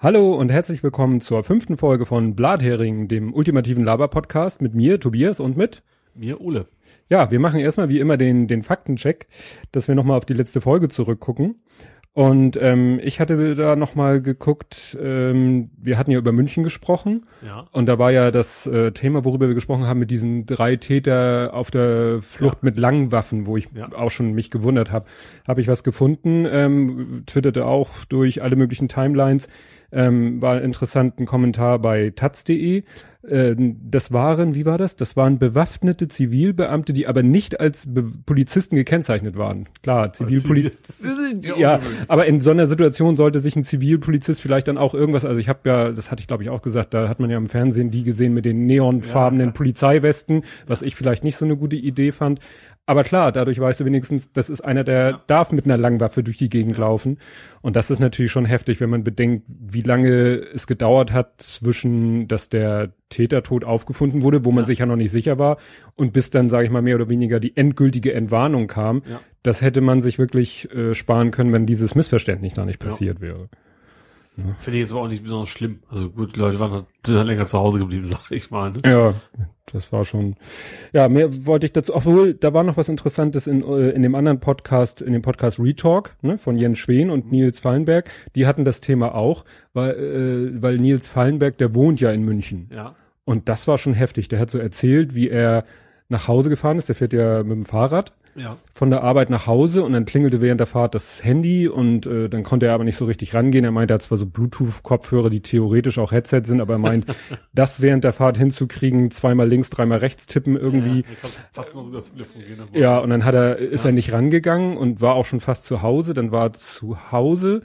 Hallo und herzlich willkommen zur fünften Folge von Blathering, dem ultimativen Laber-Podcast mit mir, Tobias, und mit mir, Ole. Ja, wir machen erstmal wie immer den, den Faktencheck, dass wir nochmal auf die letzte Folge zurückgucken. Und ähm, ich hatte da nochmal geguckt, ähm, wir hatten ja über München gesprochen. Ja. Und da war ja das äh, Thema, worüber wir gesprochen haben, mit diesen drei Täter auf der Flucht ja. mit langen Waffen, wo ich ja. auch schon mich gewundert habe. Habe ich was gefunden, ähm, twitterte auch durch alle möglichen Timelines ähm, war interessant ein Kommentar bei taz.de. Äh, das waren, wie war das? Das waren bewaffnete Zivilbeamte, die aber nicht als Be Polizisten gekennzeichnet waren. Klar, Zivilpolizisten. ja, aber in so einer Situation sollte sich ein Zivilpolizist vielleicht dann auch irgendwas, also ich habe ja, das hatte ich glaube ich auch gesagt, da hat man ja im Fernsehen die gesehen mit den neonfarbenen ja, ja. Polizeiwesten, was ich vielleicht nicht so eine gute Idee fand. Aber klar, dadurch weißt du wenigstens, das ist einer, der ja. darf mit einer Langwaffe durch die Gegend ja. laufen. Und das ist natürlich schon heftig, wenn man bedenkt, wie lange es gedauert hat zwischen, dass der Tätertod aufgefunden wurde, wo man sich ja noch nicht sicher war, und bis dann, sage ich mal, mehr oder weniger die endgültige Entwarnung kam. Ja. Das hätte man sich wirklich äh, sparen können, wenn dieses Missverständnis da nicht passiert wäre. Ja. Finde ich jetzt aber auch nicht besonders schlimm. Also gut, Leute waren halt, dann länger zu Hause geblieben, sag ich mal. Ne? Ja, das war schon. Ja, mehr wollte ich dazu. Obwohl, da war noch was Interessantes in, äh, in dem anderen Podcast, in dem Podcast Retalk, ne, von Jens Schwen und Nils Fallenberg. Die hatten das Thema auch, weil, äh, weil Nils Fallenberg, der wohnt ja in München. Ja. Und das war schon heftig. Der hat so erzählt, wie er nach Hause gefahren ist. Der fährt ja mit dem Fahrrad ja. von der Arbeit nach Hause und dann klingelte während der Fahrt das Handy und äh, dann konnte er aber nicht so richtig rangehen. Er meinte, er hat zwar so Bluetooth-Kopfhörer, die theoretisch auch Headset sind, aber er meint, das während der Fahrt hinzukriegen, zweimal links, dreimal rechts tippen irgendwie. Ja, ja, und dann hat er, ist ja. er nicht rangegangen und war auch schon fast zu Hause. Dann war er zu Hause.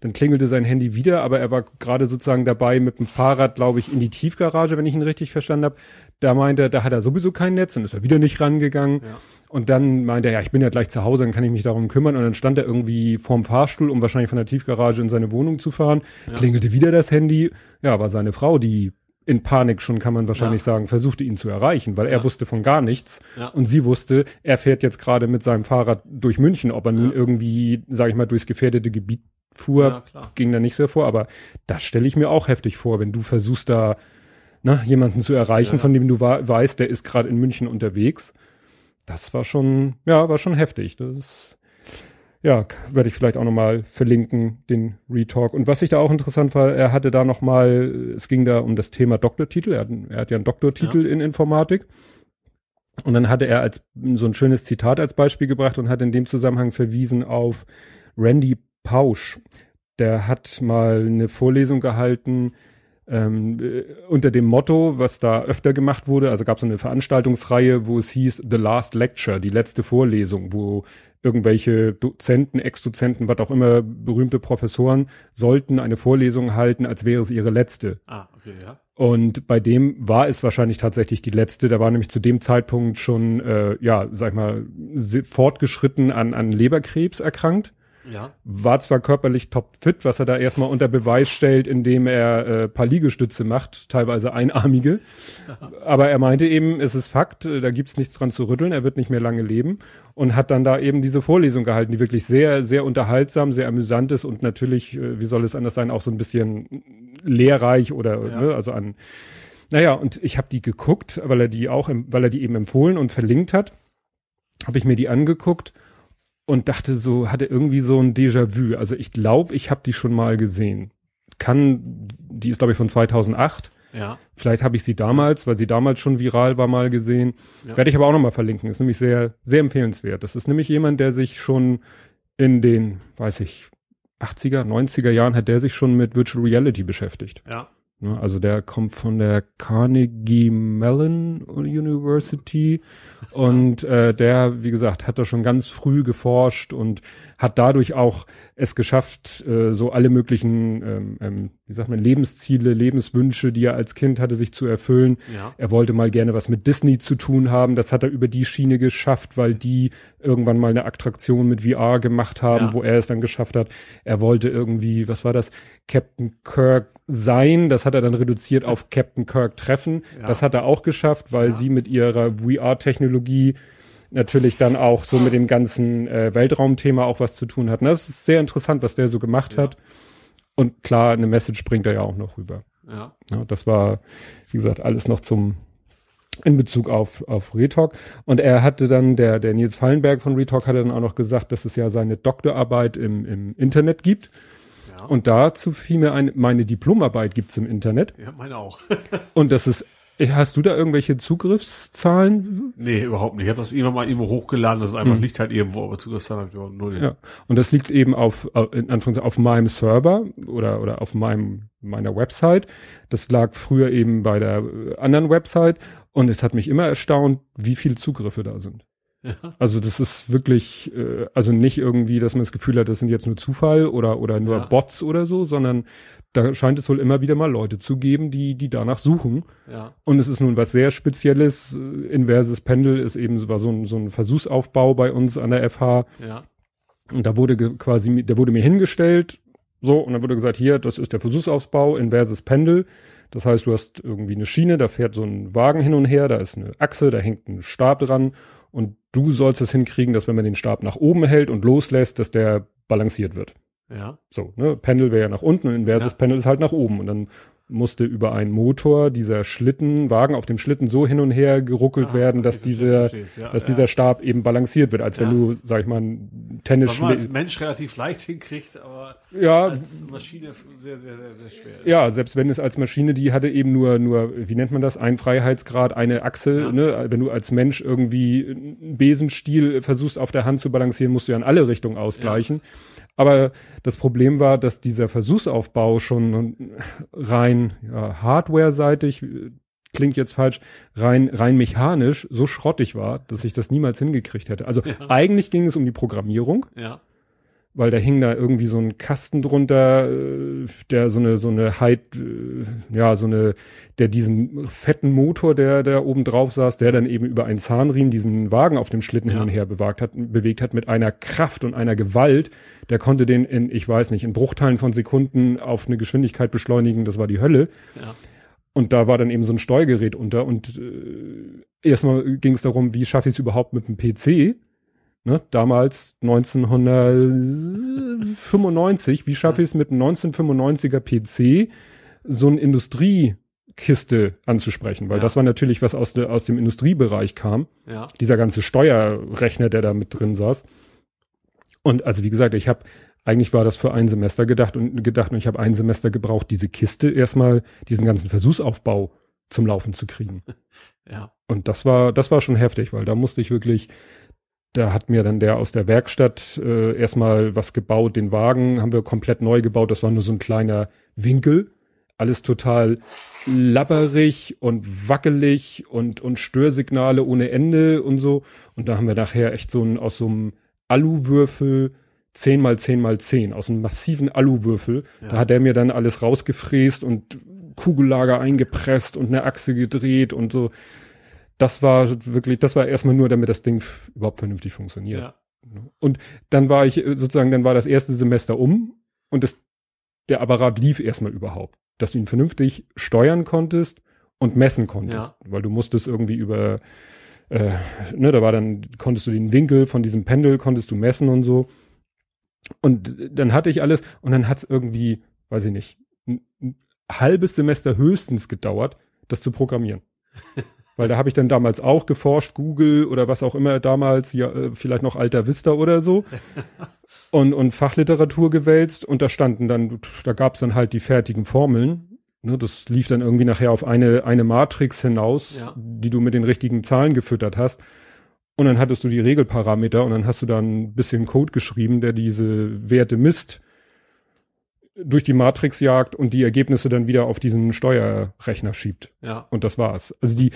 Dann klingelte sein Handy wieder, aber er war gerade sozusagen dabei mit dem Fahrrad, glaube ich, in die Tiefgarage, wenn ich ihn richtig verstanden habe. Da meinte er, da hat er sowieso kein Netz und ist er wieder nicht rangegangen. Ja. Und dann meinte er, ja, ich bin ja gleich zu Hause, dann kann ich mich darum kümmern. Und dann stand er irgendwie vorm Fahrstuhl, um wahrscheinlich von der Tiefgarage in seine Wohnung zu fahren. Ja. Klingelte wieder das Handy. Ja, war seine Frau, die in Panik schon, kann man wahrscheinlich ja. sagen, versuchte ihn zu erreichen, weil ja. er wusste von gar nichts. Ja. Und sie wusste, er fährt jetzt gerade mit seinem Fahrrad durch München. Ob er nun irgendwie, sage ich mal, durchs gefährdete Gebiet fuhr, ging da nicht so vor. Aber das stelle ich mir auch heftig vor, wenn du versuchst da ne, jemanden zu erreichen, von dem du weißt, der ist gerade in München unterwegs das war schon, ja, war schon heftig. Das ist, ja, werde ich vielleicht auch nochmal verlinken, den Retalk. Und was ich da auch interessant war, er hatte da nochmal, es ging da um das Thema Doktortitel. Er hat, er hat ja einen Doktortitel ja. in Informatik. Und dann hatte er als so ein schönes Zitat als Beispiel gebracht und hat in dem Zusammenhang verwiesen auf Randy Pausch. Der hat mal eine Vorlesung gehalten, ähm, äh, unter dem Motto, was da öfter gemacht wurde, also gab es eine Veranstaltungsreihe, wo es hieß The Last Lecture, die letzte Vorlesung, wo irgendwelche Dozenten, Ex-Dozenten, was auch immer, berühmte Professoren sollten eine Vorlesung halten, als wäre es ihre letzte. Ah, okay, ja. Und bei dem war es wahrscheinlich tatsächlich die letzte. Der war nämlich zu dem Zeitpunkt schon, äh, ja, sag ich mal, fortgeschritten an, an Leberkrebs erkrankt. Ja. War zwar körperlich topfit, was er da erstmal unter Beweis stellt, indem er äh, paar Liegestütze macht, teilweise einarmige. Aber er meinte eben, es ist Fakt, äh, da gibt's nichts dran zu rütteln, er wird nicht mehr lange leben und hat dann da eben diese Vorlesung gehalten, die wirklich sehr, sehr unterhaltsam, sehr amüsant ist und natürlich, äh, wie soll es anders sein, auch so ein bisschen lehrreich oder ja. ne, also an. Naja, und ich habe die geguckt, weil er die auch, weil er die eben empfohlen und verlinkt hat, habe ich mir die angeguckt und dachte so, hatte irgendwie so ein Déjà-vu. Also ich glaube, ich habe die schon mal gesehen. Kann, die ist glaube ich von 2008. Ja. Vielleicht habe ich sie damals, weil sie damals schon viral war, mal gesehen. Ja. Werde ich aber auch nochmal verlinken. Ist nämlich sehr, sehr empfehlenswert. Das ist nämlich jemand, der sich schon in den, weiß ich, 80er, 90er Jahren hat der sich schon mit Virtual Reality beschäftigt. Ja. Ne, also der kommt von der Carnegie Mellon University. Und äh, der, wie gesagt, hat da schon ganz früh geforscht und hat dadurch auch es geschafft, äh, so alle möglichen, ähm, ähm, wie sagt man, Lebensziele, Lebenswünsche, die er als Kind hatte, sich zu erfüllen. Ja. Er wollte mal gerne was mit Disney zu tun haben. Das hat er über die Schiene geschafft, weil die irgendwann mal eine Attraktion mit VR gemacht haben, ja. wo er es dann geschafft hat. Er wollte irgendwie, was war das? Captain Kirk sein. Das hat er dann reduziert auf Captain Kirk treffen. Ja. Das hat er auch geschafft, weil sie mit ihrer VR-Technologie natürlich dann auch so mit dem ganzen äh, Weltraumthema auch was zu tun hatten. Das ist sehr interessant, was der so gemacht ja. hat. Und klar, eine Message bringt er ja auch noch rüber. Ja. Ja, das war, wie gesagt, alles noch zum in Bezug auf, auf Retalk. Und er hatte dann, der, der Nils Fallenberg von Retalk hatte dann auch noch gesagt, dass es ja seine Doktorarbeit im, im Internet gibt. Ja. Und dazu fiel mir ein, meine Diplomarbeit gibt's im Internet. ja, meine auch. Und das ist, hast du da irgendwelche Zugriffszahlen? nee, überhaupt nicht. Ich habe das irgendwann mal irgendwo hochgeladen, das ist einfach Mhm. liegt halt irgendwo, aber Zugriffszahlen habe ich auch null. Ja. Und das liegt eben auf, in Anführungszeichen, auf meinem Server oder, oder auf meinem, meiner Website. Das lag früher eben bei der äh, anderen Website. Und es hat mich immer erstaunt, wie viel Zugriffe da sind. Ja. Also das ist wirklich, äh, also nicht irgendwie, dass man das Gefühl hat, das sind jetzt nur Zufall oder, oder nur Ja. Bots oder so, sondern da scheint es wohl immer wieder mal Leute zu geben, die, die danach suchen. ja. Und es ist nun was sehr Spezielles. Äh, Inverses Pendel ist eben so, war so ein, so ein Versuchsaufbau bei uns an der FH. Ja. Und da wurde quasi, der wurde mir hingestellt, so, und dann wurde gesagt, hier, das ist der Versuchsaufbau, inverses Pendel. Das heißt, du hast irgendwie eine Schiene, da fährt so ein Wagen hin und her, da ist eine Achse, da hängt ein Stab dran und du sollst es hinkriegen, dass wenn man den Stab nach oben hält und loslässt, dass der balanciert wird. Ja. So, ne? Pendel wäre ja nach unten und inverses Ja. Pendel ist halt nach oben. Und dann musste über einen Motor dieser Schlitten, Wagen auf dem Schlitten so hin und her geruckelt Ah, werden, dass okay, dieser, ja, dass ja. dieser Stab eben balanciert wird, als wenn Ja. du, sag ich mal, ein Tennis Was man als Mensch relativ leicht hinkriegt, aber ja, als Maschine sehr, sehr, sehr, sehr schwer. ist. ja, selbst wenn es als Maschine, die hatte eben nur, nur, wie nennt man das, ein Freiheitsgrad, eine Achse, ne? Wenn du als Mensch irgendwie einen Besenstiel versuchst auf der Hand zu balancieren, musst du ja in alle Richtungen ausgleichen. Aber das Problem war, dass dieser Versuchsaufbau schon rein ja, hardware-seitig, äh, klingt jetzt falsch, rein, rein mechanisch so schrottig war, dass ich das niemals hingekriegt hätte. Also Ja. eigentlich ging es um die Programmierung Ja. Weil da hing da irgendwie so ein Kasten drunter, äh, der so eine so eine Heid, äh, ja so eine, der diesen fetten Motor, der der oben drauf saß, der dann eben über einen Zahnriemen diesen Wagen auf dem Schlitten hin Ja. und her bewegt hat, bewegt hat mit einer Kraft und einer Gewalt, der konnte den in, ich weiß nicht, in Bruchteilen von Sekunden auf eine Geschwindigkeit beschleunigen, das war die Hölle. Ja. Und da war dann eben so ein Steuergerät unter und äh, erstmal ging es darum, wie schaffe ich es überhaupt mit dem PC? Ne, damals 1995, wie schaffe ich es mit einem 1995er PC so eine Industriekiste anzusprechen? Weil Ja. das war natürlich was aus, der, aus dem Industriebereich kam. Ja. Dieser ganze Steuerrechner, der da mit drin saß. Und also wie gesagt, ich habe eigentlich war das für ein Semester gedacht und gedacht und ich habe ein Semester gebraucht, diese Kiste erstmal diesen ganzen Versuchsaufbau zum Laufen zu kriegen. Ja. Und das war, das war schon heftig, weil da musste ich wirklich, da hat mir dann der aus der Werkstatt äh, erstmal was gebaut, den Wagen haben wir komplett neu gebaut, das war nur so ein kleiner Winkel, alles total labberig und wackelig und, und Störsignale ohne Ende und so. Und da haben wir nachher echt so ein, aus so einem Aluwürfel 10 mal 10 mal 10, aus einem massiven Aluwürfel. Ja. Da hat er mir dann alles rausgefräst und Kugellager eingepresst und eine Achse gedreht und so. Das war wirklich, das war erstmal nur, damit das Ding überhaupt vernünftig funktioniert. Ja. Und dann war ich äh, sozusagen, dann war das erste Semester um und das, der Apparat lief erstmal überhaupt, dass du ihn vernünftig steuern konntest und messen konntest, weil du musstest irgendwie über, äh, ne, da war dann, konntest du den Winkel von diesem Pendel, konntest du messen und so. Und dann hatte ich alles und dann hat es irgendwie, weiß ich nicht, ein, ein halbes Semester höchstens gedauert, das zu programmieren. Weil da habe ich dann damals auch geforscht, Google oder was auch immer damals, ja, äh, vielleicht noch Alter Vista oder so. und, und Fachliteratur gewälzt und da standen dann, da gab es dann halt die fertigen Formeln. Ne, das lief dann irgendwie nachher auf eine, eine Matrix hinaus, Ja. die du mit den richtigen Zahlen gefüttert hast. Und dann hattest du die Regelparameter und dann hast du dann ein bisschen Code geschrieben, der diese Werte misst, durch die Matrix jagt und die Ergebnisse dann wieder auf diesen Steuerrechner schiebt. Ja. Und das war's. Also die,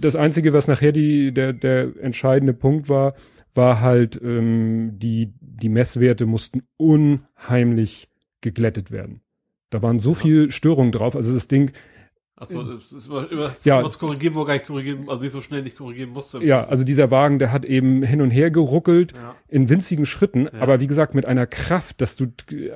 das einzige, was nachher die, der, der entscheidende Punkt war, war halt, ähm, die, die Messwerte mussten unheimlich geglättet werden. Da waren so Ja. viel Störungen drauf. Also das Ding, Achso, es ist immer, immer Ja. ja. korrigieren, wo gar nicht korrigieren, also nicht so schnell nicht korrigieren musste. ja, Prinzip. also dieser Wagen, der hat eben hin und her geruckelt ja. in winzigen Schritten, Ja. aber wie gesagt, mit einer Kraft, dass du, äh,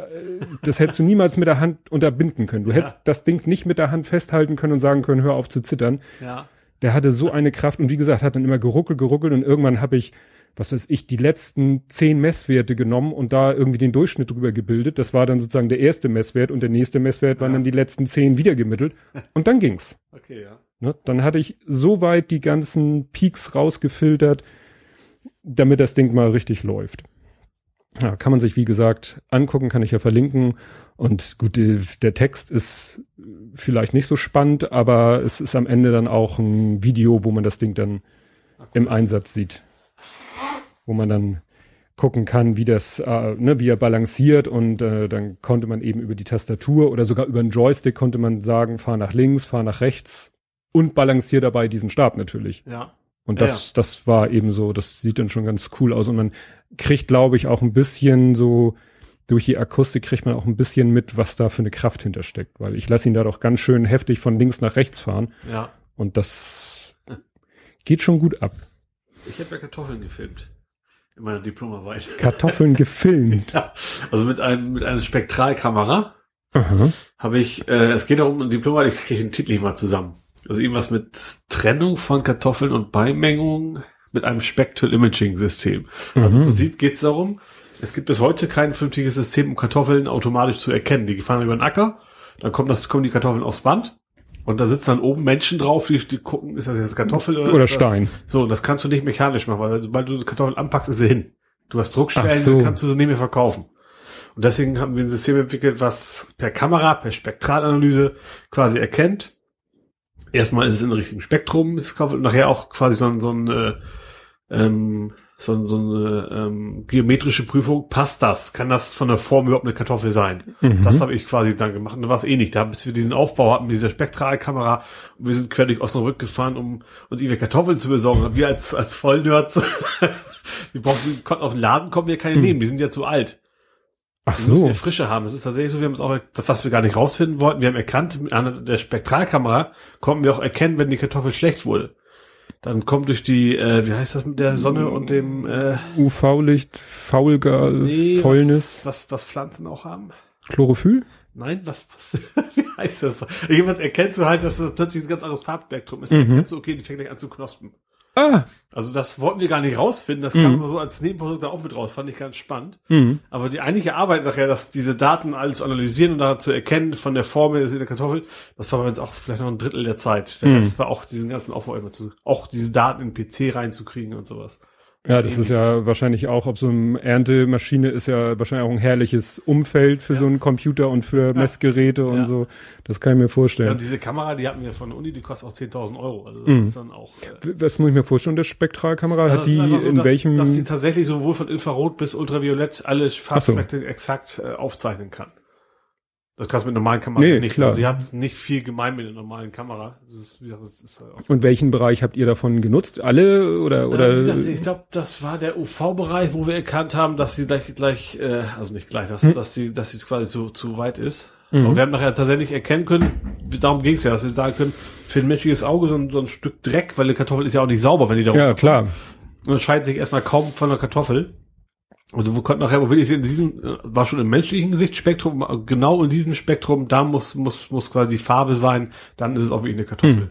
das hättest du niemals mit der Hand unterbinden können. Du Ja. hättest das Ding nicht mit der Hand festhalten können und sagen können, hör auf zu zittern. ja. Der hatte so eine Kraft und wie gesagt, hat dann immer geruckelt, geruckelt und irgendwann habe ich was weiß ich, die letzten zehn Messwerte genommen und da irgendwie den Durchschnitt drüber gebildet. Das war dann sozusagen der erste Messwert und der nächste Messwert waren Ja. dann die letzten zehn wieder gemittelt. Und dann ging's. Okay, ja. Ne? Dann hatte ich soweit die ganzen Peaks rausgefiltert, damit das Ding mal richtig läuft. Ja, kann man sich, wie gesagt, angucken, kann ich ja verlinken. Und gut, die, der Text ist vielleicht nicht so spannend, aber es ist am Ende dann auch ein Video, wo man das Ding dann im Einsatz sieht. Wo man dann gucken kann, wie das, äh, ne, wie er balanciert und äh, dann konnte man eben über die Tastatur oder sogar über einen Joystick konnte man sagen, fahr nach links, fahr nach rechts und balancier dabei diesen Stab natürlich. Ja. Und Ja, das, das war eben so, das sieht dann schon ganz cool aus und man kriegt, glaube ich, auch ein bisschen so, durch die Akustik kriegt man auch ein bisschen mit, was da für eine Kraft hintersteckt, weil ich lasse ihn da doch ganz schön heftig von links nach rechts fahren Ja. und das geht schon gut ab. Ich habe ja Kartoffeln gefilmt. In meiner Diplomarbeit. Kartoffeln gefilmt. Ja. Also mit einem, mit einer Spektralkamera habe ich, äh, es geht darum, ein Diplomarbeit, ich kriege den Titel nicht mal zusammen. Also irgendwas mit Trennung von Kartoffeln und Beimengung mit einem Spectral Imaging System. Also im Mhm. Prinzip geht es darum, es gibt bis heute kein vernünftiges System, um Kartoffeln automatisch zu erkennen. Die fahren über den Acker, dann kommt das, kommen die Kartoffeln aufs Band und da sitzen dann oben Menschen drauf, die, die gucken, ist das jetzt Kartoffel oder, Oder ist das, Stein. So, das kannst du nicht mechanisch machen, weil sobald du die Kartoffeln anpackst, ist sie hin. Du hast Druckstellen, so. dann kannst du sie nicht mehr verkaufen. Und deswegen haben wir ein System entwickelt, was per Kamera, per Spektralanalyse quasi erkennt. Erstmal ist es in richtigem Spektrum, ist es und nachher auch quasi so ein, so ein äh, ähm, so, so eine ähm, geometrische Prüfung, passt das? Kann das von der Form überhaupt eine Kartoffel sein? Mhm. Das habe ich quasi dann gemacht. Und da war es eh nicht. Da bis wir diesen Aufbau hatten mit dieser Spektralkamera und wir sind quer durch Osnabrück gefahren, um uns irgendwie Kartoffeln zu besorgen. Und wir als, als Vollnerds, wir brauchen, konnten auf den Laden kommen, wir keine Hm. nehmen. Die sind ja zu alt. Ach Wir müssen so. ja Frische haben. Das ist tatsächlich so. Wir haben es auch, das, was wir gar nicht rausfinden wollten, wir haben erkannt, mit einer der Spektralkamera konnten wir auch erkennen, wenn die Kartoffel schlecht wurde. Dann kommt durch die, äh, wie heißt das mit der Sonne und dem, äh, UV-Licht, Faulgas, nee, Fäulnis, was, was, was Pflanzen auch haben? Chlorophyll? Nein, was, was wie heißt das? Jedenfalls erkennst du halt, dass das plötzlich ein ganz anderes Farbspektrum ist. Mhm. Dann erkennst du, okay, die fängt gleich an zu knospen. Ah. Also das wollten wir gar nicht rausfinden. Das Mhm. kam so als Nebenprodukt da auch mit raus. Fand ich ganz spannend. Mhm. Aber die eigentliche Arbeit nachher, dass diese Daten alles zu analysieren und da zu erkennen von der Formel der Kartoffel, das war bei uns auch vielleicht noch ein Drittel der Zeit. Mhm. Rest war auch diesen ganzen Aufbau immer zu, auch diese Daten in den PC reinzukriegen und sowas. Ja, das ist ja wahrscheinlich auch, ob so eine Erntemaschine ist ja wahrscheinlich auch ein herrliches Umfeld für Ja. so einen Computer und für Messgeräte und Ja. so. Das kann ich mir Ja, vorstellen. und diese Kamera, die hatten wir von der Uni, die kostet auch 10.000 Euro. Also das Mhm. ist dann auch, äh, Was muss ich mir vorstellen, der Spektralkamera? Hat die so, in dass, welchem? Dass sie tatsächlich sowohl von Infrarot bis Ultraviolett alle Farbspektren exakt äh, aufzeichnen kann. Das kannst du mit normalen Kameras Nee, nicht. klar. Also die hat nicht viel gemein mit der normalen Kamera. Ist, gesagt, halt und welchen Bereich habt ihr davon genutzt? Alle oder oder? äh, gesagt, ich glaube, das war der UV-Bereich, wo wir erkannt haben, dass sie gleich, gleich äh, also nicht gleich, dass, Hm. dass sie, dass sie quasi zu, zu weit ist. Mhm. Aber wir haben nachher tatsächlich erkennen können, darum ging es ja, dass wir sagen können, für ein menschliches Auge so ein, so ein Stück Dreck, weil die Kartoffel ist ja auch nicht sauber, wenn die da ja, klar. Und unterscheidet sich erstmal kaum von der Kartoffel. Und wir konnten nachher, wo will ich sehen, in diesem, äh, war schon im menschlichen Gesichtsspektrum, äh, genau in diesem Spektrum, da muss, muss, muss quasi Farbe sein, dann ist es auch wirklich eine Kartoffel. Hm.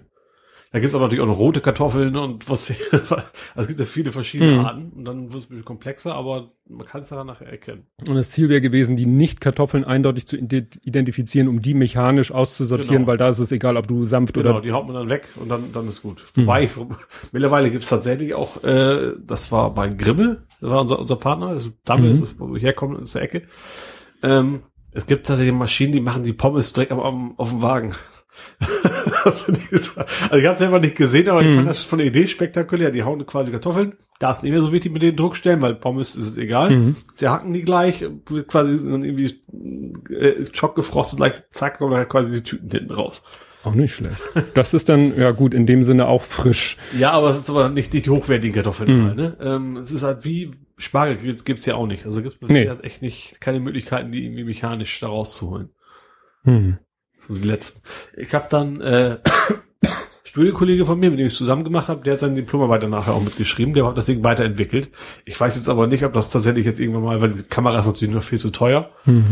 Da gibt's aber natürlich auch noch rote Kartoffeln und was, also es gibt ja viele verschiedene Hm. Arten und dann wird es ein bisschen komplexer, aber man kann es daran nachher erkennen. Und das Ziel wäre gewesen, die Nicht-Kartoffeln eindeutig zu ide- identifizieren, um die mechanisch auszusortieren, Genau. weil da ist es egal, ob du sanft Genau, oder. die haut man dann weg und dann, dann ist gut. Hm. Wobei, mittlerweile gibt's tatsächlich auch, äh, das war bei Grimme, das war unser, unser Partner, das ist Dammel, Mhm. das ist, wo wir herkommen, ist der Ecke. Ähm, es gibt tatsächlich Maschinen, die machen die Pommes direkt am, am, auf dem Wagen. ich also ich habe selber nicht gesehen, aber ich Mhm. fand das von der Idee spektakulär. Die hauen quasi Kartoffeln. Da ist nicht mehr so wichtig mit den Druckstellen, weil Pommes ist es egal. Mhm. Sie hacken die gleich, quasi dann irgendwie äh, schockgefrostet, gleich zack, kommen dann quasi die Tüten hinten raus. Auch nicht schlecht. Das ist dann, ja gut, in dem Sinne auch frisch. Ja, aber es ist aber nicht, nicht die hochwertigen Kartoffeln. Mhm. Ne? Ähm, es ist halt wie Spargel gibt's, gibt's ja auch nicht. Also gibt's Nee. nee. echt nicht keine Möglichkeiten, die irgendwie mechanisch da rauszuholen. Hm. So die letzten. Ich habe dann äh, Studienkollege von mir, mit dem ich zusammen gemacht habe, der hat seine Diplomarbeit nachher auch mitgeschrieben, der hat das Ding weiterentwickelt. Ich weiß jetzt aber nicht, ob das tatsächlich jetzt irgendwann mal, weil diese Kamera ist natürlich noch viel zu teuer, Hm.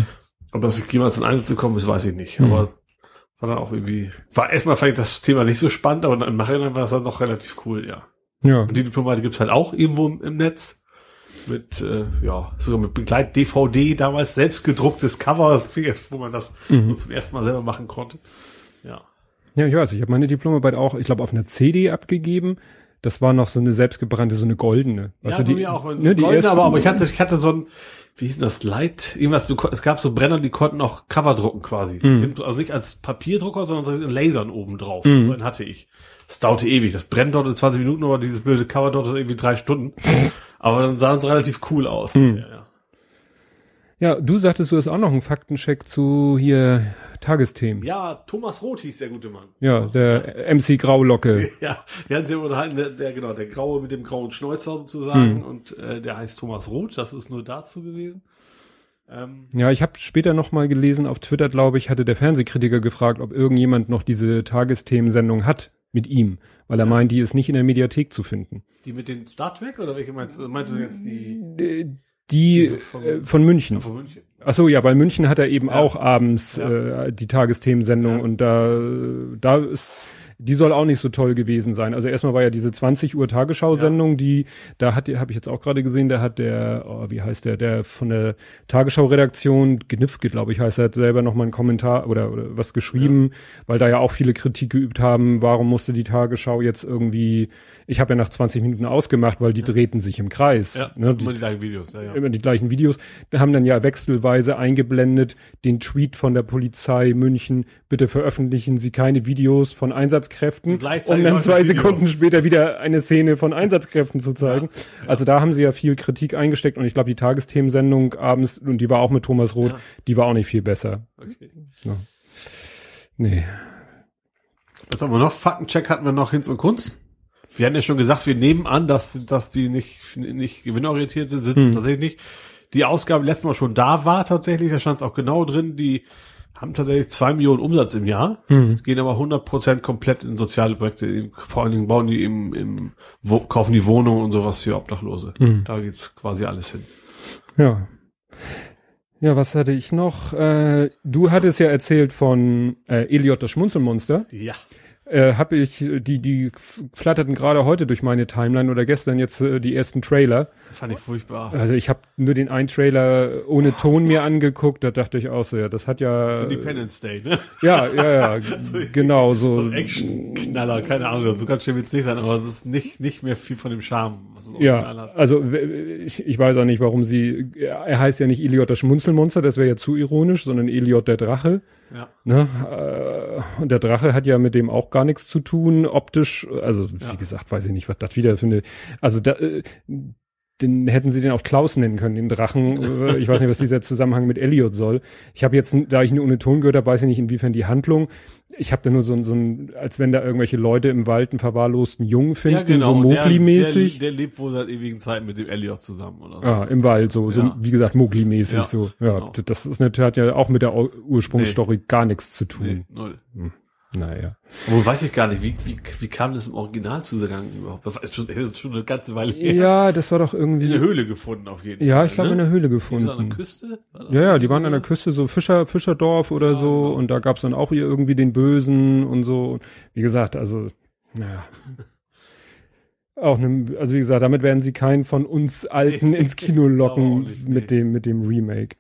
ob das jemals in Einsatz gekommen ist, weiß ich nicht. Mhm. Aber war dann auch irgendwie, war erstmal fand ich das Thema nicht so spannend, aber im Nachhinein war das dann doch relativ cool, ja. Ja. Und die Diplomate gibt's halt auch irgendwo im, im Netz. Mit, äh, ja, sogar mit Begleit-DVD, damals selbst gedrucktes Cover, wo man das Mhm. so zum ersten Mal selber machen konnte. Ja. Ja, ich weiß, ich habe meine Diplomarbeit auch, ich glaube, auf einer CD abgegeben. Das war noch so eine selbstgebrannte, so eine goldene. ja, du, die, mir auch. ne, die Goldene, ersten, aber, aber ich hatte, ich hatte so ein, wie hieß denn das, Light, irgendwas, du, es gab so Brenner, die konnten auch Cover drucken quasi. Mhm. Also nicht als Papierdrucker, sondern in Lasern oben drauf. Mhm. So einen hatte ich. Das dauerte ewig. Das brennt dort in 20 Minuten, aber dieses blöde Cover dauerte irgendwie drei Stunden. Aber dann sahen sie relativ cool aus. Mhm. Ja, ja. Ja, du sagtest, du hast auch noch einen Faktencheck zu hier Tagesthemen. ja, Thomas Roth hieß der gute Mann. Ja, der MC Graulocke. Ja, wir hatten sie unterhalten, der, der, genau, der Graue mit dem grauen Schnäuzer sozusagen Mhm. und äh, der heißt Thomas Roth, das ist nur dazu gewesen. Ähm, Ja, ich habe später noch mal gelesen, auf Twitter, glaube ich, hatte der Fernsehkritiker gefragt, ob irgendjemand noch diese Tagesthemensendung hat mit ihm, weil er Ja. meint, die ist nicht in der Mediathek zu finden. die mit den Star Trek oder welche meinst, du? meinst du jetzt die Äh, Die Von- äh, von München. von München? Ach so, ja, weil München hat er eben Ja. auch abends äh, die Tagesthemensendung und da, da ist, die soll auch nicht so toll gewesen sein. Also erstmal war ja diese 20 Uhr Tagesschau-Sendung, die, da hat, habe ich jetzt auch gerade gesehen, da hat der, oh, wie heißt der, der von der Tagesschau-Redaktion, Gnifke, glaube ich, heißt er, hat selber noch mal einen Kommentar oder, oder was geschrieben, weil da ja auch viele Kritik geübt haben, warum musste die Tagesschau jetzt irgendwie, ich habe ja nach 20 Minuten ausgemacht, weil die drehten sich im Kreis. Ja, ne? immer die gleichen Videos. Ja, ja. immer die gleichen Videos. Wir haben dann ja wechselweise eingeblendet den Tweet von der Polizei München, bitte veröffentlichen Sie keine Videos von Einsatzkräften, um dann zwei. Sekunden später wieder eine Szene von Einsatzkräften zu zeigen. Also da haben sie ja viel Kritik eingesteckt und ich glaube, die Tagesthemensendung abends, und die war auch mit Thomas Roth, Ja. die war auch nicht viel besser. Okay. Nee. Was haben wir noch? Faktencheck hatten wir noch Hinz und Kunz. Wir hatten ja schon gesagt, wir nehmen an, dass, dass die nicht, nicht gewinnorientiert sind, sitzen Hm. tatsächlich nicht. Die Ausgabe letztes Mal schon da war tatsächlich, da stand es auch genau drin, die haben tatsächlich zwei Millionen Umsatz im Jahr. Hm. Es gehen aber 100 Prozent komplett in soziale Projekte. Vor allen Dingen bauen die im, im wo, kaufen die Wohnungen und sowas für Obdachlose. Hm. Da geht's quasi alles hin. Ja. Ja, was hatte ich noch? Äh, du hattest ja erzählt von äh, Eliot das Schmunzelmonster. Ja. Äh, habe ich, die, die flatterten gerade heute durch meine Timeline oder gestern jetzt äh, die ersten Trailer. Fand ich furchtbar. Also ich habe nur den einen Trailer ohne Ton mir angeguckt, da dachte ich auch so, ja, das hat ja. Independence Day, ne? Ja, ja, ja, genau So so. ein Action-Knaller, keine Ahnung, so ganz schön wird's nicht sein, aber es ist nicht, nicht mehr viel von dem Charme, was es Ja, also ich, ich weiß auch nicht, warum sie. Er heißt ja nicht Eliot das Schmunzelmonster, das wäre ja zu ironisch, sondern Eliot der Drache. Ja. Ne? Äh, und der Drache hat ja mit dem auch gar nichts zu tun, optisch. Also, wie Ja. gesagt, weiß ich nicht, was das wieder für eine. Also, da, äh, den hätten sie den auch Klaus nennen können, den Drachen. Äh, ich weiß nicht, was dieser Zusammenhang mit Elliot soll. Ich habe jetzt, da ich nur ohne Ton gehört habe, weiß ich nicht, inwiefern die Handlung. Ich habe da nur so, ein- so ein, als wenn da irgendwelche Leute im Wald einen verwahrlosten Jungen finden, so und der- Mowgli-mäßig. Der, der lebt wohl seit ewigen Zeiten mit dem Elliot zusammen oder so. Ja, im Wald, so, so Ja. wie gesagt, Mowgli-mäßig, Ja, so. Ja, genau. das ist natürlich, hat ja auch mit der Ur- Ursprungsstory gar nichts zu tun. Nee, null. Naja. Obwohl weiß ich gar nicht, wie, wie, wie kam das im Original zusammen überhaupt? Das ist schon, das ist schon eine ganze Weile her. Ja, das war doch irgendwie. In der Höhle gefunden auf jeden Ja, Fall. ich glaube ne? in der Höhle Die so an der gefunden. Küste? Ja, ja, die waren an der? Küste, so Fischer, Fischerdorf oder Ja, so, genau. und da gab's dann auch hier irgendwie den Bösen und so. Wie gesagt, also, naja. Auch ne, also wie gesagt, damit werden sie keinen von uns Alten ins Kino locken mit dem, mit dem Remake.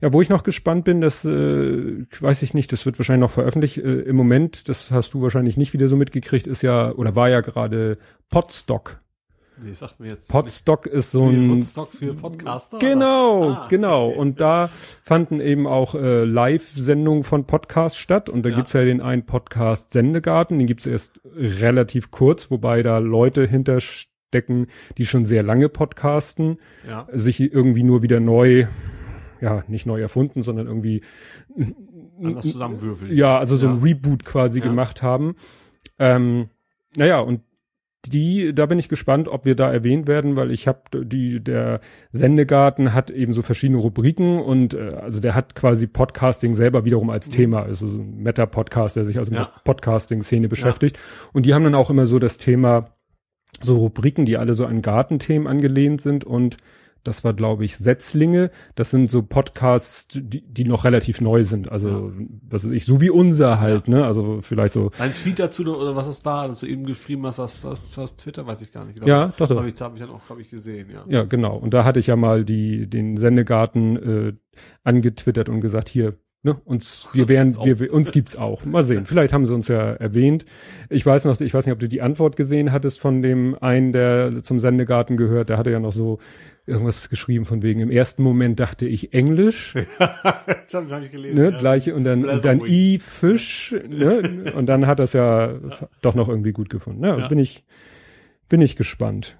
Ja, wo ich noch gespannt bin, das äh, weiß ich nicht, das wird wahrscheinlich noch veröffentlicht. Äh, Im Moment, das hast du wahrscheinlich nicht wieder so mitgekriegt, ist ja, oder war ja gerade Podstock. Nee, sagt mir jetzt. Podstock ist so nicht. ein Woodstock für Podcaster? Genau? Ah, genau. okay. Und da fanden eben auch äh, Live-Sendungen von Podcasts statt. Und da Ja. gibt's ja den einen Podcast Sendegarten, den gibt's erst relativ kurz, wobei da Leute hinterstecken, die schon sehr lange podcasten, Ja. sich irgendwie nur wieder neu, ja, nicht neu erfunden, sondern irgendwie Anders zusammenwürfeln. ja, also so ein Ja. Reboot quasi Ja. gemacht haben. Ähm, naja, und die, da bin ich gespannt, ob wir da erwähnt werden, weil ich habe die, der Sendegarten hat eben so verschiedene Rubriken und äh, also der hat quasi Podcasting selber wiederum als Thema, also so ein Meta-Podcast, der sich also Mhm. Ja. mit Podcasting-Szene beschäftigt. Und die haben dann auch immer so das Thema, so Rubriken, die alle so an Gartenthemen angelehnt sind und Das war, glaube ich, Setzlinge. Das sind so Podcasts, die, die noch relativ neu sind. Also, was weiß ich, so wie unser halt, ne? Also vielleicht so. Ein Tweet dazu oder was es war, dass du eben geschrieben hast, was, was, was Twitter, weiß ich gar nicht. Ja, doch, doch. Habe ich, hab ich dann auch, habe ich gesehen, ja. Ja, genau. Und da hatte ich ja mal die, den Sendegarten äh, angetwittert und gesagt, hier, ne, uns, wir wären, wir, uns gibt's auch. Mal sehen. Vielleicht haben sie uns ja erwähnt. Ich weiß noch, ich weiß nicht, ob du die Antwort gesehen hattest von dem einen, der zum Sendegarten gehört. Der hatte ja noch so irgendwas geschrieben von wegen, im ersten Moment dachte ich Englisch, Schon, hab ich gelesen. ne, ja. gleiche, und dann, und dann. I, Fisch, ne, und dann hat das ja, doch noch irgendwie gut gefunden. Ja, Ja. bin ich, bin ich gespannt.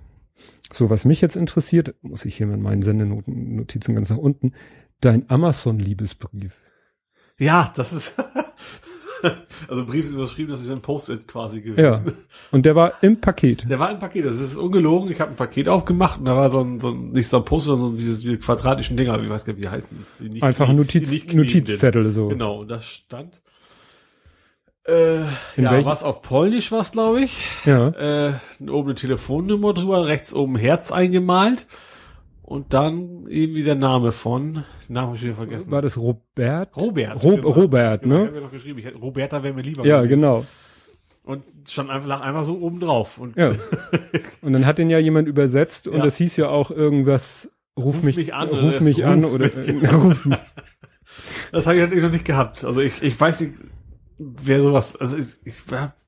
So, was mich jetzt interessiert, muss ich hier mit meinen Sendenoten, Notizen ganz nach unten, dein Amazon-Liebesbrief. Ja, das ist, also Brief ist überschrieben, das ist ein Post-it quasi gewesen. Ja. Und der war im Paket. Der war ein Paket, das ist ungelogen. Ich habe ein Paket aufgemacht und da war so ein, so ein nicht so ein Poster, sondern diese, diese quadratischen Dinger, ich weiß gar nicht, wie die heißen. Die nicht Einfach knie- Notiz. Notizzettel so. Genau, und das stand. Äh, In ja, was auf Polnisch was, glaube ich. Ja. Äh, oben eine Telefonnummer drüber, rechts oben ein Herz eingemalt. Und dann irgendwie der Name von, Namen habe ich wieder vergessen. War das Robert? Robert. Ro genau. Robert, Genau, Ich ne? habe ja noch geschrieben, ich hätte, Roberta wäre mir lieber Ja, gewesen. genau. Und stand einfach, lag einfach so oben drauf. Und Ja. Und dann hat den ja jemand übersetzt und Ja. das hieß ja auch irgendwas, ruf, Ruf mich, mich an, ruf oder mich ruf an mich. oder äh, ruf mich. Das habe ich natürlich noch nicht gehabt. Also ich, ich weiß nicht, wer sowas, also ich, ich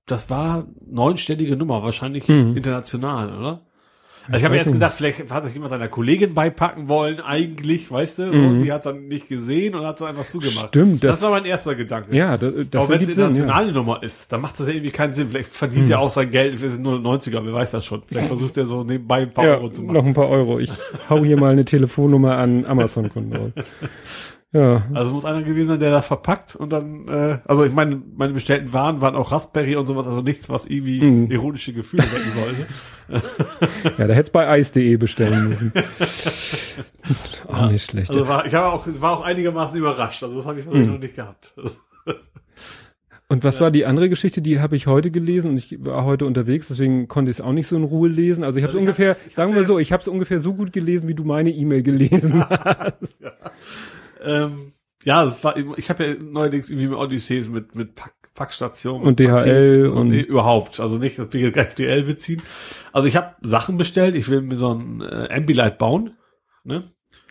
das war neunstellige Nummer, wahrscheinlich Mhm. international, oder? Also Ich habe erst nicht. gedacht, vielleicht hat sich jemand seiner Kollegin beipacken wollen, eigentlich, weißt du, so, Mhm. die hat dann nicht gesehen und hat es einfach zugemacht. Stimmt, Das, das, war mein erster Gedanke. Ja, das, das Aber wenn es ergibt Sinn, ja. internationale Nummer ist, dann macht das ja irgendwie keinen Sinn. Vielleicht verdient Hm. er auch sein Geld, wir sind nur 90er, wer weiß das schon. Vielleicht versucht er so nebenbei ein paar Ja, Euro zu machen. noch ein paar Euro. Ich hau hier mal eine Telefonnummer an Amazon-Kunden raus. Ja, Also muss einer gewesen sein, der da verpackt und dann, äh, also ich meine, meine bestellten Waren waren auch Raspberry und sowas, also nichts, was irgendwie Mhm. ironische Gefühle wecken sollte. ja, da hättest bei ice.de bestellen müssen. Auch nicht schlecht. Also war, ich habe auch, war auch einigermaßen überrascht. Also das habe ich Mhm. noch nicht gehabt. Und was war die andere Geschichte? Die habe ich heute gelesen und ich war heute unterwegs, deswegen konnte ich es auch nicht so in Ruhe lesen. Also ich habe es Also ungefähr, sagen wir so, ich habe es ungefähr so gut gelesen, wie du meine E-Mail gelesen hast. Ähm, ja, das war, ich habe ja neuerdings irgendwie mit Odysseys mit, mit Pack, Packstation Und DHL und- nee, überhaupt. Also nicht, dass wir jetzt gleich DL beziehen. Also ich habe Sachen bestellt. Ich will mir so ein äh, Ambilight bauen. Ne?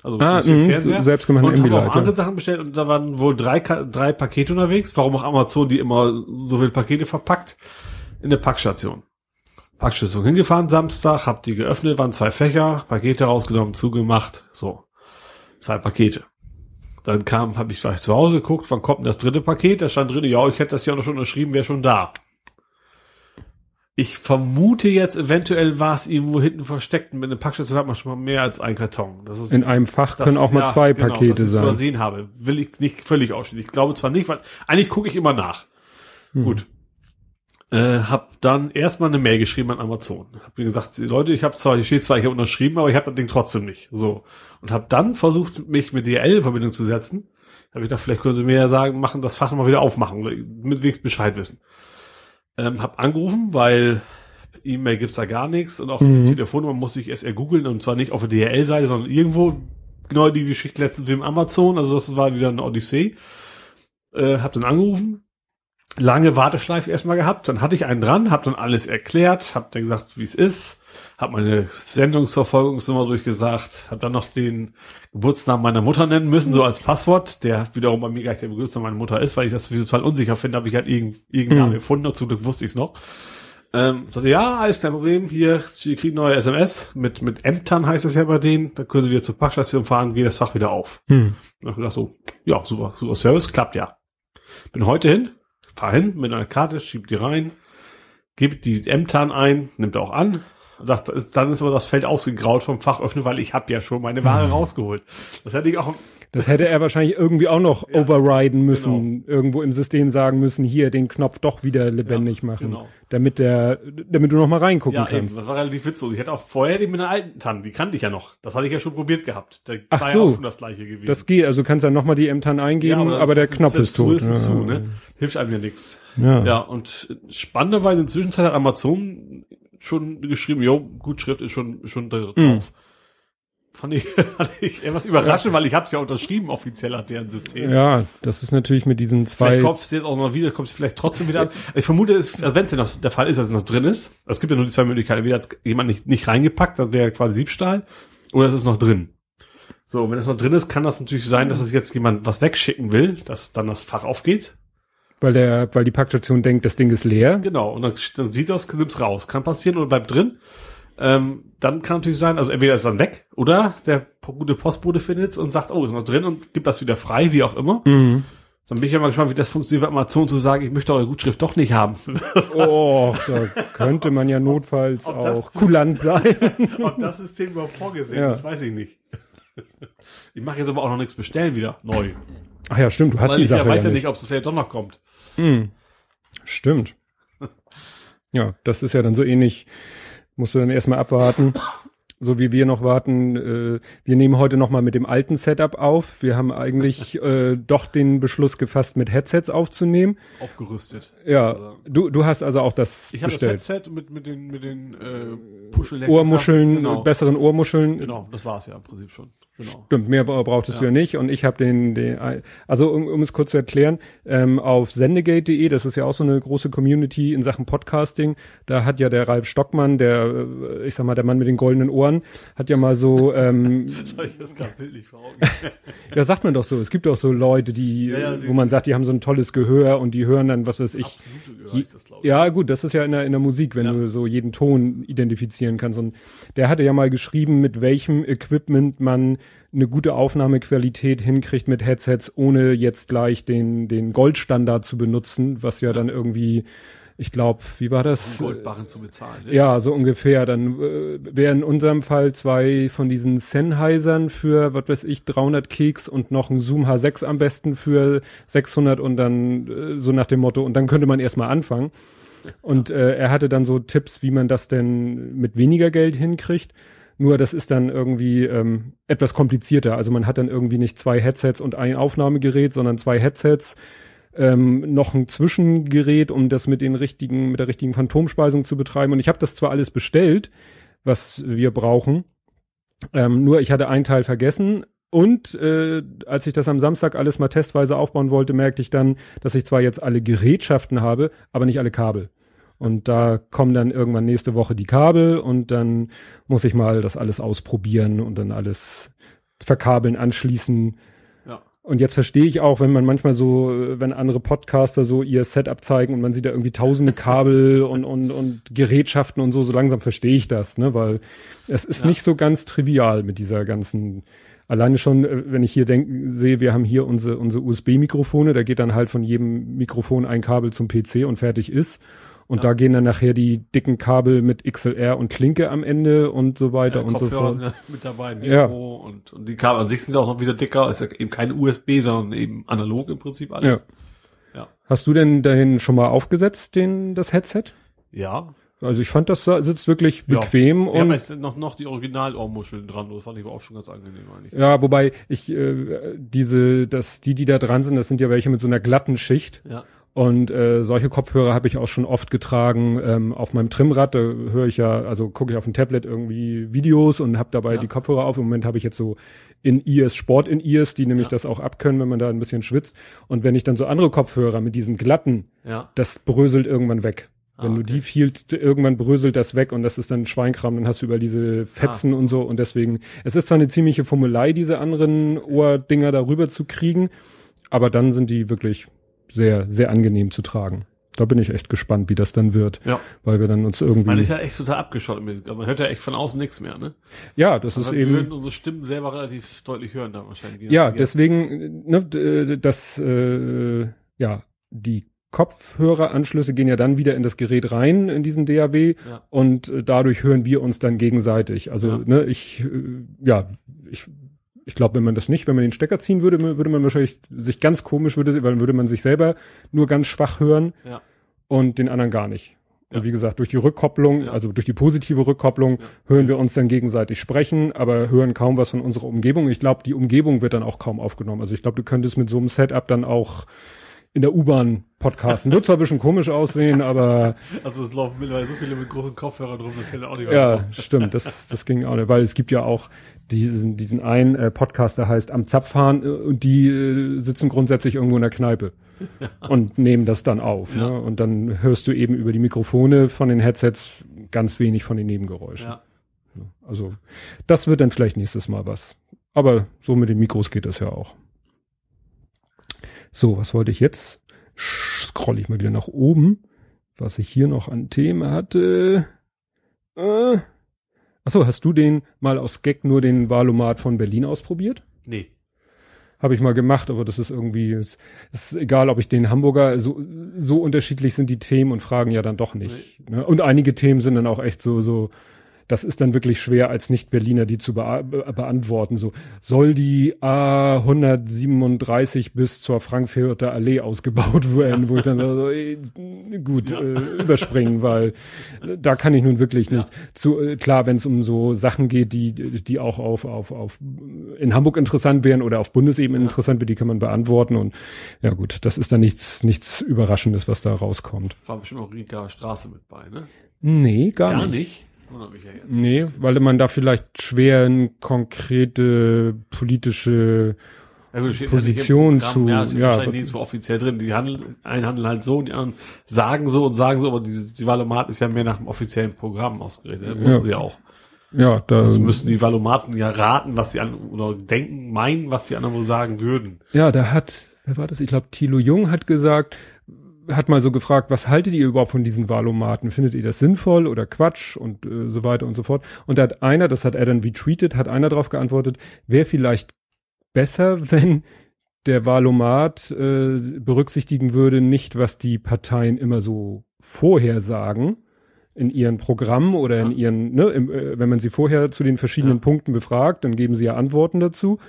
Also Ah, mh, selbstgemachten und habe auch andere ja. Sachen bestellt und da waren wohl drei, drei Pakete unterwegs. Warum auch Amazon die immer so viele Pakete verpackt in der Packstation. Packstation hingefahren Samstag, hab die geöffnet, waren zwei Fächer, Pakete rausgenommen, zugemacht, so zwei Pakete. Dann kam, habe ich vielleicht zu Hause geguckt, wann kommt denn das dritte Paket? Da stand drin, ja, ich hätte das ja auch noch schon unterschrieben, wäre schon da. Ich vermute jetzt, eventuell war es irgendwo hinten versteckt. Mit einer Packstation hat man schon mal mehr als ein Karton. Das ist In einem Fach das- können auch mal ja, zwei genau, Pakete dass ich's sein. übersehen habe. Will ich nicht völlig ausschließen. Ich glaube zwar nicht, weil eigentlich gucke ich immer nach. Hm. Gut. Äh, hab dann erstmal eine Mail geschrieben an Amazon. Hab mir gesagt, Leute, ich habe zwar, hier steht zwar, ich habe unterschrieben, aber ich habe das Ding trotzdem nicht. So. Und habe dann versucht, mich mit DHL in Verbindung zu setzen. Hab ich gedacht, vielleicht können sie mir ja sagen, machen das Fach mal wieder aufmachen, mit wenigstens Bescheid wissen. Ähm, hab angerufen, weil E-Mail gibt's da gar nichts und auch Mhm. die Telefonnummer musste ich erst ergoogeln und zwar nicht auf der DHL-Seite, sondern irgendwo genau die Geschichte letztens wie im Amazon, also das war wieder eine Odyssee. Äh, hab dann angerufen, lange Warteschleife erstmal gehabt, dann hatte ich einen dran, hab dann alles erklärt, hab dann gesagt, wie es ist, hab meine Sendungsverfolgungsnummer durchgesagt, hab dann noch den Geburtsnamen meiner Mutter nennen müssen, so als Passwort, der wiederum bei mir gleich der Geburtsname meiner Mutter ist, weil ich das total unsicher finde, habe ich halt irgend, irgendeinen Namen Hm. gefunden, und zum Glück wusste ich es noch. Ähm, sagte, ja, alles kein Problem, hier, wir kriegen neue SMS, mit, mit Ämtern heißt es ja bei denen, da können sie wieder zur Packstation fahren, geht das Fach wieder auf. Hm. Und ich gedacht so, ja, super, super Service, klappt ja. Bin heute hin, fahr hin mit einer Karte, schieb die rein, gebe die M-Tan ein, nimmt auch an, sagt, dann ist aber das Feld ausgegraut vom Fach öffnen, weil ich habe ja schon meine Ware Mhm. rausgeholt. Das hätte ich auch, Das hätte er wahrscheinlich irgendwie auch noch Ja, overriden müssen, irgendwo im System sagen müssen, hier den Knopf doch wieder lebendig Ja, machen, genau. damit der, damit du noch mal reingucken ja, eben, kannst. das war relativ witzig. Ich hätte auch vorher die mit einer alten Tan, die kannte ich ja noch. Das hatte ich ja schon probiert gehabt. Da Ach war so. ja auch schon das gleiche gewesen. Das geht, also du kannst dann noch mal die Ämtern eingeben, das- aber der Knopf ist zu tot. Ist, Ja. zu, ne? Hilft einem ja nichts. Ja. Ja, und spannenderweise inzwischen hat Amazon schon geschrieben, jo, Gutschrift ist schon, schon da drauf. Mhm. Fand ich, fand ich etwas überraschend, weil ich habe es ja unterschrieben, offiziell hat deren System. Ja, das ist natürlich mit diesen zwei. Vielleicht kommt es jetzt auch noch wieder, kommt es vielleicht trotzdem wieder an. Ich vermute, also wenn es denn noch der Fall ist, dass es noch drin ist, es gibt ja nur die zwei Möglichkeiten, entweder hat jemand nicht, nicht reingepackt, dann wäre quasi Diebstahl, oder es ist noch drin. So, wenn es noch drin ist, kann das natürlich sein, dass es jetzt jemand was wegschicken will, dass dann das Fach aufgeht. Weil der, weil die Packstation denkt, das Ding ist leer. Genau, und dann, dann sieht das, nimmt's raus. Kann passieren oder bleibt drin. Ähm, dann kann natürlich sein, also entweder ist es dann weg, oder der gute Postbote findet's und sagt, oh, ist noch drin und gibt das wieder frei, wie auch immer. Mhm. Dann bin ich ja mal gespannt, wie das funktioniert bei Amazon zu sagen, ich möchte eure Gutschrift doch nicht haben. Oh, da könnte man ja notfalls ob das- auch kulant sein. Ob das System überhaupt vorgesehen Ja. ist, weiß ich nicht. Ich mache jetzt aber auch noch nichts bestellen wieder, neu. Ach ja, stimmt, du hast Weil die ich Sache ja weiß ja nicht. ob es vielleicht doch noch kommt. Mhm. Stimmt. Ja, das ist ja dann so ähnlich. Musst du dann erstmal abwarten. So wie wir noch warten. Äh, wir nehmen heute noch mal mit dem alten Setup auf. Wir haben eigentlich äh, doch den Beschluss gefasst, mit Headsets aufzunehmen. Aufgerüstet. Ja, sozusagen. du, du hast also auch das Ich habe das. Headset mit, mit den, mit den äh, Puschel Ohrmuscheln, Genau. besseren Ohrmuscheln. genau, das war's ja im Prinzip schon. Genau. Stimmt, mehr bra- brauchtest Ja. du ja nicht. Und ich habe den, den, also um, um es kurz zu erklären, ähm, auf sendegate.de, das ist ja auch so eine große Community in Sachen Podcasting, da hat ja der Ralf Stockmann, der, äh, ich sag mal, der Mann mit den goldenen Ohren, hat ja mal so, ähm, Das habe ich das gerade bildlich vor Augen. ja sagt man doch so, es gibt auch so Leute, die, Ja, ja, die- wo man sagt, die haben so ein tolles Gehör und die hören dann, was weiß ich, ist das, glaube ich. ja, gut, das ist ja in der, in der Musik, wenn du so jeden Ton identifizieren kannst. Und der hatte ja mal geschrieben, mit welchem Equipment man eine gute Aufnahmequalität hinkriegt mit Headsets, ohne jetzt gleich den, den Goldstandard zu benutzen, was ja, dann irgendwie, ich glaube, wie war das? Um Goldbarren zu bezahlen. ne? Ja, so ungefähr. Dann äh, wären in unserem Fall zwei von diesen Sennheisern für, was weiß ich, 300 Keks und noch ein Zoom H6 am besten für 600 und dann äh, so nach dem Motto, und dann könnte man erstmal anfangen. Und äh, er hatte dann so Tipps, wie man das denn mit weniger Geld hinkriegt. Nur das ist dann irgendwie ähm, etwas komplizierter. Also man hat dann irgendwie nicht zwei Headsets und ein Aufnahmegerät, sondern zwei Headsets, ähm, noch ein Zwischengerät, um das mit den richtigen, mit der richtigen Phantomspeisung zu betreiben. Und ich habe das zwar alles bestellt, was wir brauchen, ähm, nur ich hatte einen Teil vergessen. Und äh, als ich das am Samstag alles mal testweise aufbauen wollte, merkte ich dann, dass ich zwar jetzt alle Gerätschaften habe, aber nicht alle Kabel. Und da kommen dann irgendwann nächste Woche die Kabel und dann muss ich mal das alles ausprobieren und dann alles verkabeln, anschließen. Ja. Und jetzt verstehe ich auch, wenn man manchmal so, wenn andere Podcaster so ihr Setup zeigen und man sieht da irgendwie tausende Kabel und, und, und Gerätschaften und so, so langsam verstehe ich das, ne, weil es ist Ja. nicht so ganz trivial mit dieser ganzen, alleine schon, äh, wenn ich hier denke, sehe, wir haben hier unsere, unsere USB-Mikrofone, da geht dann halt von jedem Mikrofon ein Kabel zum PC und fertig ist. Und Ja. da gehen dann nachher die dicken Kabel mit XLR und Klinke am Ende und so weiter Ja, und so Kopfhörer fort. sind ja mit dabei, Mikro Ja. und, und die Kabel an sich sind ja auch noch wieder dicker, ist ja eben keine USB, sondern eben analog im Prinzip alles. Hast du denn dahin schon mal aufgesetzt, den, das Headset? Ja. Also ich fand, das sitzt wirklich Ja. bequem Wir haben und jetzt noch, noch die Original-Ohrmuscheln dran, das fand ich aber auch schon ganz angenehm eigentlich. ja, wobei ich äh, diese, das, die, die da dran sind, das sind ja welche mit so einer glatten Schicht. Ja. Und äh, solche Kopfhörer habe ich auch schon oft getragen ähm, auf meinem Trimrad. Da höre ich ja, also gucke ich auf dem Tablet irgendwie Videos und habe dabei Ja. die Kopfhörer auf. Im Moment habe ich jetzt so in Ears, Sport in Ears, die nämlich Ja. das auch abkönnen, wenn man da ein bisschen schwitzt. Und wenn ich dann so andere Kopfhörer mit diesem glatten, Ja. das bröselt irgendwann weg. Ah, Wenn du okay. die viel, irgendwann bröselt das weg und das ist dann Schweinkram, dann hast du über diese Fetzen Ah. und so und deswegen, es ist zwar eine ziemliche Fummelei, diese anderen Ohrdinger darüber zu kriegen, aber dann sind die wirklich sehr, sehr angenehm zu tragen. Da bin ich echt gespannt, wie das dann wird, Ja. weil wir dann uns irgendwie, Man ist ja echt total abgeschottet. Man hört ja echt von außen nichts mehr, ne? ja, das ist Also wir würden eben, unsere Stimmen selber relativ deutlich hören da wahrscheinlich. ja, Jetzt- deswegen, ne, d- das, äh, ja, die Kopfhöreranschlüsse gehen ja dann wieder in das Gerät rein, in diesen DAW. Ja. und äh, dadurch hören wir uns dann gegenseitig. Also, Ja. ne, ich, äh, ja, ich, ich glaube, wenn man das nicht, wenn man den Stecker ziehen würde, würde man wahrscheinlich sich ganz komisch, würde, weil dann würde man sich selber nur ganz schwach hören Ja. und den anderen gar nicht. Ja. Und wie gesagt, durch die Rückkopplung, Ja. also durch die positive Rückkopplung, hören wir uns dann gegenseitig sprechen, aber hören kaum was von unserer Umgebung. Ich glaube, die Umgebung wird dann auch kaum aufgenommen. Also ich glaube, du könntest mit so einem Setup dann auch in der U-Bahn podcasten. Wird zwar ein bisschen komisch aussehen, aber. Also es laufen mittlerweile so viele mit großen Kopfhörern rum, das fällt auch nicht mehr Ja, stimmt, das, das ging auch nicht, weil es gibt ja auch diesen, diesen einen äh, Podcast, der heißt Am Zapfhahn äh, und die äh, sitzen grundsätzlich irgendwo in der Kneipe und nehmen das dann auf. Ja. Ne? Und dann hörst du eben über die Mikrofone von den Headsets ganz wenig von den Nebengeräuschen. Ja. Also das wird dann vielleicht nächstes Mal was. Aber so mit den Mikros geht das ja auch. So, was wollte ich jetzt? Scroll ich mal wieder nach oben, was ich hier noch an Themen hatte. Äh. Achso, hast du den mal aus Gag nur den Valomat von Berlin ausprobiert? Nee. Habe ich mal gemacht, aber das ist irgendwie, es ist egal, ob ich den Hamburger, so, so unterschiedlich sind die Themen und Fragen ja dann doch nicht. Ne? Und einige Themen sind dann auch echt so, so, das ist dann wirklich schwer als Nicht-Berliner die zu be beantworten. So, soll die A137 bis zur Frankfurter Allee ausgebaut werden, wo ich dann so, äh, gut, Ja. äh, überspringen, weil äh, da kann ich nun wirklich nicht. Zu, äh, klar, wenn es um so Sachen geht, die, die auch auf, auf, auf in Hamburg interessant wären oder auf Bundesebene interessant wären, die kann man beantworten. Und ja gut, das ist dann nichts, nichts Überraschendes, was da rauskommt. War bestimmt auch Rika Straße mit bei, ne? Nee, gar, nicht. Wundert mich ja jetzt. Nee, weil man da vielleicht schwer eine konkrete politische Ja, gut, Position zu- Ja, steht ja, wahrscheinlich nirgendwo offiziell drin. Die handeln, einen handeln halt so und die anderen sagen so und sagen so, aber dieses, die Valomat ist ja mehr nach dem offiziellen Programm ausgeredet. Das Ja. sie ja auch. ja, da Also müssen die Valomaten ja raten, was sie an, oder denken, meinen, was die anderen wohl sagen würden. Ja, da hat, wer war das? Ich glaube, Thilo Jung hat gesagt, hat mal so gefragt, was haltet ihr überhaupt von diesen Valomaten? Findet ihr das sinnvoll oder Quatsch und äh, so weiter und so fort? Und da hat einer, das hat er dann retweetet, hat einer darauf geantwortet, wäre vielleicht besser, wenn der Valomat äh, berücksichtigen würde, nicht was die Parteien immer so vorher sagen in ihren Programmen oder in Ja. ihren, ne, im, äh, wenn man sie vorher zu den verschiedenen Ja. Punkten befragt, dann geben sie ja Antworten dazu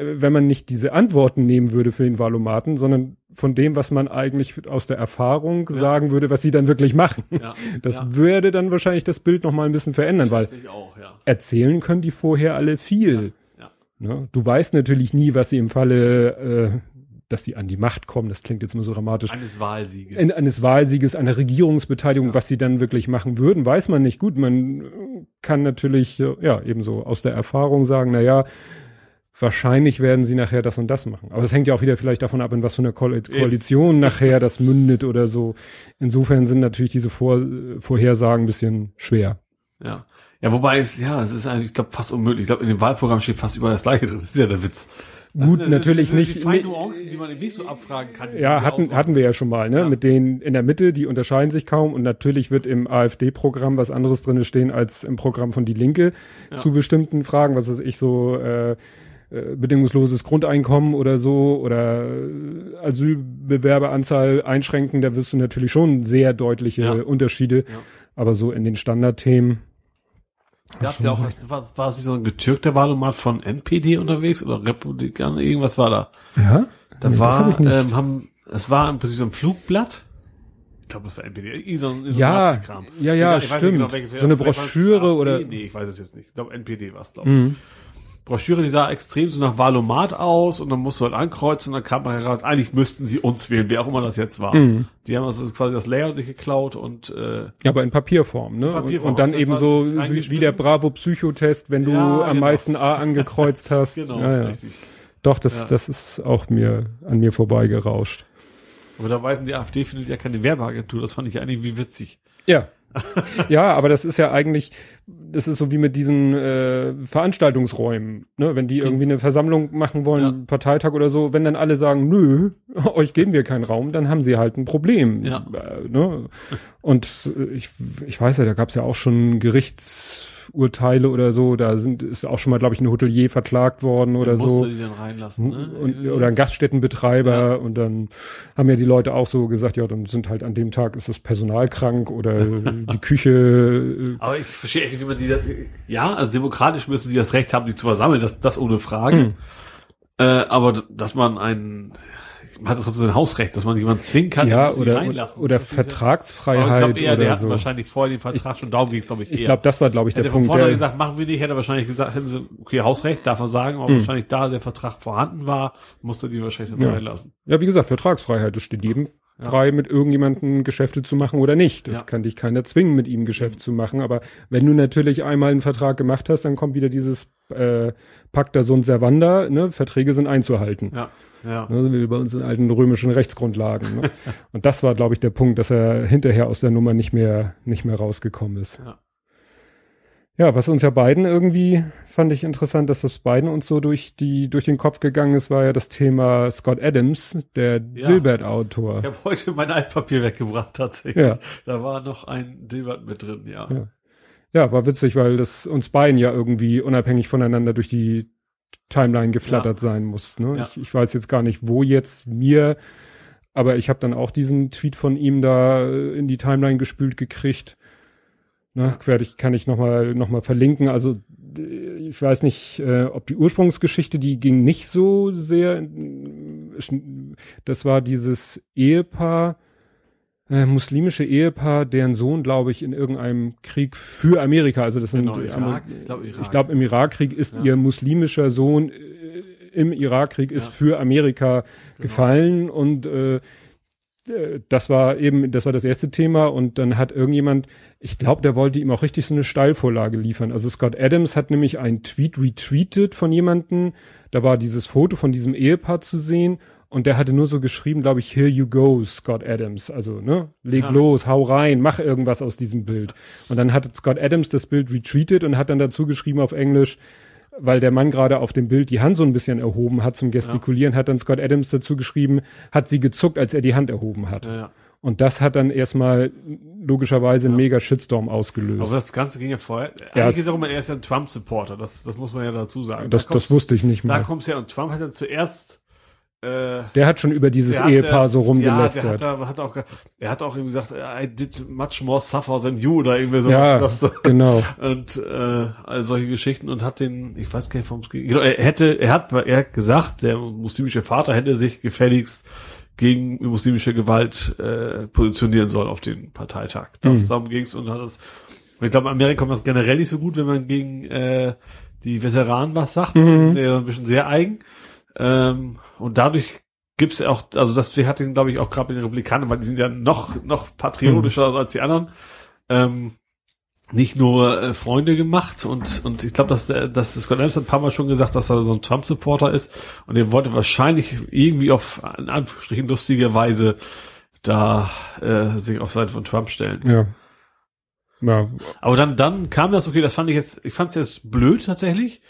wenn man nicht diese Antworten nehmen würde für den Valomaten, sondern von dem, was man eigentlich aus der Erfahrung Ja. sagen würde, was sie dann wirklich machen. Ja, Das ja. würde dann wahrscheinlich das Bild noch mal ein bisschen verändern, weil auch, erzählen können die vorher alle viel. Ja. Ne? Du weißt natürlich nie, was sie im Falle, äh, dass sie an die Macht kommen, das klingt jetzt immer so dramatisch, Eines Wahlsieges. in, eines Wahlsieges, einer Regierungsbeteiligung, was sie dann wirklich machen würden, weiß man nicht. Gut, man äh, kann natürlich, äh, ja, ebenso aus der Erfahrung sagen, na ja, wahrscheinlich werden sie nachher das und das machen. Aber es hängt ja auch wieder vielleicht davon ab, in was für einer Ko Koalition nachher das mündet oder so. Insofern sind natürlich diese Vor Vorhersagen ein bisschen schwer. Ja. Ja, wobei es, ja, es ist eigentlich, ich glaube, fast unmöglich. Ich glaube, in dem Wahlprogramm steht fast überall das Gleiche drin. Das ist ja der Witz. Gut, das natürlich sind nicht- Die feinen Nuancen, die man eben nicht so abfragen kann. Ja, hatten, ausmachen. hatten wir ja schon mal, ne? Ja. Mit denen in der Mitte, die unterscheiden sich kaum und natürlich wird im AfD-Programm was anderes drinne stehen als im Programm von Die Linke Ja. zu bestimmten Fragen, was weiß ich, so äh, äh, bedingungsloses Grundeinkommen oder so oder äh, Asylbewerberanzahl einschränken, da wirst du natürlich schon sehr deutliche Ja. Unterschiede, Ja. aber so in den Standardthemen. Gab es ja auch, war, war es nicht so ein getürkter Wahlomat von NPD unterwegs oder Republikaner, irgendwas war da. Ja? Da Nee, hab war, nicht. ähm, haben, es war im Prinzip so ein Flugblatt. Ich glaube, das war NPD, so so Ja, ja, ja, weiß nicht stimmt. genau, welche- So eine Broschüre oder- Nee, ich weiß es jetzt nicht. Ich glaube, NPD war es, glaube ich. Mhm. Broschüre, die sah extrem so nach Valomat aus und dann musst du halt ankreuzen und dann kam man heraus, eigentlich müssten sie uns wählen, wer auch immer das jetzt war. Mhm. Die haben also quasi das Layout geklaut und äh, Ja, aber in Papierform, ne? Papierform, und, und dann du eben so wie, der Bravo-Psychotest, wenn du Ja, am genau. meisten A angekreuzt hast. genau, ja, ja. richtig. Doch, das, das ist auch mir an mir vorbeigerauscht. Aber da weisen die AfD findet ja keine Werbeagentur, das fand ich eigentlich wie witzig. Ja. Ja, aber das ist ja eigentlich, das ist so wie mit diesen äh, Veranstaltungsräumen, ne? Wenn die irgendwie eine Versammlung machen wollen, Ja. Parteitag oder so, wenn dann alle sagen, nö, euch geben wir keinen Raum, dann haben sie halt ein Problem. Ja. Äh, ne? Und ich, ich weiß ja, da gab es ja auch schon Gerichtsurteile oder so, da sind ist auch schon mal, glaube ich, ein Hotelier verklagt worden oder musste so. die dann reinlassen, ne? Und, oder ein Gaststättenbetreiber Ja. und dann haben ja die Leute auch so gesagt, ja, dann sind halt an dem Tag ist das Personal krank oder die Küche. Aber ich verstehe echt, nicht, wie man die, das- ja, also demokratisch müssen die das Recht haben, die zu versammeln, das, das ohne Frage. Mhm. Äh, aber dass man einen, man hat trotzdem ein Hausrecht, dass man jemanden zwingen kann, ja, oder, reinlassen. oder Das Vertragsfreiheit ich glaube eher, der oder hat so. wahrscheinlich vorher den Vertrag schon darum ging es, glaube ich, Ich glaube, das war, glaube ich, hätte der von Punkt. vornherein Der, gesagt, machen wir nicht, hätte er wahrscheinlich gesagt, hätten sie, okay, Hausrecht, darf man sagen, aber Hm. wahrscheinlich da der Vertrag vorhanden war, musste die wahrscheinlich Ja. reinlassen. ja, wie gesagt, Vertragsfreiheit. Es steht jedem Ja. frei, mit irgendjemandem Geschäfte zu machen oder nicht. Das Ja. kann dich keiner zwingen, mit ihm Geschäft zu machen. Aber wenn du natürlich einmal einen Vertrag gemacht hast, dann kommt wieder dieses äh, Pacta sunt servanda. Ne? Verträge sind einzuhalten. Ja, ja. Ne, wie bei uns in alten römischen Rechtsgrundlagen. Ne? Und das war, glaube ich, der Punkt, dass er hinterher aus der Nummer nicht mehr, nicht mehr rausgekommen ist. Ja. Ja, was uns ja beiden irgendwie fand ich interessant, dass das beiden uns so durch die, durch den Kopf gegangen ist, war ja das Thema Scott Adams, der Ja. Dilbert-Autor. Ich habe heute mein Altpapier weggebracht, tatsächlich. Ja. Da war noch ein Dilbert mit drin, ja. Ja. Ja, war witzig, weil das uns beiden ja irgendwie unabhängig voneinander durch die Timeline geflattert sein muss. Ne? Ja. Ich, ich weiß jetzt gar nicht, wo jetzt mir, aber ich habe dann auch diesen Tweet von ihm da äh, in die Timeline gespült gekriegt. Ne, werde ich, kann ich nochmal noch mal verlinken. Also äh, ich weiß nicht, äh, ob die Ursprungsgeschichte, die ging nicht so sehr. äh, Das war dieses Ehepaar, äh, muslimische Ehepaar, deren Sohn, glaube ich, in irgendeinem Krieg für Amerika, also das sind Genau, Irak. Ich glaube, glaube, im Irakkrieg ist Ja. ihr muslimischer Sohn äh, im Irakkrieg ist Ja. für Amerika Genau. gefallen und äh, das war eben, das war das erste Thema und dann hat irgendjemand, ich glaube, der wollte ihm auch richtig so eine Steilvorlage liefern. Also Scott Adams hat nämlich einen Tweet retweetet von jemandem, da war dieses Foto von diesem Ehepaar zu sehen und der hatte nur so geschrieben, glaube ich, here you go, Scott Adams. Also, ne, leg Ja. los, hau rein, mach irgendwas aus diesem Bild. Und dann hat Scott Adams das Bild retweetet und hat dann dazu geschrieben auf Englisch, weil der Mann gerade auf dem Bild die Hand so ein bisschen erhoben hat zum Gestikulieren, hat dann Scott Adams dazu geschrieben, hat sie gezuckt, als er die Hand erhoben hat. Ja, ja. Und das hat dann erstmal logischerweise einen Ja. mega Shitstorm ausgelöst. Aber das Ganze ging ja vorher. Ja, Eigentlich es- ist auch immer, er ist ja ein Trump-Supporter. Das, das muss man ja dazu sagen. das, Da das wusste ich nicht Da mehr. kommt's ja, und Trump hat ja zuerst, äh, Der hat schon über dieses hat, Ehepaar äh, so Ja, rumgelästert. der hat, hat auch, er hat auch irgendwie gesagt, I did much more suffer than you oder irgendwie Ja, sowas. Das, genau. und äh, all solche Geschichten und hat den, ich weiß gar nicht, worum es ging. Genau, er hätte, er hat, er hat gesagt, der muslimische Vater hätte sich gefälligst gegen muslimische Gewalt äh, positionieren sollen auf den Parteitag. Mhm. Darum ging's und hat das. Und ich glaube, in Amerika kommt das generell nicht so gut, wenn man gegen äh, die Veteranen was sagt. Mhm. Die sind ja ein bisschen sehr eigen. Ähm, und dadurch gibt's auch, also das hat ihn, glaube ich, auch gerade bei den Republikanern, weil die sind ja noch, noch patriotischer Mhm. als die anderen. Ähm, nicht nur äh, Freunde gemacht und und ich glaube, dass der, dass Scott Adams hat ein paar Mal schon gesagt, dass er so ein Trump-Supporter ist und er wollte wahrscheinlich irgendwie auf in Anführungsstrichen lustige Weise da äh, sich auf Seite von Trump stellen. Ja. Ja, Aber dann dann kam das okay, das fand ich jetzt, ich fand es jetzt blöd tatsächlich.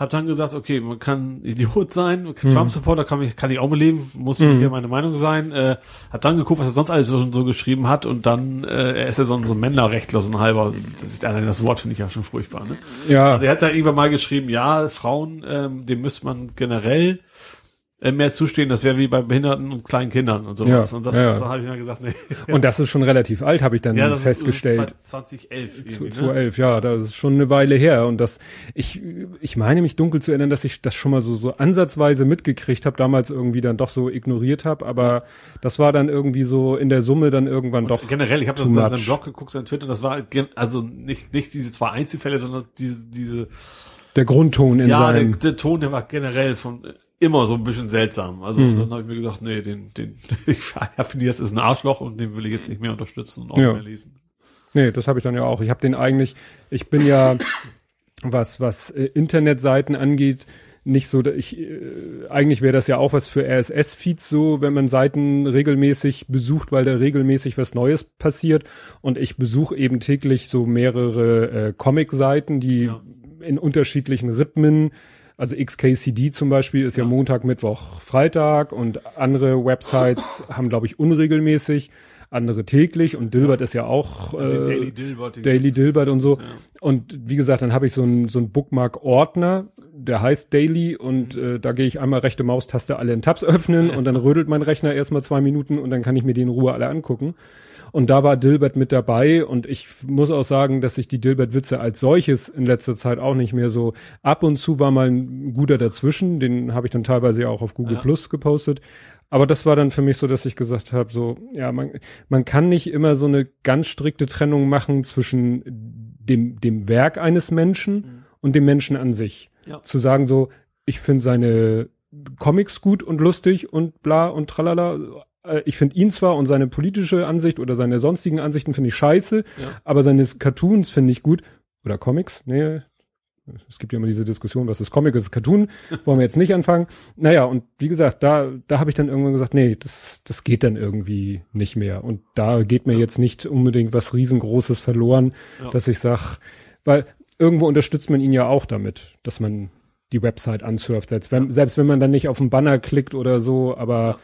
Hab dann gesagt, okay, man kann Idiot sein, Mhm. Trump-Supporter kann ich, kann ich auch mit leben, muss nicht hier meine Meinung sein. Äh, hab dann geguckt, was er sonst alles so, so geschrieben hat und dann, äh, er ist ja so ein, so ein Männerrechtler, so ein halber, das ist allein das Wort finde ich ja schon furchtbar, ne? ja, Also er hat da irgendwann mal geschrieben, ja, Frauen, ähm, dem müsste man generell mehr zustehen, das wäre wie bei Behinderten und kleinen Kindern und sowas. Ja, und das ja, ja. habe ich mir gesagt, nee. und das ist schon relativ alt, habe ich dann ja, das festgestellt. ist 2011 Zu- ne? 2011, ja, das ist schon eine Weile her. Und das, ich, ich meine mich dunkel zu erinnern, dass ich das schon mal so, so ansatzweise mitgekriegt habe, damals irgendwie dann doch so ignoriert habe, aber das war dann irgendwie so in der Summe dann irgendwann doch. Generell, ich habe das in seinem Blog geguckt, sein Twitter, das war also nicht, nicht diese zwei Einzelfälle, sondern diese, diese Der Grundton in ja, der, seinem. der Ton, der war generell von äh, immer so ein bisschen seltsam. Also Mhm. dann habe ich mir gedacht, nee, den, den, ich finde, das ist ein Arschloch und den will ich jetzt nicht mehr unterstützen und auch Ja. mehr lesen. Nee, das habe ich dann ja auch. Ich habe den eigentlich, ich bin ja, was, was äh, Internetseiten angeht, nicht so, ich, äh, eigentlich wäre das ja auch was für RSS-Feeds so, wenn man Seiten regelmäßig besucht, weil da regelmäßig was Neues passiert. Und ich besuche eben täglich so mehrere äh, Comic-Seiten, die Ja. in unterschiedlichen Rhythmen also XKCD zum Beispiel ist ja, Ja. Montag, Mittwoch, Freitag und andere Websites haben, glaube ich, unregelmäßig, andere täglich und Dilbert ist ja auch den äh, Daily Dilbert. den Daily. Dilbert und so. Ja. Und wie gesagt, dann habe ich so einen so einen Bookmark-Ordner, der heißt Daily und äh, da gehe ich einmal rechte Maustaste alle in Tabs öffnen und dann rödelt mein Rechner erstmal zwei Minuten und dann kann ich mir die in Ruhe alle angucken. Und da war Dilbert mit dabei und ich muss auch sagen, dass ich die Dilbert-Witze als solches in letzter Zeit auch nicht mehr so ab und zu war mal ein guter dazwischen, den habe ich dann teilweise ja auch auf Google Ja. Plus gepostet. Aber das war dann für mich so, dass ich gesagt habe, so, ja, man, man kann nicht immer so eine ganz strikte Trennung machen zwischen dem, dem Werk eines Menschen mhm. und dem Menschen an sich. Ja. Zu sagen so, ich finde seine Comics gut und lustig und bla und tralala. Äh, ich finde ihn zwar und seine politische Ansicht oder seine sonstigen Ansichten finde ich scheiße, ja. aber seine Cartoons finde ich gut. Oder Comics? Nee, es gibt ja immer diese Diskussion, was ist Comic, was ist Cartoon, wollen wir jetzt nicht anfangen. Naja, und wie gesagt, da, da habe ich dann irgendwann gesagt, nee, das, das geht dann irgendwie nicht mehr. Und da geht mir ja. jetzt nicht unbedingt was riesengroßes verloren, ja. dass ich sag, weil irgendwo unterstützt man ihn ja auch damit, dass man die Website ansurft, selbst wenn, selbst wenn man dann nicht auf den Banner klickt oder so, aber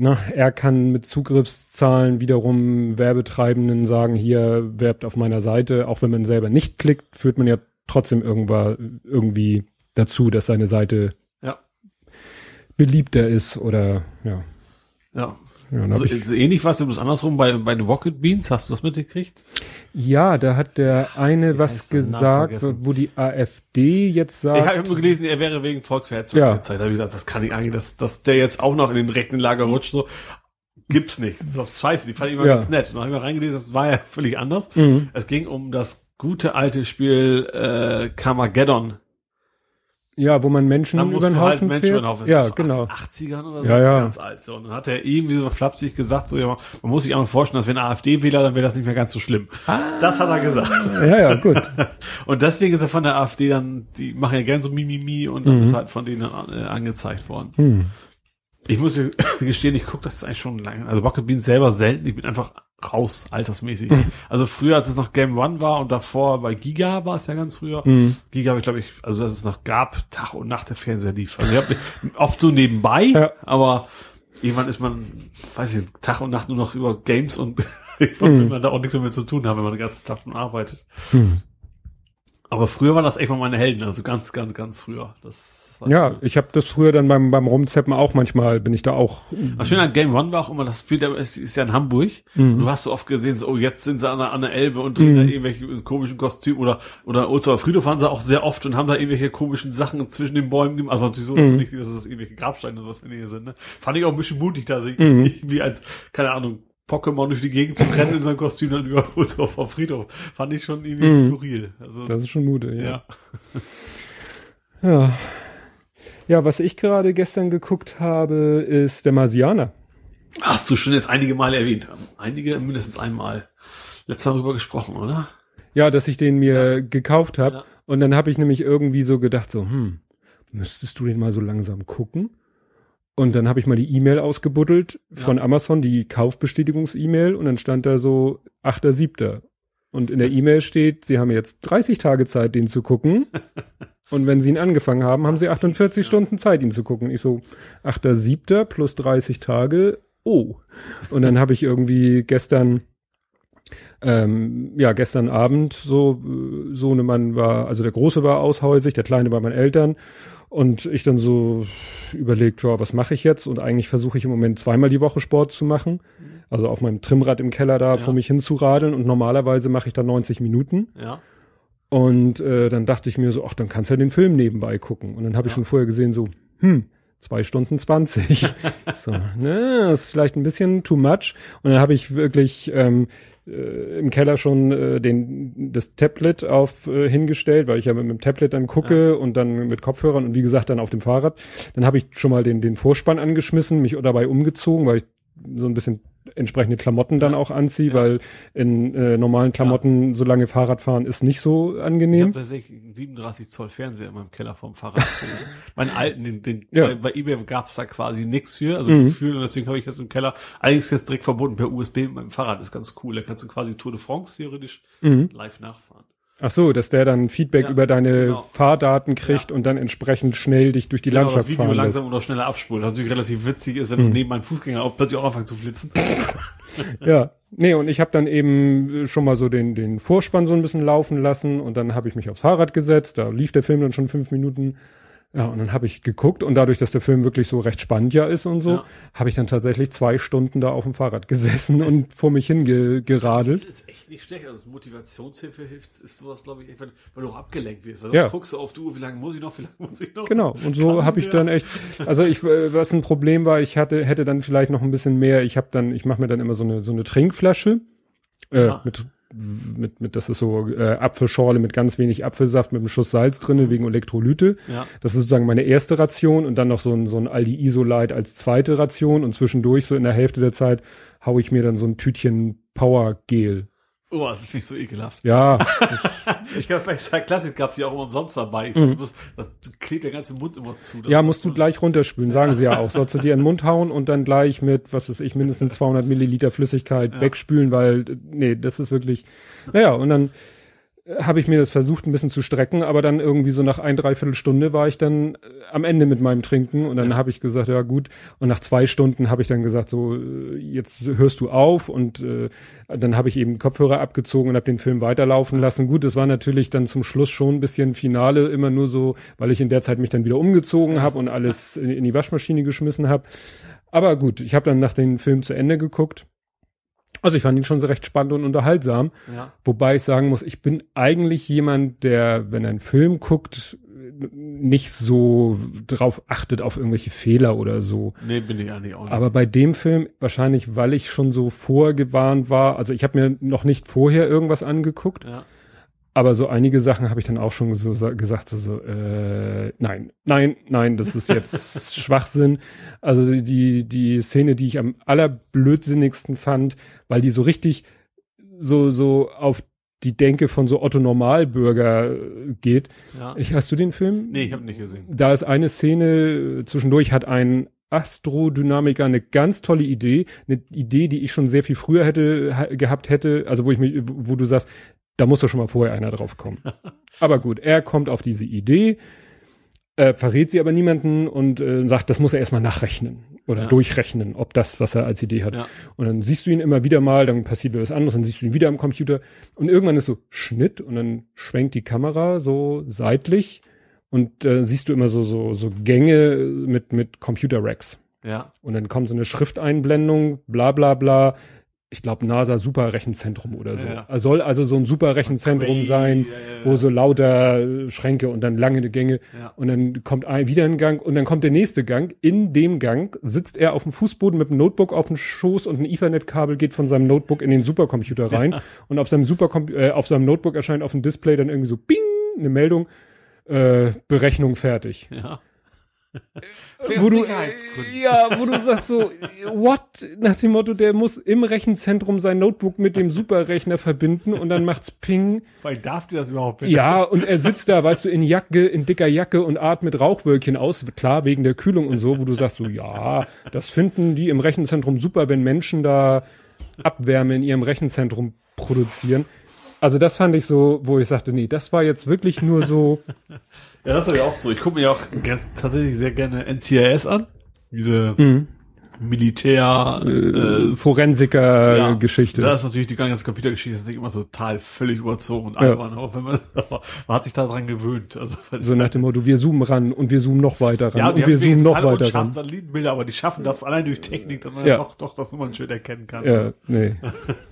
na, er kann mit Zugriffszahlen wiederum Werbetreibenden sagen, hier werbt auf meiner Seite, auch wenn man selber nicht klickt, führt man ja trotzdem irgendwann irgendwie dazu, dass seine Seite ja. beliebter ist oder ja. Ja. Ja so, so ähnlich was, bloß andersrum bei, bei den Rocket Beans, hast du das mitgekriegt? Ja, da hat der eine Wie was gesagt, wo die AfD jetzt sagt. Ich habe nur gelesen, er wäre wegen Volksverhetzung ja. angezeigt. Da habe ich gesagt, das kann ich eigentlich, dass, dass der jetzt auch noch in den rechten Lager rutscht, so gibt's nicht. Das ist doch scheiße, die fand ich immer ja. ganz nett. Und dann habe ich mal reingelesen, das war ja völlig anders. Mhm. Es ging um das gute alte Spiel äh, Carmageddon. Ja, wo man Menschen über den Haufen halt Menschen über den Haufen. Ja, genau. 80ern oder so, ja, ja. ganz alt. So, und dann hat er irgendwie so flapsig gesagt, so, ja, man muss sich einmal vorstellen, dass wenn AfD-Wähler, dann wäre das nicht mehr ganz so schlimm. Ah, das hat er gesagt. Ja, ja, gut. und deswegen ist er von der AfD dann, die machen ja gern so Mimimi und dann mhm. ist halt von denen dann, äh, angezeigt worden. Mhm. Ich muss gestehen, ich gucke das eigentlich schon lange. Also Rocket Beans selber selten. Ich bin einfach raus, altersmäßig. Mhm. Also früher, als es noch Game One war und davor bei Giga war es ja ganz früher. Mhm. Giga habe ich, glaube ich, also dass es noch gab, Tag und Nacht der Fernseher lief. Also ich habe oft so nebenbei, ja. aber irgendwann ist man, weiß ich, Tag und Nacht nur noch über Games und ich mhm. will man da auch nichts mehr zu tun haben, wenn man den ganzen Tag schon arbeitet. Mhm. Aber früher war das echt mal meine Helden, also ganz, ganz, ganz früher. Das ja, ich habe das früher dann beim, beim Rumzeppen auch manchmal, bin ich da auch. Was schön an Game One war auch immer, das Spiel ist, ist ja in Hamburg. Mhm. Du hast so oft gesehen, so, oh, jetzt sind sie an der, an der Elbe und drehen mhm. da irgendwelche komischen Kostüme oder, oder Ozer Friedhof waren sie auch sehr oft und haben da irgendwelche komischen Sachen zwischen den Bäumen, also so, dass mhm. nicht, dass das irgendwelche Grabsteine oder was in der Nähe sind, ne? Fand ich auch ein bisschen mutig, da sich mhm. irgendwie als, keine Ahnung, Pokémon durch die Gegend zu rennen in seinem Kostüm dann über Ozer Friedhof. Fand ich schon irgendwie mhm. skurril. Also, das ist schon mutig, ja. Ja. ja. Ja, was ich gerade gestern geguckt habe, ist der Marsianer. Hast du schon jetzt einige Male erwähnt. Einige, mindestens einmal. Letztes Mal darüber gesprochen, oder? Ja, dass ich den mir ja. gekauft habe. Ja. Und dann habe ich nämlich irgendwie so gedacht, so, hm, müsstest du den mal so langsam gucken? Und dann habe ich mal die E-Mail ausgebuddelt von ja. Amazon, die Kaufbestätigungs-E-Mail, und dann stand da so 8.7. Und in der E-Mail steht, sie haben jetzt 30 Tage Zeit, den zu gucken. Und wenn sie ihn angefangen haben, haben sie 48 Stunden Zeit, ihn zu gucken. Ich so, 8.7. plus 30 Tage, oh. Und dann habe ich irgendwie gestern, ähm, ja, gestern Abend so, so eine Mann war, also der Große war aushäusig, der Kleine bei meinen Eltern. Und ich dann so überlegt, ja, was mache ich jetzt? Und eigentlich versuche ich im Moment zweimal die Woche Sport zu machen. Also auf meinem Trimmrad im Keller da ja. vor mich hinzuradeln. Und normalerweise mache ich da 90 Minuten. Ja. Und äh, dann dachte ich mir so, ach, dann kannst du ja den Film nebenbei gucken. Und dann habe ja. ich schon vorher gesehen, so, hm, zwei Stunden zwanzig. so, ne, ist vielleicht ein bisschen too much. Und dann habe ich wirklich ähm, äh, im Keller schon äh, den das Tablet auf äh, hingestellt, weil ich ja mit, mit dem Tablet dann gucke ja. und dann mit Kopfhörern und wie gesagt dann auf dem Fahrrad. Dann habe ich schon mal den den Vorspann angeschmissen, mich dabei umgezogen, weil ich so ein bisschen entsprechende Klamotten dann auch anziehe, ja. weil in äh, normalen Klamotten ja. so lange Fahrrad fahren ist nicht so angenehm. Ich habe tatsächlich 37 Zoll Fernseher in meinem Keller vom Fahrrad. Meinen alten, den, den ja. bei, bei eBay gab's da quasi nichts für, also mhm. Gefühl und deswegen habe ich jetzt im Keller eigentlich jetzt direkt verbunden per USB mit meinem Fahrrad, ist ganz cool. Da kannst du quasi Tour de France theoretisch mhm. live nachfahren. Ach so, dass der dann Feedback ja, über deine genau. Fahrdaten kriegt ja. und dann entsprechend schnell dich durch die genau, Landschaft das Video fahren langsam oder schneller abspulen. Was natürlich relativ witzig ist, wenn hm. du neben einem Fußgänger auch plötzlich auch anfängt zu flitzen. ja, nee, und ich habe dann eben schon mal so den, den Vorspann so ein bisschen laufen lassen und dann habe ich mich aufs Fahrrad gesetzt. Da lief der Film dann schon fünf Minuten. Ja, und dann habe ich geguckt und dadurch, dass der Film wirklich so recht spannend ja ist und so, Ja. habe ich dann tatsächlich zwei Stunden da auf dem Fahrrad gesessen und vor mich hingeradelt. Das ist echt nicht schlecht. Also Motivationshilfe hilft, ist sowas, glaube ich, echt, weil, du auch abgelenkt wirst. Weil Ja. sonst guckst du auf die Uhr, wie lange muss ich noch, wie lange muss ich noch? Genau, und so habe ich dann echt, also ich, äh, was ein Problem war, ich hatte, hätte dann vielleicht noch ein bisschen mehr, ich habe dann, ich mache mir dann immer so eine, so eine Trinkflasche, äh, mit, mit, mit, das ist so äh, Apfelschorle mit ganz wenig Apfelsaft mit einem Schuss Salz drinne wegen Elektrolyte. Ja. Das ist sozusagen meine erste Ration und dann noch so ein, so ein Aldi Isolite als zweite Ration und zwischendurch so in der Hälfte der Zeit hau ich mir dann so ein Tütchen Power Gel. Oh, das finde ich so ekelhaft. Ja, Ich kann vielleicht sagen, Klassik gab es ja auch immer umsonst dabei. Ich find, muss, das klebt der ganze Mund immer zu. Mhm. ja, musst du gleich runterspülen, sagen sie ja auch. Sollst du dir in den Mund hauen und dann gleich mit, was weiß ich, mindestens 200 Milliliter Flüssigkeit Ja. wegspülen, weil, nee, das ist wirklich, naja, und dann habe ich mir das versucht, ein bisschen zu strecken, aber dann irgendwie so nach ein, dreiviertel Stunde war ich dann äh, am Ende mit meinem Trinken und dann habe ich gesagt, ja gut, und nach zwei Stunden habe ich dann gesagt, so, äh, jetzt hörst du auf und äh, dann habe ich eben Kopfhörer abgezogen und habe den Film weiterlaufen lassen. Gut, es war natürlich dann zum Schluss schon ein bisschen Finale, immer nur so, weil ich in der Zeit mich dann wieder umgezogen habe und alles in, in die Waschmaschine geschmissen habe. Aber gut, ich habe dann nach dem Film zu Ende geguckt. Also ich fand ihn schon so recht spannend und unterhaltsam. Ja. Wobei ich sagen muss, ich bin eigentlich jemand, der, wenn er einen Film guckt, nicht so drauf achtet auf irgendwelche Fehler oder so. Nee, bin ich eigentlich auch nicht. Aber bei dem Film, wahrscheinlich, weil ich schon so vorgewarnt war, also ich habe mir noch nicht vorher irgendwas angeguckt, ja. Aber so einige Sachen habe ich dann auch schon so sa- gesagt, so, so äh, nein, nein, nein, das ist jetzt Schwachsinn. Also die, die Szene, die ich am allerblödsinnigsten fand, weil die so richtig so, so auf die Denke von so Otto Normalbürger äh, geht. ja. Ich, hast du den Film? nee, ich habe nicht gesehen. Da ist eine Szene, äh, zwischendurch hat ein Astrodynamiker eine ganz tolle Idee, eine Idee, die ich schon sehr viel früher hätte ha, gehabt hätte, also wo ich mich, wo du sagst, da muss doch schon mal vorher einer drauf kommen. aber gut, er kommt auf diese Idee, äh, verrät sie aber niemanden und äh, sagt, das muss er erstmal nachrechnen oder Ja. durchrechnen, ob das, was er als Idee hat. Ja. Und dann siehst du ihn immer wieder mal, dann passiert wieder was anderes, dann siehst du ihn wieder am Computer und irgendwann ist so Schnitt und dann schwenkt die Kamera so seitlich und äh, siehst du immer so so so Gänge mit mit Computer Racks Ja. und dann kommt so eine Schrifteinblendung, bla bla bla. Ich glaube NASA Superrechenzentrum oder so. Ja. Er Soll also so ein Superrechenzentrum sein, ja, ja, wo ja. so lauter Schränke und dann lange Gänge Ja. und dann kommt ein, wieder ein Gang und dann kommt der nächste Gang. In dem Gang sitzt er auf dem Fußboden mit einem Notebook auf dem Schoß und ein Ethernet-Kabel geht von seinem Notebook in den Supercomputer rein und auf seinem Supercom äh, auf seinem Notebook erscheint auf dem Display dann irgendwie so Bing eine Meldung äh, Berechnung fertig. Ja. Wo du, ja, wo du sagst so, what? Nach dem Motto, der muss im Rechenzentrum sein Notebook mit dem Superrechner verbinden und dann macht's Ping. Weil darf die das überhaupt Ja, und er sitzt da, weißt du, in Jacke, in dicker Jacke und atmet Rauchwölkchen aus, klar, wegen der Kühlung und so, wo du sagst so, ja, das finden die im Rechenzentrum super, wenn Menschen da Abwärme in ihrem Rechenzentrum produzieren. Also das fand ich so, wo ich sagte, nee, das war jetzt wirklich nur so, Ja, das ist ja auch so. Ich gucke mir auch tatsächlich sehr gerne NCIS an. Diese hm, Militär, äh, Forensiker-Geschichte. Da ist natürlich die ganze Computergeschichte ist nicht immer total völlig überzogen und Ja. albern, auch wenn man, aber man hat sich daran gewöhnt. Also, So nach dem Motto, wir zoomen ran und wir zoomen noch weiter ran ja, und wir zoomen noch weiter ran. Satellitenbilder, aber die schaffen das allein durch Technik, dass man Ja. ja. doch, doch das Nummern schön erkennen kann. Ja, nee.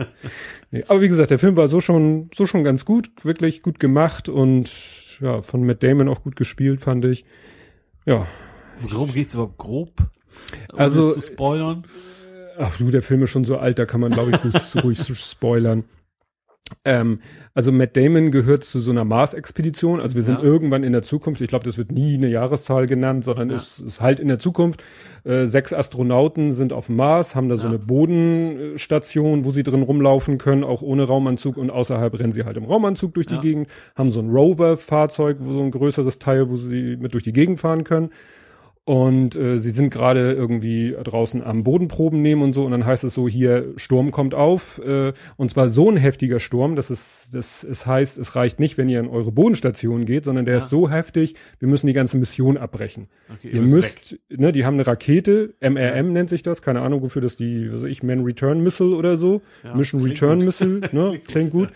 nee. Aber wie gesagt, der Film war so schon, so schon ganz gut, wirklich gut gemacht und ja, von Matt Damon auch gut gespielt, fand ich. Ja. Worum geht's überhaupt grob? Also- zu spoilern. Ach du, der Film ist schon so alt, da kann man, glaube ich, ruhig, so spoilern. Ähm, also Matt Damon gehört zu so einer Mars-Expedition. Also wir sind Ja. irgendwann in der Zukunft. Ich glaube, das wird nie eine Jahreszahl genannt, sondern Ja. es ist halt in der Zukunft. Äh, sechs Astronauten sind auf dem Mars, haben da so Ja. eine Bodenstation, wo sie drin rumlaufen können, auch ohne Raumanzug. Und außerhalb rennen sie halt im Raumanzug durch die. Gegend, haben so ein Rover-Fahrzeug, wo so ein größeres Teil, wo sie mit durch die Gegend fahren können. Und äh, sie sind gerade irgendwie draußen am Bodenproben nehmen und so. Und dann heißt es so, hier, Sturm kommt auf. Äh, und zwar so ein heftiger Sturm, dass es, dass es heißt, es reicht nicht, wenn ihr in eure Bodenstation geht, sondern der Ja. ist so heftig, wir müssen die ganze Mission abbrechen. Okay, Ihr müsst, ne, die haben eine Rakete, MRM nennt sich das, keine Ahnung, wofür das die, was weiß ich, Man Return Missile oder so. Ja, Mission klingt Return gut. Missile, ne, klingt gut.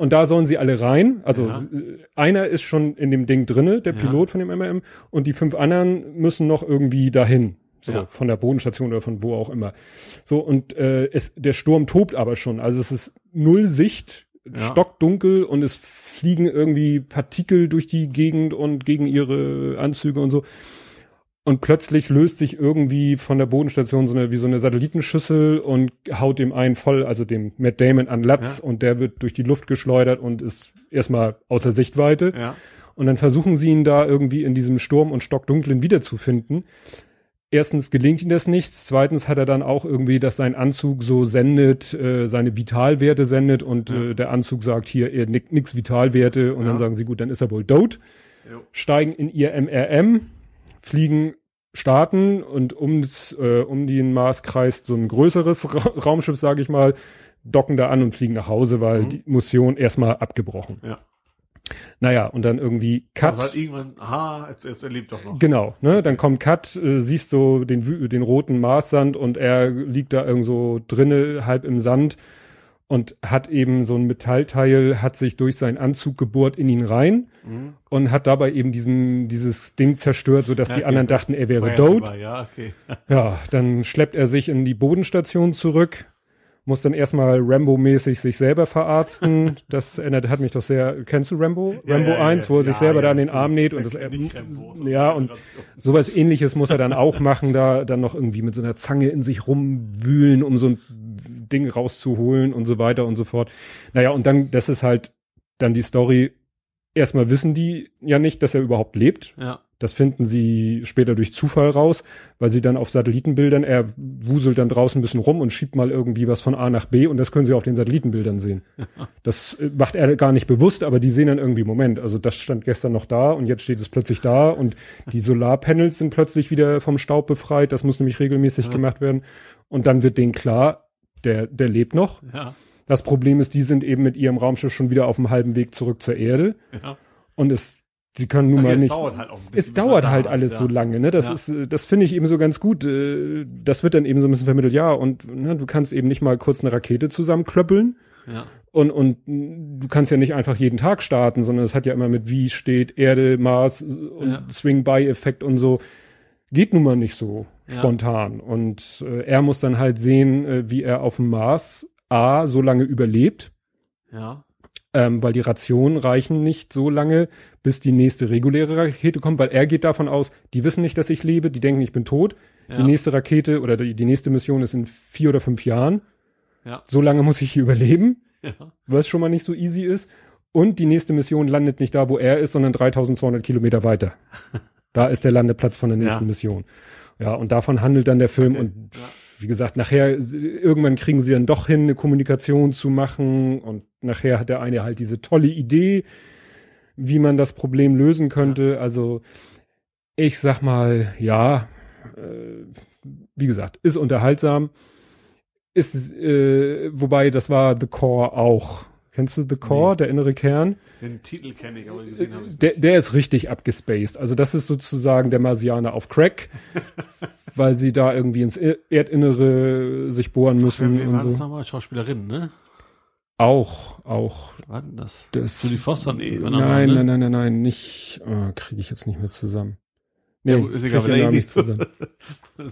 Und da sollen sie alle rein. Also Ja. äh, einer ist schon in dem Ding drinne, der Ja. Pilot von dem MRM, und die fünf anderen müssen noch irgendwie dahin. So, Ja. von der Bodenstation oder von wo auch immer. So, und äh, es, der Sturm tobt aber schon. Also es ist null Sicht, Ja. stockdunkel und es fliegen irgendwie Partikel durch die Gegend und gegen ihre Anzüge und so. Und plötzlich löst sich irgendwie von der Bodenstation so eine, wie so eine Satellitenschüssel und haut dem einen voll, also dem Matt Damon an Latz Ja. und der wird durch die Luft geschleudert und ist erstmal außer Sichtweite. Ja. Und dann versuchen sie ihn da irgendwie in diesem Sturm und Stockdunklen wiederzufinden. Erstens gelingt ihm das nicht. Zweitens hat er dann auch irgendwie, dass sein Anzug so sendet, äh, seine Vitalwerte sendet und Ja. äh, der Anzug sagt hier er, nix, Vitalwerte und dann sagen sie gut, dann ist er wohl. Jo. Steigen in ihr MRM, fliegen starten und ums, äh, um den Mars kreist so ein größeres Ra Raumschiff, sage ich mal, docken da an und fliegen nach Hause, weil Mhm. die Mission erstmal abgebrochen. Ja. Naja, und dann irgendwie Cut. Also halt irgendwann, aha, jetzt, jetzt er lebt doch noch. Genau, ne? Dann kommt Cut, äh, siehst du den, den roten Marssand und er liegt da irgend so drinne, halb im Sand und hat eben so ein Metallteil, hat sich durch seinen Anzug gebohrt in ihn rein Mhm. und hat dabei eben diesen, dieses Ding zerstört, sodass Ja, die okay, anderen dachten, er wäre tot. Ja, okay. Ja, dann schleppt er sich in die Bodenstation zurück, muss dann erstmal Rambo-mäßig sich selber verarzten. Das erinnert, hat mich doch sehr, kennst du Rambo? Ja, Rambo ja, ja, 1, wo er sich selber da an den. Arm näht und Der das, Rambo, so ja, und sowas ähnliches muss er dann auch machen, da dann noch irgendwie mit so einer Zange in sich rumwühlen, um so ein Ding rauszuholen und so weiter und so fort. Naja, und dann, das ist halt dann die Story. Erstmal wissen die ja nicht, dass er überhaupt lebt. Ja. Das finden sie später durch Zufall raus, weil sie dann auf Satellitenbildern, er wuselt dann draußen ein bisschen rum und schiebt mal irgendwie was von A nach B und das können sie auf den Satellitenbildern sehen. Das äh, macht er gar nicht bewusst, aber die sehen dann irgendwie, Moment, also das stand gestern noch da und jetzt steht es plötzlich da und die Solarpanels sind plötzlich wieder vom Staub befreit, das muss nämlich regelmäßig Ja. gemacht werden und dann wird denen klar, der, der lebt noch. Ja. Das Problem ist, die sind eben mit ihrem Raumschiff schon wieder auf dem halben Weg zurück zur Erde Ja. und es, sie können nun Ach, mal es nicht dauert halt auch ein bisschen. es dauert halt ist, alles ja. so lange, ne? Das Ja. ist, das finde ich eben so ganz gut. äh, Das wird dann eben so ein bisschen vermittelt, ja, und ne, du kannst eben nicht mal kurz eine Rakete zusammenklöppeln Ja. und, und du kannst ja nicht einfach jeden Tag starten, sondern es hat ja immer mit wie steht Erde, Mars und Ja. Swing-by-Effekt und so. Geht nun mal nicht so Ja. spontan. Und äh, er muss dann halt sehen, äh, wie er auf dem Mars A so lange überlebt Ja. ähm, weil die Rationen reichen nicht so lange, bis die nächste reguläre Rakete kommt, weil er geht davon aus, die wissen nicht, dass ich lebe, die denken, ich bin tot. Ja. Die nächste Rakete oder die, die nächste Mission ist in vier oder fünf Jahren. Ja. So lange muss ich hier überleben, Ja. was schon mal nicht so easy ist. Und die nächste Mission landet nicht da, wo er ist, sondern 3200 Kilometer weiter. Da ist der Landeplatz von der nächsten. Mission. Ja, und davon handelt dann der Film. Okay, Und ja. wie gesagt, nachher, irgendwann kriegen sie dann doch hin, eine Kommunikation zu machen. Und nachher hat der eine halt diese tolle Idee, wie man das Problem lösen könnte. Also, ich sag mal, ja, äh, wie gesagt, ist unterhaltsam. Ist, äh, wobei, das war The Core auch. Kennst du The Core, Nee. der innere Kern? Den Titel kenne ich, aber gesehen habe ich Der, der ist richtig abgespaced. Also das ist sozusagen der Marsianer auf Crack, weil sie da irgendwie ins Erdinnere sich bohren müssen Wer, wer war und das so. nochmal? Schauspielerin, ne? Auch, auch. Wer war denn das? Das, Julie Foster? Nee, nein, noch, nein, ne? nein, nein, nein, nicht, äh, kriege ich jetzt nicht mehr zusammen. Nee, Ja, ist egal, eh nicht zusammen. So.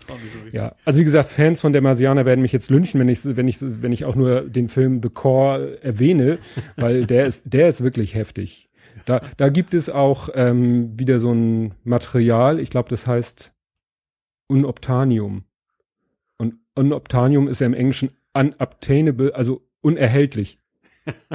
Ja, also wie gesagt, Fans von der Marsianer werden mich jetzt lynchen, wenn ich, wenn ich, wenn ich auch nur den Film The Core erwähne, weil der ist, der ist wirklich heftig. Da, da gibt es auch ähm, wieder so ein Material, ich glaube, das heißt Unobtanium. Und Unobtanium ist ja im Englischen unobtainable, also unerhältlich.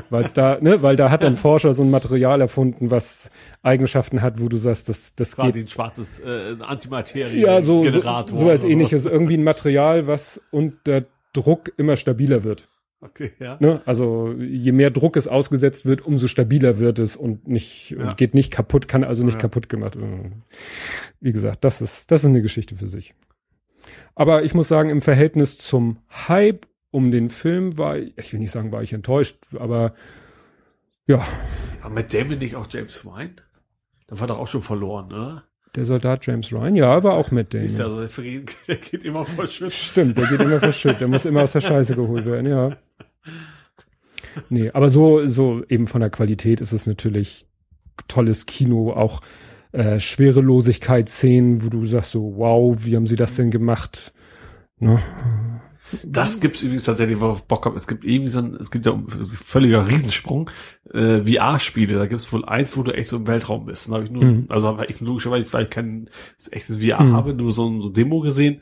Weil da, ne, weil da hat ein Forscher so ein Material erfunden, was Eigenschaften hat, wo du sagst, das, das geht Quasi ein schwarzes äh, Antimaterie ja, so, so sowas oder ähnliches. Irgendwie ein Material, was unter Druck immer stabiler wird. Okay, ja. Ne? Also je mehr Druck es ausgesetzt wird, umso stabiler wird es und nicht Ja. und geht nicht kaputt, kann also nicht Ja. kaputt gemacht. werden. Wie gesagt, das ist das ist eine Geschichte für sich. Aber ich muss sagen, im Verhältnis zum Hype um den Film war, ich ich will nicht sagen, war ich enttäuscht, aber ja, Aber mit Damon nicht auch James Wine? Da war doch auch schon verloren, oder? der Soldat James Ryan, ja, war auch mit Siehst du, Damon. also der, der geht immer schön. Stimmt, der geht immer verschütt, der muss immer aus der Scheiße geholt werden, ja. nee, aber so, so eben von der Qualität ist es natürlich tolles Kino, auch äh, Schwerelosigkeitsszenen, wo du sagst so, wow, wie haben sie das denn gemacht? Ne? Das gibt's übrigens tatsächlich, worauf ich Bock habe. Es gibt irgendwie so ein, es gibt ja ein völliger Riesensprung, äh, VR-Spiele. Da gibt's wohl eins, wo du echt so im Weltraum bist. Da habe ich nur, Mhm. also habe ich logischerweise, weil ich kein echtes VR Mhm. habe, nur so ein so Demo gesehen.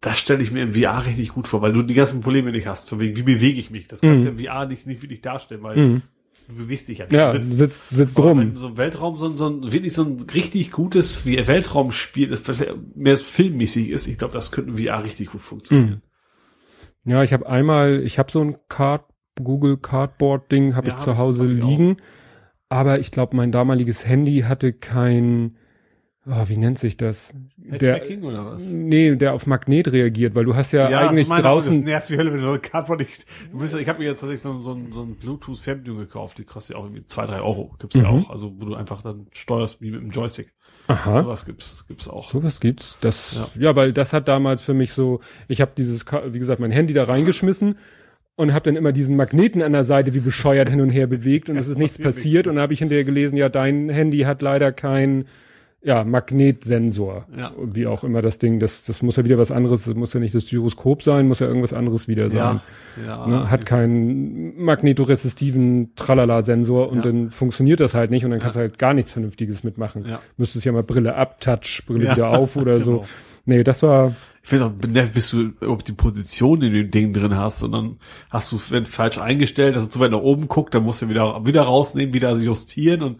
Das stelle ich mir im VR richtig gut vor, weil du die ganzen Probleme nicht hast. Von wegen, wie bewege ich mich? Das kannst du Mhm. im VR nicht, nicht wirklich darstellen, weil Mhm. du bewegst dich ja. Ja, Du sitzt- sitzt, sitzt rum. so ein Weltraum, so ein, so ein, wirklich so ein richtig gutes wie Weltraumspiel, das mehr filmmäßig ist, ich glaube, das könnte im VR richtig gut funktionieren. Ja, ich habe einmal, ich habe so ein Card, Google Cardboard Ding, habe Ja, ich zu Hause ich auch. liegen. Aber ich glaube, mein damaliges Handy hatte kein, oh, wie nennt sich das? Der, Tracking oder was? nee, der auf Magnet reagiert, weil du hast ja, eigentlich meine auch, Das draußen, nervt wie Hölle, wenn du Cardboard nicht, du bist, ich habe mir jetzt tatsächlich so, so, ein- so ein Bluetooth-Fernbedienung gekauft, die kostet ja auch irgendwie zwei, drei Euro, gibt's ja Mhm. auch, also wo du einfach dann steuerst wie mit dem Joystick. Aha, Sowas gibt's, gibt's auch. sowas gibt's. Das, ja. weil das hat damals für mich so, ich habe dieses, wie gesagt, mein Handy da reingeschmissen und habe dann immer diesen Magneten an der Seite wie bescheuert hin und her bewegt und es ist nichts passiert passiert und dann habe ich hinterher gelesen, ja, dein Handy hat leider kein ja, Magnetsensor. Ja. Wie auch immer das Ding, das, das muss ja wieder was anderes, das muss ja nicht das Gyroskop sein, muss ja irgendwas anderes wieder sein. Ja, ja. Ne? Hat keinen magnetoresistiven Tralala-Sensor und Ja. dann funktioniert das halt nicht und dann kannst du halt gar nichts Vernünftiges mitmachen. Ja. Müsstest ja mal Brille ab, Touch, Brille wieder auf oder so. Genau. Nee, das war, Ich finde auch, nervt bist du, ob die Position in dem Ding drin hast und dann hast du es wenn falsch eingestellt, dass es zu weit nach oben guckt, dann musst du wieder, wieder rausnehmen, wieder justieren und,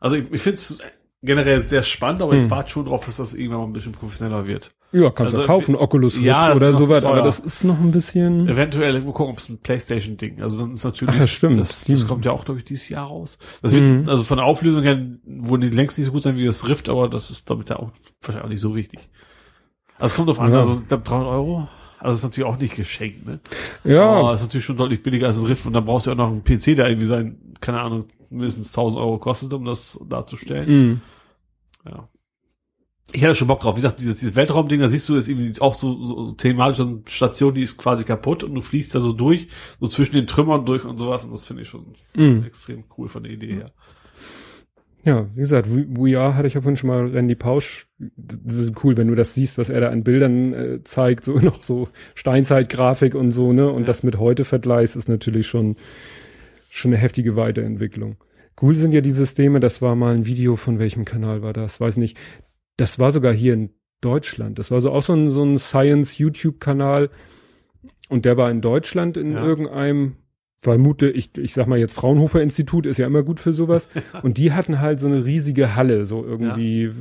also ich, ich finde es generell sehr spannend, aber Hm. ich warte schon drauf, dass das irgendwann mal ein bisschen professioneller wird. ja, kannst Also, du kaufen, Oculus Rift ja, oder sowas, aber das ist noch ein bisschen, Eventuell, mal gucken, ob es ein Playstation-Ding, also dann ist natürlich, Ach ja, stimmt. das, das kommt ja auch, glaube ich, dieses Jahr raus. Das wird, Mhm. also von der Auflösung her, wohl die längst nicht so gut sein wie das Rift, aber das ist, damit ja auch wahrscheinlich auch nicht so wichtig. Also es kommt auf an, Ja. also ich glaub, 300 Euro, also das ist natürlich auch nicht geschenkt, ne? ja, Aber ist natürlich schon deutlich billiger als das Rift und dann brauchst du ja auch noch einen PC, der irgendwie sein, keine Ahnung, mindestens 1000 Euro kostet, um das darzustellen. mm, Ja. Ich hätte schon Bock drauf. Wie gesagt, dieses, dieses Weltraumding, da siehst du jetzt irgendwie auch so, so, so thematisch so eine Station, die ist quasi kaputt und du fliegst da so durch, so zwischen den Trümmern durch und sowas und das finde ich schon mm. extrem cool von der Idee her. Ja, wie gesagt, VR hatte ich ja vorhin schon mal Randy Pausch. Das ist cool, wenn du das siehst, was er da an Bildern äh, zeigt, so noch so Steinzeitgrafik und so, ne? Und Ja. das mit heute vergleichst, ist natürlich schon, schon eine heftige Weiterentwicklung. Cool sind ja die Systeme, das war mal ein Video von welchem Kanal war das? Weiß nicht. Das war sogar hier in Deutschland. Das war so auch so ein, so ein Science-YouTube-Kanal. Und der war in Deutschland in Ja. irgendeinem, vermute ich, ich sag mal jetzt Fraunhofer Institut, ist ja immer gut für sowas. Und die hatten halt so eine riesige Halle, so irgendwie äh,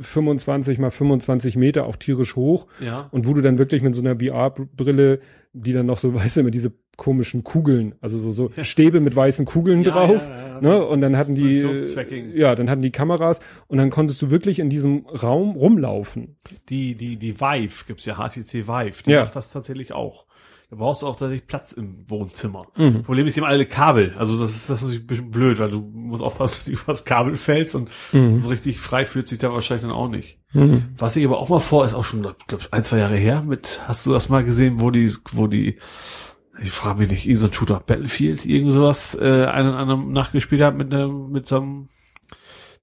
25 mal 25 Meter, auch tierisch hoch. Ja. Und wo du dann wirklich mit so einer VR-Brille, die dann noch so, weißt du, immer diese komischen Kugeln, also so, so Stäbe mit weißen Kugeln Ja, drauf. ja, ja. Ne? Und dann hatten die, ja, dann hatten die Kameras und dann konntest du wirklich in diesem Raum rumlaufen. Die, die, die Vive, gibt's ja HTC Vive, die macht das tatsächlich auch. Da brauchst du auch tatsächlich Platz im Wohnzimmer. Mhm. Problem ist, die haben alle Kabel. Also das ist, das ist natürlich ein bisschen blöd, weil du musst aufpassen, dass du über das Kabel fällst und Mhm. so richtig frei fühlt sich da wahrscheinlich dann auch nicht. Mhm. Was ich aber auch mal vor, ist auch schon, glaube ein, zwei Jahre her, mit, hast du das mal gesehen, wo die, wo die, ich frage mich nicht, irgend so ein Shooter Battlefield, irgend sowas, äh, einen anderen nachgespielt hat mit einem, mit so einem,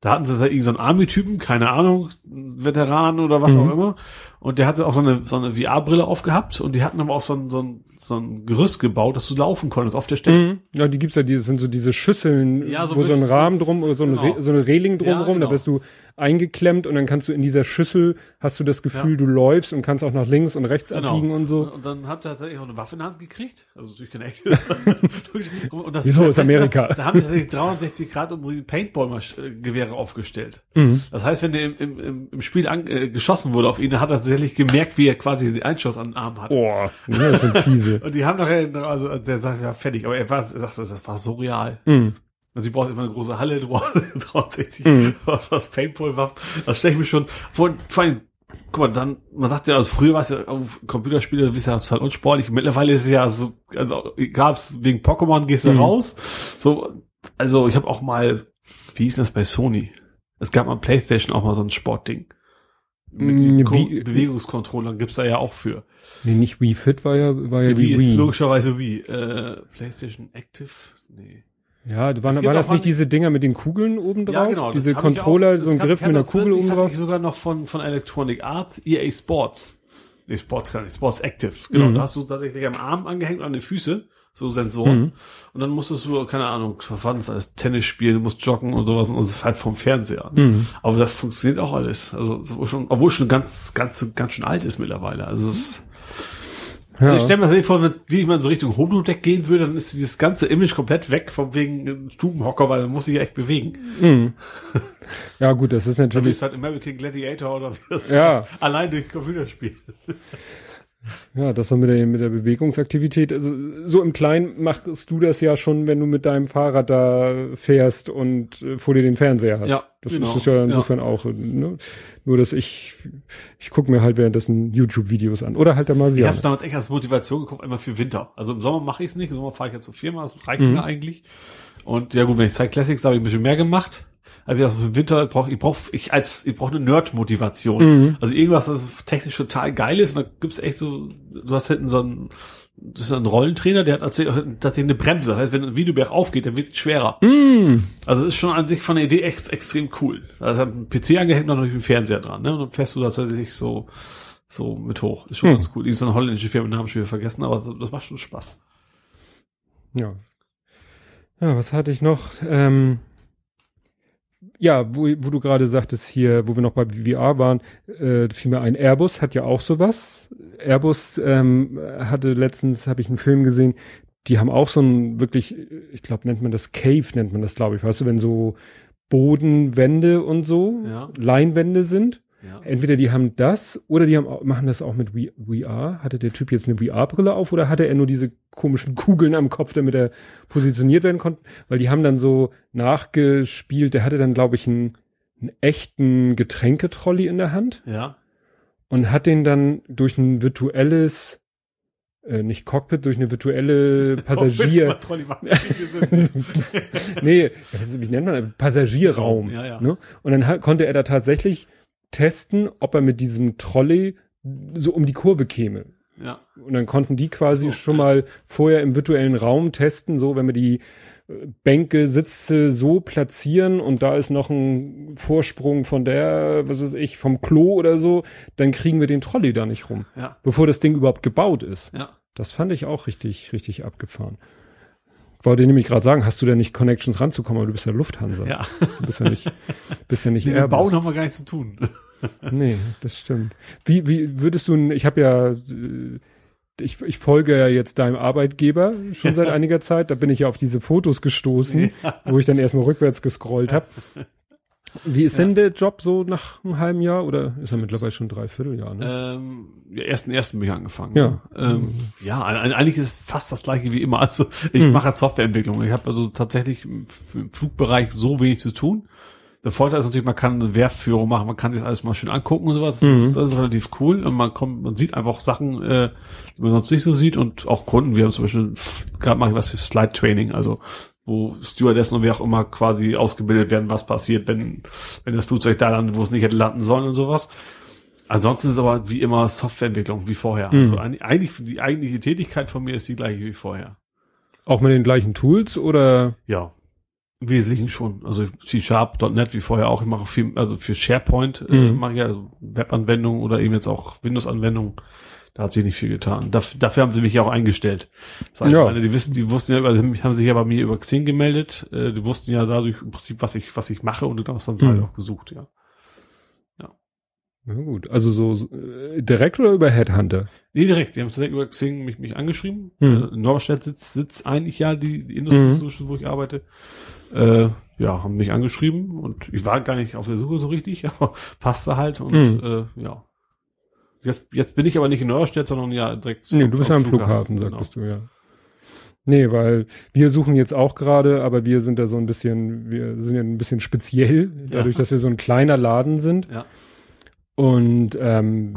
da hatten sie da irgend so Army-Typen, keine Ahnung, Veteran oder was Mhm. auch immer. Und der hatte auch so eine, so eine VR-Brille aufgehabt und die hatten aber auch so ein, so ein, so ein Gerüst gebaut, dass du laufen konntest auf der Stelle. Mhm. Ja, die gibt's ja, die sind so diese Schüsseln, Ja, so wo so ein Rahmen drum, oder so eine, genau. So eine Reling Ja, drumherum, da genau. bist du eingeklemmt und dann kannst du in dieser Schüssel, hast du das Gefühl, du läufst und kannst auch nach links und rechts Genau. abbiegen und so. Und dann hat er tatsächlich auch eine Waffe in der Hand gekriegt. Also natürlich keine echte. Und das Wieso? Ist Amerika. Da haben die tatsächlich 360 Grad um Paintball-Gewehre aufgestellt. Mhm. Das heißt, wenn der im, im, im- Spiel an, äh, geschossen wurde auf ihn, dann hat er tatsächlich gemerkt, wie er quasi den Einschuss an den Arm hat. Boah, das sind fiese. Und die haben nachher, also der sagt ja fertig, aber er, war, er sagte, das war so real. Mhm. Also du brauchst immer eine große Halle, du brauchst 360 Mhm. was Paintball-Waffen. Das stelle ich mir schon vor, vor allem, guck mal, dann, man sagt ja, also früher war es ja auf Computerspiele, du bist ja total unsportlich. Mittlerweile ist es ja so, also gab's wegen Pokémon gehst du Mhm. raus. So, also ich habe auch mal, wie hieß das bei Sony? Es gab mal Playstation auch mal so ein Sportding. mit Mm, diesen Bewegungskontrollern gibt's da ja auch für. Nee, nicht Wii Fit war ja, war ja die Wii. Logischerweise Wii. Äh, PlayStation Active? Nee. Ja, Es waren, war das nicht diese Dinger mit den Kugeln oben drauf? Ja, genau. Diese das ich Controller, auch- so ein das Griff mit einer das Kugel oben ich drauf? sogar noch von, von Electronic Arts, EA Sports. Nee, Sports kann nicht, Sports Active. Genau, Mhm. da hast du tatsächlich am Arm angehängt und an den Füße, so Sensoren. Mhm. Und dann musstest du, keine Ahnung, das alles, Tennis spielen, du musst joggen und sowas und das ist halt vom Fernseher. Mhm. Aber das funktioniert auch alles. Also, so schon, obwohl es schon ganz, ganz, ganz schön alt ist mittlerweile. Also, es, Ja. ich stelle mir das nicht vor, wenn wie man so Richtung Holodeck gehen würde, dann ist dieses ganze Image komplett weg, von wegen Stubenhocker, weil man muss sich ja echt bewegen. Mhm. ja, gut, das ist Du natürlich. bist halt American Gladiator oder wie das Ja. heißt. Allein durch Computerspiel. Ja, das mit der, mit der Bewegungsaktivität. Also, so im Kleinen machst du das ja schon, wenn du mit deinem Fahrrad da fährst und äh, vor dir den Fernseher hast. Ja, das genau. ist ja insofern auch. Ne? Nur, dass ich, ich gucke mir halt währenddessen YouTube-Videos an. Oder halt der Ich habe damals echt als Motivation gekauft, einmal für Winter. Also im Sommer mache ich es nicht, im Sommer fahre ich jetzt so viermal, das reicht Mhm. mir eigentlich. Und ja gut, wenn ich Zeit Classics habe, ich ein bisschen mehr gemacht. Aber ich für Winter brauche ich brauche ich als ich brauche eine Nerd-Motivation. Mhm. Also irgendwas, das technisch total geil ist. Und da gibt's echt so, du hast hinten so einen, das ist ein Rollentrainer, der hat tatsächlich eine Bremse. Das heißt, wenn ein Videoberg aufgeht, dann wird es schwerer. Mhm. Also es ist schon an sich von der Idee ex extrem cool. Also hat ein PC angehängt und noch einen Fernseher dran, ne? Und dann fährst du tatsächlich so, so mit hoch. Ist schon Hm. ganz cool. Die ist so eine holländische Firma, den Namen schon wieder vergessen, aber das, das macht schon Spaß. Ja. Ja, was hatte ich noch? Ähm, ja, wo, wo du gerade sagtest hier, wo wir noch bei VR waren, äh, fiel mir ein, Airbus hat ja auch sowas. Airbus ähm, hatte letztens, habe ich einen Film gesehen, die haben auch so ein wirklich, ich glaube, nennt man das Cave, nennt man das, glaube ich, weißt du, wenn so Bodenwände und so, Ja. Leinwände sind. Ja. Entweder die haben das oder die haben, machen das auch mit VR. Hatte der Typ jetzt eine VR-Brille auf oder hatte er nur diese komischen Kugeln am Kopf, damit er positioniert werden konnte? Weil die haben dann so nachgespielt. Der hatte dann, glaube ich, einen, einen echten Getränketrolley in der Hand Ja. und hat den dann durch ein virtuelles, äh, nicht Cockpit, durch eine virtuelle Passagier, nee, wie nennt man das? Passagierraum. Ja, ja. Ne? Und dann hat, konnte er da tatsächlich testen, ob er mit diesem Trolley so um die Kurve käme. ja. Und dann konnten die quasi So. schon mal vorher im virtuellen Raum testen, so wenn wir die äh, Bänke, Sitze so platzieren und da ist noch ein Vorsprung von der, was weiß ich, vom Klo oder so, dann kriegen wir den Trolley da nicht rum, Ja. bevor das Ding überhaupt gebaut ist. Ja. Das fand ich auch richtig, richtig abgefahren. Wollte nämlich gerade sagen, hast du denn nicht Connections ranzukommen, aber du bist ja Lufthansa. Ja. Du bist ja nicht, bist ja nicht dem Airbus. Bauen haben wir gar nichts zu tun. Nee, das stimmt. Wie, wie würdest du, ich habe ja, äh, ich, ich folge ja jetzt deinem Arbeitgeber schon seit einiger Zeit, da bin ich ja auf diese Fotos gestoßen, wo ich dann erstmal rückwärts gescrollt habe. Wie ist denn der Job so nach einem halben Jahr oder ist er mittlerweile schon dreiviertel Jahr? Ne? Ähm, ja, ersten ersten bin ich angefangen. Ja. ne? Ähm, ja, ein- eigentlich ist es fast das gleiche wie immer. Also ich Mhm. mache Softwareentwicklung. Ich habe also tatsächlich im, im Flugbereich so wenig zu tun. Der Vorteil ist natürlich, man kann eine Werftführung machen, man kann sich das alles mal schön angucken und sowas. Das, Mhm. ist, das ist relativ cool. Und man kommt, man sieht einfach Sachen, äh, die man sonst nicht so sieht. Und auch Kunden, wir haben zum Beispiel, gerade mache ich was für Slide Training, also wo Stewardessen und wer auch immer quasi ausgebildet werden, was passiert, wenn, wenn das Flugzeug da landet, wo es nicht hätte landen sollen und sowas. Ansonsten ist es aber wie immer Softwareentwicklung wie vorher. Mhm. Also eigentlich, die eigentliche Tätigkeit von mir ist die gleiche wie vorher. Auch mit den gleichen Tools oder? Ja. Im Wesentlichen schon. Also C-Sharp.net wie vorher auch. Ich mache viel, also für SharePoint äh, Mhm. mache ich also Webanwendungen oder eben jetzt auch Windows-Anwendungen. Da hat sich nicht viel getan. Daf dafür haben sie mich ja auch eingestellt. Das Ja. meine, die wissen, die wussten ja, haben sich ja bei mir über Xing gemeldet. Äh, die wussten ja dadurch im Prinzip, was ich, was ich mache und dann haben Mhm. halt auch gesucht, ja. Na gut, also so, so äh, direkt oder über Headhunter? Nee, direkt. Die haben tatsächlich über Xing mich, mich angeschrieben. Mhm. Äh, in Norderstedt sitzt, sitzt eigentlich ja die, die Industry Mhm. Wo ich arbeite. Äh, ja, haben mich angeschrieben und ich war gar nicht auf der Suche so richtig, aber passte halt und Mhm. äh, ja. Jetzt, jetzt bin ich aber nicht in Norderstedt, sondern ja direkt. Nee, du bist ja am Flughafen, genau. sagtest du, ja. Nee, weil wir suchen jetzt auch gerade, aber wir sind da so ein bisschen, wir sind ja ein bisschen speziell, dadurch, Ja. dass wir so ein kleiner Laden sind. Ja. Und ähm,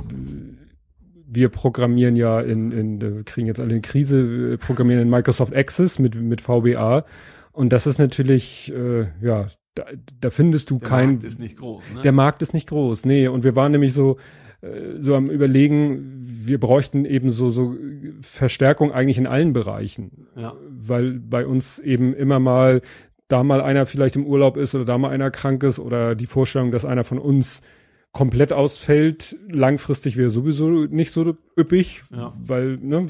wir programmieren ja in, in, wir kriegen jetzt alle eine Krise, programmieren in Microsoft Access mit, mit VBA. Und das ist natürlich, äh, ja, da, da findest du Der kein, Markt ist nicht groß, ne? der Markt ist nicht groß, nee. Und wir waren nämlich so, so am überlegen, wir bräuchten eben so, so Verstärkung eigentlich in allen Bereichen. ja. Weil bei uns eben immer mal da mal einer vielleicht im Urlaub ist oder da mal einer krank ist oder die Vorstellung, dass einer von uns komplett ausfällt, langfristig wäre sowieso nicht so üppig, Ja. weil ne,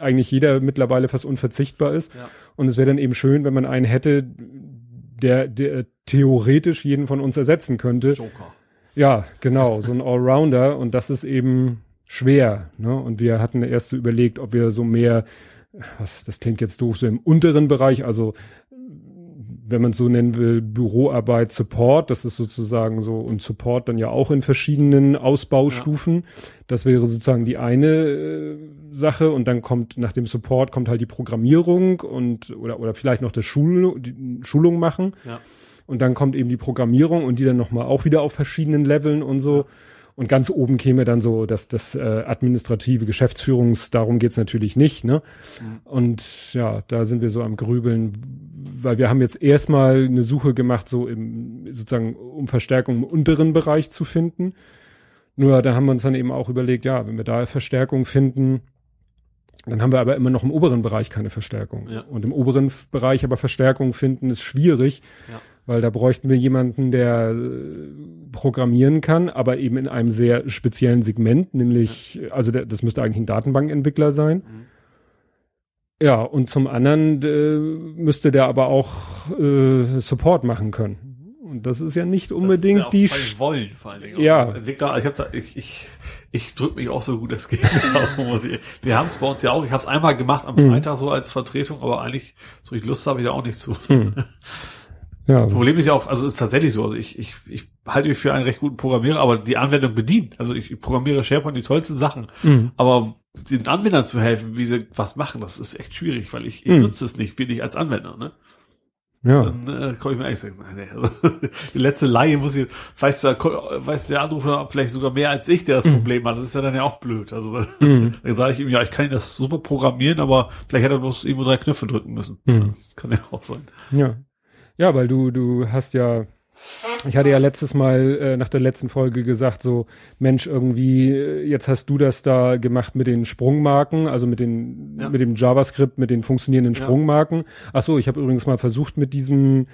eigentlich jeder mittlerweile fast unverzichtbar ist. Ja. Und es wäre dann eben schön, wenn man einen hätte, der, der theoretisch jeden von uns ersetzen könnte. Joker. Ja, genau, so ein Allrounder und das ist eben schwer. Ne? Und wir hatten erst so überlegt, ob wir so mehr, was, das klingt jetzt doof, so im unteren Bereich, also wenn man es so nennen will, Büroarbeit, Support, das ist sozusagen so, und Support dann ja auch in verschiedenen Ausbaustufen. Das wäre sozusagen die eine äh, Sache und dann kommt nach dem Support kommt halt die Programmierung und oder oder vielleicht noch das Schul die Schulung machen. Ja. Und dann kommt eben die Programmierung und die dann nochmal auch wieder auf verschiedenen Leveln und so. Und ganz oben käme dann so das, das äh, administrative Geschäftsführungs, darum geht's natürlich nicht. Ne? Und ja, da sind wir so am Grübeln, weil wir haben jetzt erstmal eine Suche gemacht, so im sozusagen, um Verstärkung im unteren Bereich zu finden. Nur da haben wir uns dann eben auch überlegt, ja, wenn wir da Verstärkung finden, dann haben wir aber immer noch im oberen Bereich keine Verstärkung. Ja. Und im oberen Bereich aber Verstärkung finden ist schwierig, Ja. Weil da bräuchten wir jemanden, der äh, programmieren kann, aber eben in einem sehr speziellen Segment, nämlich, also der, das müsste eigentlich ein Datenbankentwickler sein. Mhm. Ja, und zum anderen äh, müsste der aber auch äh, Support machen können. Und das ist ja nicht unbedingt das ist die ja auch voll wollen vor allen Dingen. Ja. Entwickler, ich habe da, ich, ich, ich drück mich auch so gut es geht. Ich- Wir haben es bei uns ja auch. Ich habe es einmal gemacht am Mhm. Freitag so als Vertretung, aber eigentlich so richtig Lust habe ich da auch nicht zu. ja, Problem ist ja auch, also es ist tatsächlich so. Also ich, ich, ich halte mich für einen recht guten Programmierer, aber die Anwendung bedient. Also ich programmiere SharePoint die tollsten Sachen, Mhm. aber den Anwendern zu helfen, wie sie was machen, das ist echt schwierig, weil ich, ich Mhm. nutze es nicht, bin ich als Anwender. Ne? ja. Dann äh, komme ich mir eigentlich sagen, nein, nee, also, die letzte Laie muss ich, weiß der, weiß der Anrufer vielleicht sogar mehr als ich, der das Problem hat. Das ist ja dann ja auch blöd. Also Mhm. dann sage ich ihm, ja, ich kann das super programmieren, aber vielleicht hätte er bloß irgendwo drei Knöpfe drücken müssen. Mhm. Das kann ja auch sein. Ja. Ja, weil du, du hast ja, ich hatte ja letztes Mal äh, nach der letzten Folge gesagt, so, Mensch, irgendwie, äh, jetzt hast du das da gemacht mit den Sprungmarken, also mit den, Ja. mit dem JavaScript, mit den funktionierenden Ja. Sprungmarken. Ach so, ich habe übrigens mal versucht mit diesem,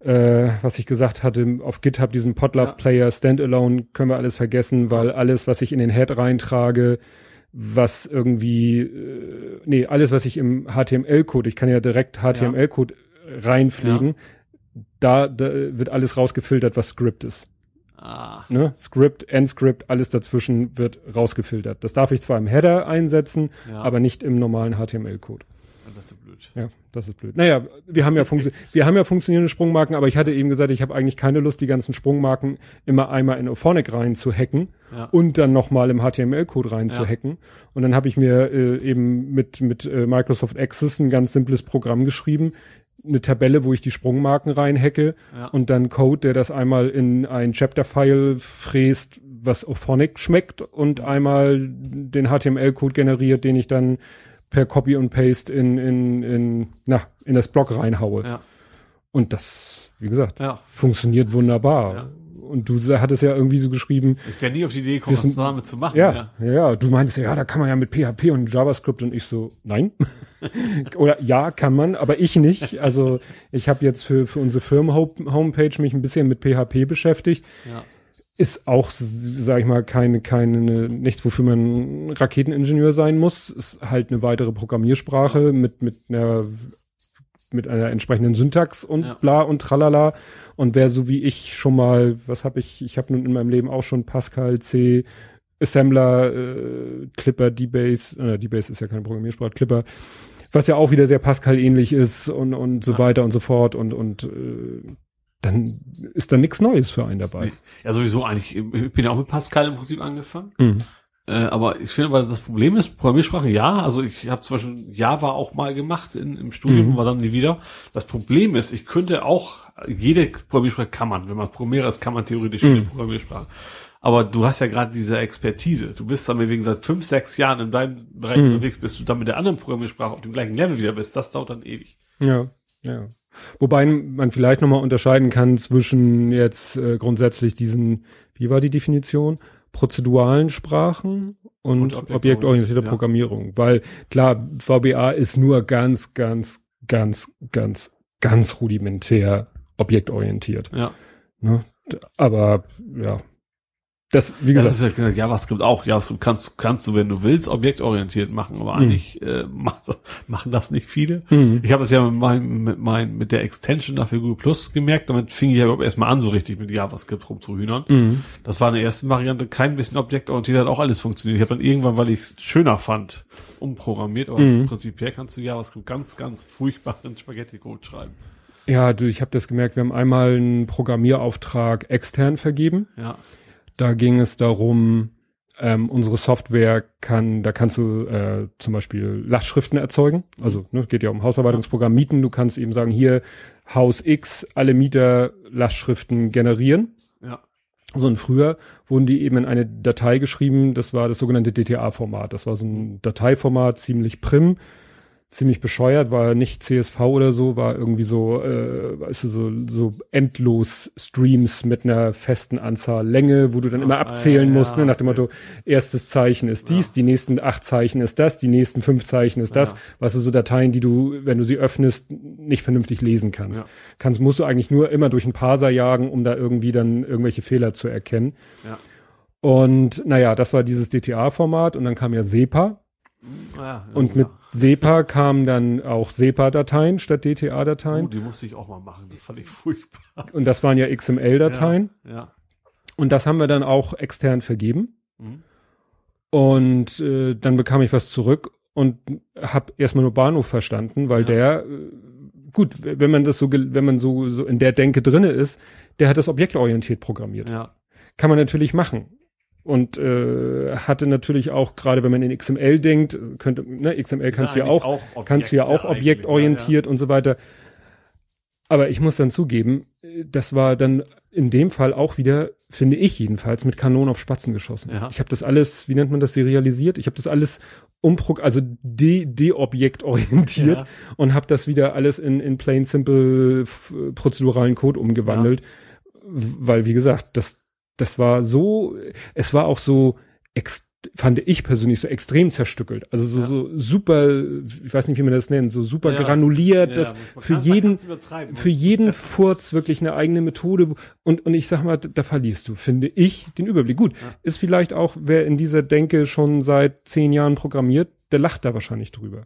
äh, was ich gesagt hatte, auf GitHub, diesen Podlove Ja. Player Standalone, können wir alles vergessen, weil alles, was ich in den Head reintrage, was irgendwie, äh, nee, alles, was ich im HTML-Code, ich kann ja direkt HTML-Code reinpflegen, da, da wird alles rausgefiltert, was Script ist. Ah, Ne? Script, Endscript, alles dazwischen wird rausgefiltert. Das darf ich zwar im Header einsetzen, ja, aber nicht im normalen HTML-Code. das ist so blöd. Ja, das ist blöd. Naja, wir haben ja, funktio wir haben ja funktionierende Sprungmarken, aber ich hatte eben gesagt, ich habe eigentlich keine Lust, die ganzen Sprungmarken immer einmal in Ophonic rein zu hacken Ja. und dann nochmal im HTML-Code rein zu Ja. hacken. Und dann habe ich mir äh, eben mit, mit äh, Microsoft Access ein ganz simples Programm geschrieben, eine Tabelle, wo ich die Sprungmarken reinhacke Ja. und dann Code, der das einmal in ein Chapter-File fräst, was Ophonic schmeckt und einmal den HTML-Code generiert, den ich dann per Copy und Paste in, in, in, na, in das Blog reinhaue. Ja. Und das, wie gesagt, ja. funktioniert wunderbar. Und du hattest ja irgendwie so geschrieben, Ich wäre nie auf die Idee gekommen, sind- damit zu machen. ja, ja, ja, du meintest ja, da kann man ja mit PHP und JavaScript und ich so, nein. Oder ja, kann man, aber ich nicht. Also ich habe jetzt für, für unsere Firmen-Homepage mich ein bisschen mit PHP beschäftigt. Ja. Ist auch, sage ich mal, keine, keine, nichts, wofür man Raketeningenieur sein muss. Ist halt eine weitere Programmiersprache mit, mit einer mit einer entsprechenden Syntax und Ja. bla und tralala. Und wer so wie ich schon mal, was habe ich, ich habe nun in meinem Leben auch schon Pascal, C, Assembler, äh, Clipper, D-Base, äh, D-Base ist ja keine Programmiersprache, Clipper, was ja auch wieder sehr Pascal-ähnlich ist und, und so Ja. weiter und so fort und, und äh, dann ist da nichts Neues für einen dabei. Ja, sowieso eigentlich. Ich bin ja auch mit Pascal im Prinzip angefangen. Mhm. Äh, aber ich finde, aber das Problem ist, Programmiersprache, ja, also ich habe zum Beispiel Java auch mal gemacht in, im Studium, Mhm. aber dann nie wieder. Das Problem ist, ich könnte auch, jede Programmiersprache kann man, wenn man Programmierer ist, kann man theoretisch jede Mhm. Programmiersprache. Aber du hast ja gerade diese Expertise. Du bist dann wegen seit fünf, sechs Jahren in deinem Bereich Mhm. unterwegs, bis du dann mit der anderen Programmiersprache auf dem gleichen Level wieder bist. Das dauert dann ewig. Ja, ja. Wobei man vielleicht nochmal unterscheiden kann zwischen jetzt äh, grundsätzlich diesen, wie war die Definition? Prozeduralen Sprachen und, und objektorientierte ja. Programmierung. Weil klar, VBA ist nur ganz, ganz, ganz, ganz, ganz rudimentär objektorientiert. Ja. Ne? Aber ja, das, wie gesagt. Das ist ja JavaScript auch. JavaScript kannst, kannst du, wenn du willst, objektorientiert machen, aber mhm. eigentlich äh, machen das nicht viele. Mhm. Ich habe das ja mit, mein, mit, mein, mit der Extension dafür Google Plus gemerkt. Damit fing ich ja überhaupt erstmal an, so richtig mit JavaScript rumzuhühnern. Mhm. Das war eine erste Variante, kein bisschen objektorientiert, hat auch alles funktioniert. Ich habe dann irgendwann, weil ich es schöner fand, umprogrammiert, aber mhm. prinzipiell kannst du JavaScript ganz, ganz furchtbaren Spaghetti-Code schreiben. Ja, du, ich habe das gemerkt, wir haben einmal einen Programmierauftrag extern vergeben. Ja da ging es darum, ähm, unsere Software kann, da kannst du äh, zum Beispiel Lastschriften erzeugen. Also ne, geht ja um Hausverwaltungsprogramm Mieten. Du kannst eben sagen, hier Haus X, alle Mieter Lastschriften generieren. Ja. So und früher wurden die eben in eine Datei geschrieben. Das war das sogenannte DTA-Format. Das war so ein Dateiformat, ziemlich prim ziemlich bescheuert, war nicht CSV oder so, war irgendwie so, äh, weißt du, so, so endlos Streams mit einer festen Anzahl Länge, wo du dann immer abzählen ja, musst, ne, nach dem Motto, erstes Zeichen ist dies, ja. die nächsten acht Zeichen ist das, die nächsten fünf Zeichen ist das, ja. weißt du, so Dateien, die du, wenn du sie öffnest, nicht vernünftig lesen kannst. Kannst, musst du eigentlich nur immer durch einen Parser jagen, um da irgendwie dann irgendwelche Fehler zu erkennen. Ja. Und naja, das war dieses DTA-Format und dann kam ja SEPA. Ja, und mit SEPA kamen dann auch SEPA-Dateien statt DTA-Dateien. Oh, die musste ich auch mal machen, das fand ich furchtbar. Und das waren ja XML-Dateien. Ja, ja. Und das haben wir dann auch extern vergeben. Mhm. Und äh, dann bekam ich was zurück und habe erstmal nur Bahnhof verstanden, weil ja. der, äh, gut, wenn man das so, wenn man so, so in der Denke drinne ist, der hat das objektorientiert programmiert. Ja. Kann man natürlich machen und äh, hatte natürlich auch gerade wenn man in XML denkt könnte ne, XML kannst du ja auch, auch kannst du ja auch objektorientiert ja, ja. und so weiter aber ich muss dann zugeben das war dann in dem Fall auch wieder finde ich jedenfalls mit Kanonen auf Spatzen geschossen ja. ich habe das alles wie nennt man das serialisiert ich habe das alles umprog also de deobjektorientiert ja. und habe das wieder alles in in plain simple prozeduralen Code umgewandelt weil wie gesagt das das war so, es war auch so, ex, fand ich persönlich so extrem zerstückelt. Also so, ja. so super, ich weiß nicht, wie man das nennt, so super ja. granuliert, ja, dass für jeden, für jeden Furz wirklich eine eigene Methode. Und, und ich sag mal, da verlierst du, finde ich, den Überblick. Gut, ist vielleicht auch, wer in dieser Denke schon seit zehn Jahren programmiert, der lacht da wahrscheinlich drüber.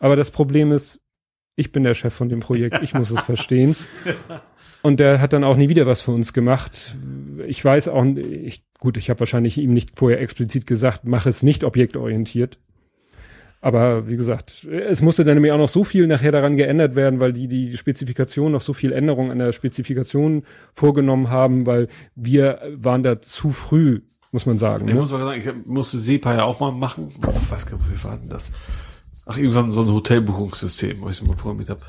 Aber das Problem ist, ich bin der Chef von dem Projekt, ich muss es verstehen. Und der hat dann auch nie wieder was für uns gemacht. Ich weiß auch, ich, gut, ich habe wahrscheinlich ihm nicht vorher explizit gesagt, mach es nicht objektorientiert. Aber wie gesagt, es musste dann nämlich auch noch so viel nachher daran geändert werden, weil die die Spezifikation noch so viel Änderungen an der Spezifikation vorgenommen haben, weil wir waren da zu früh, muss man sagen. Ich ne? muss mal sagen, ich musste SEPA ja auch mal machen. Ich weiß gar nicht, wie war denn das? Ach, irgendwann so ein Hotelbuchungssystem, wo ich mal programmiert habe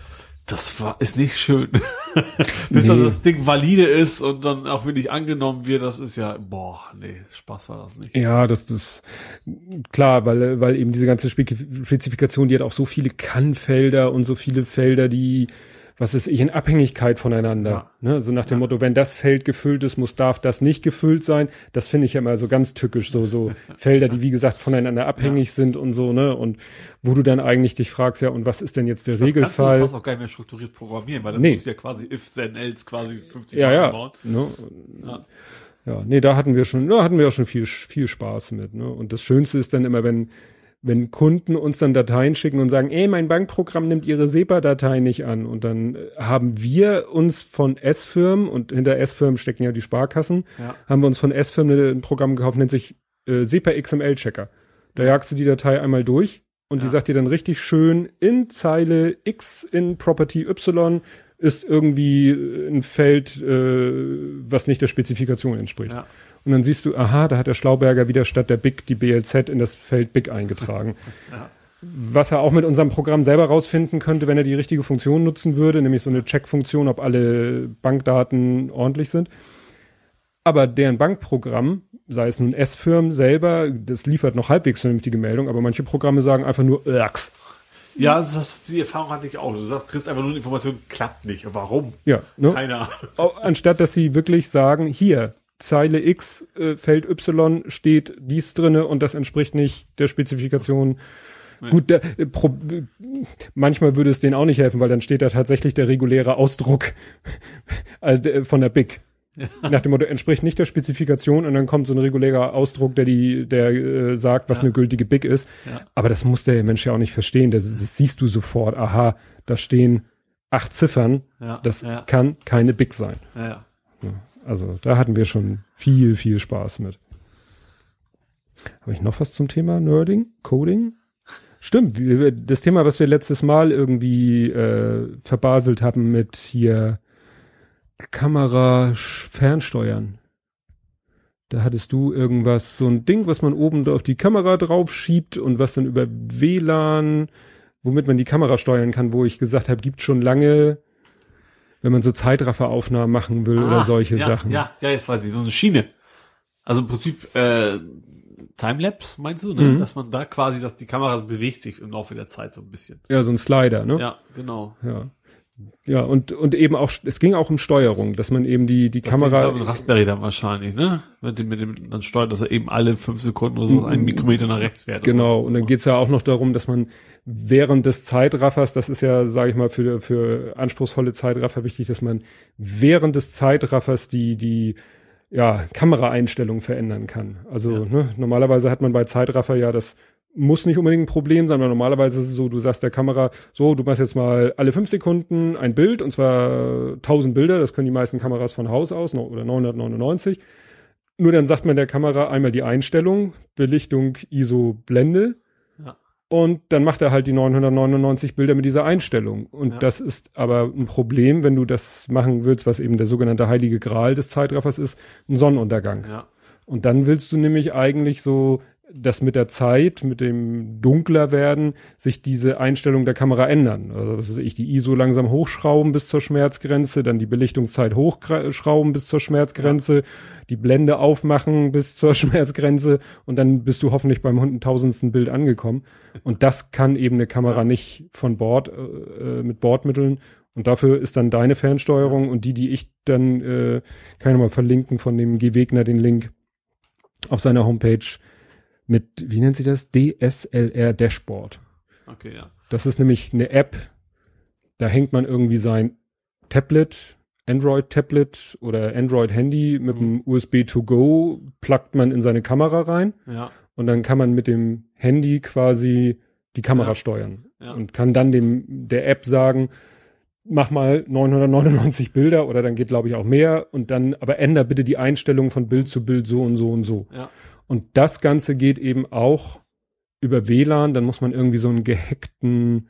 das war, ist nicht schön. Bis nee. dann das Ding valide ist und dann auch wirklich angenommen wird, das ist ja, boah, nee, Spaß war das nicht. Ja, das, das, klar, weil, weil eben diese ganze Spezifikation, die hat auch so viele Kannfelder und so viele Felder, die, was ist ich, in Abhängigkeit voneinander. Ja. Ne? So nach dem ja. Motto, wenn das Feld gefüllt ist, muss, darf das nicht gefüllt sein. Das finde ich ja immer so ganz tückisch, so, so Felder, die wie gesagt voneinander abhängig ja. sind und so, ne? Und wo du dann eigentlich dich fragst, ja, und was ist denn jetzt der das Regelfall? Kannst du fast auch gar nicht mehr strukturiert programmieren, weil dann nee. musst du ja quasi if, then, else quasi 50 ja, Mal ja. bauen. Ne? Ja. Ja, nee, da hatten wir schon, da hatten wir auch schon viel, viel Spaß mit, ne? Und das Schönste ist dann immer, wenn, wenn Kunden uns dann Dateien schicken und sagen, ey, mein Bankprogramm nimmt ihre SEPA-Datei nicht an. Und dann äh, haben wir uns von S-Firmen, und hinter S-Firmen stecken ja die Sparkassen, ja. haben wir uns von S-Firmen ein Programm gekauft, nennt sich äh, SEPA XML-Checker. Da jagst du die Datei einmal durch und ja. die sagt dir dann richtig schön, in Zeile X in Property Y ist irgendwie ein Feld, äh, was nicht der Spezifikation entspricht. Ja. Und dann siehst du, aha, da hat der Schlauberger wieder statt der BIC die BLZ in das Feld BIC eingetragen. Ja. Was er auch mit unserem Programm selber rausfinden könnte, wenn er die richtige Funktion nutzen würde, nämlich so eine Check-Funktion, ob alle Bankdaten ordentlich sind. Aber deren Bankprogramm, sei es nun S-Firmen selber, das liefert noch halbwegs vernünftige Meldung, aber manche Programme sagen einfach nur Irks. Ja, das, das, die Erfahrung hatte ich auch. Du sagst, kriegst einfach nur eine Information, klappt nicht. Warum? Ja, ne? Keine Ahnung. Anstatt dass sie wirklich sagen, hier, Zeile X, äh, Feld Y steht dies drinne und das entspricht nicht der Spezifikation. Gut, der, äh, pro, äh, manchmal würde es denen auch nicht helfen, weil dann steht da tatsächlich der reguläre Ausdruck also, äh, von der BIC. Nach dem Motto, entspricht nicht der Spezifikation und dann kommt so ein regulärer Ausdruck, der die, der äh, sagt, was Ja. eine gültige BIC ist. Ja. Aber das muss der Mensch ja auch nicht verstehen. Das, das siehst du sofort. Aha, da stehen acht Ziffern. Ja, Das ja, kann keine BIC sein. ja, ja. Also da hatten wir schon viel, viel Spaß mit. Habe ich noch was zum Thema Nerding, Coding? Stimmt, das Thema, was wir letztes Mal irgendwie äh, verbaselt haben mit hier Kamera fernsteuern. Da hattest du irgendwas, so ein Ding, was man oben auf die Kamera drauf schiebt und was dann über WLAN, womit man die Kamera steuern kann, wo ich gesagt habe, gibt schon lange, wenn man so Zeitrafferaufnahmen machen will oder Ah, solche ja, Sachen. Ja, ja, jetzt weiß ich, so eine Schiene. Also im Prinzip äh, Timelapse, meinst du, ne? Mhm. Dass man da quasi, dass die Kamera bewegt sich im Laufe der Zeit so ein bisschen. Ja, so ein Slider, ne? Ja, genau. Ja. Ja, und, und eben auch, es ging auch um Steuerung, dass man eben die, die Das Kamera. Glaub, ein Raspberry dann wahrscheinlich, ne? Mit dem, mit dem, dann steuert, dass er eben alle fünf Sekunden oder so einen Mikrometer nach rechts fährt. Genau, und dann geht's ja auch noch darum, dass man während des Zeitraffers, das ist ja, sage ich mal, für, für anspruchsvolle Zeitraffer wichtig, dass man während des Zeitraffers die, die ja, Kameraeinstellung verändern kann. Also Ja. ne, normalerweise hat man bei Zeitraffer ja das muss nicht unbedingt ein Problem sein, weil normalerweise ist es so, du sagst der Kamera, so, du machst jetzt mal alle fünf Sekunden ein Bild und zwar 1000 Bilder, das können die meisten Kameras von Haus aus oder 999. Nur dann sagt man der Kamera einmal die Einstellung, Belichtung, ISO, Blende. Ja. Und dann macht er halt die 999 Bilder mit dieser Einstellung. Und Ja. das ist aber ein Problem, wenn du das machen willst, was eben der sogenannte heilige Gral des Zeitraffers ist, ein Sonnenuntergang. Ja, Und dann willst du nämlich eigentlich so, dass mit der Zeit, mit dem dunkler werden, sich diese Einstellung der Kamera ändern. Also was weiß ich, die ISO langsam hochschrauben bis zur Schmerzgrenze, dann die Belichtungszeit hochschrauben bis zur Schmerzgrenze, die Blende aufmachen bis zur Schmerzgrenze und dann bist du hoffentlich beim hunderttausendsten Bild angekommen. Und das kann eben eine Kamera nicht von Bord, äh, mit Bordmitteln. Und dafür ist dann deine Fernsteuerung und die, die ich dann, äh, kann ich nochmal verlinken von dem G. Wegner den Link auf seiner Homepage mit, wie nennt sie das? DSLR Dashboard. okay, ja. Das ist nämlich eine App, da hängt man irgendwie sein Tablet, Android-Tablet oder Android-Handy mit dem USB to go, pluggt man in seine Kamera rein Ja, und dann kann man mit dem Handy quasi die Kamera Ja. steuern Ja. und kann dann dem der App sagen, mach mal 999 Bilder oder dann geht glaube ich auch mehr und dann aber änder bitte die Einstellung von Bild zu Bild so und so und so. ja. Und das Ganze geht eben auch über WLAN. Dann muss man irgendwie so einen gehackten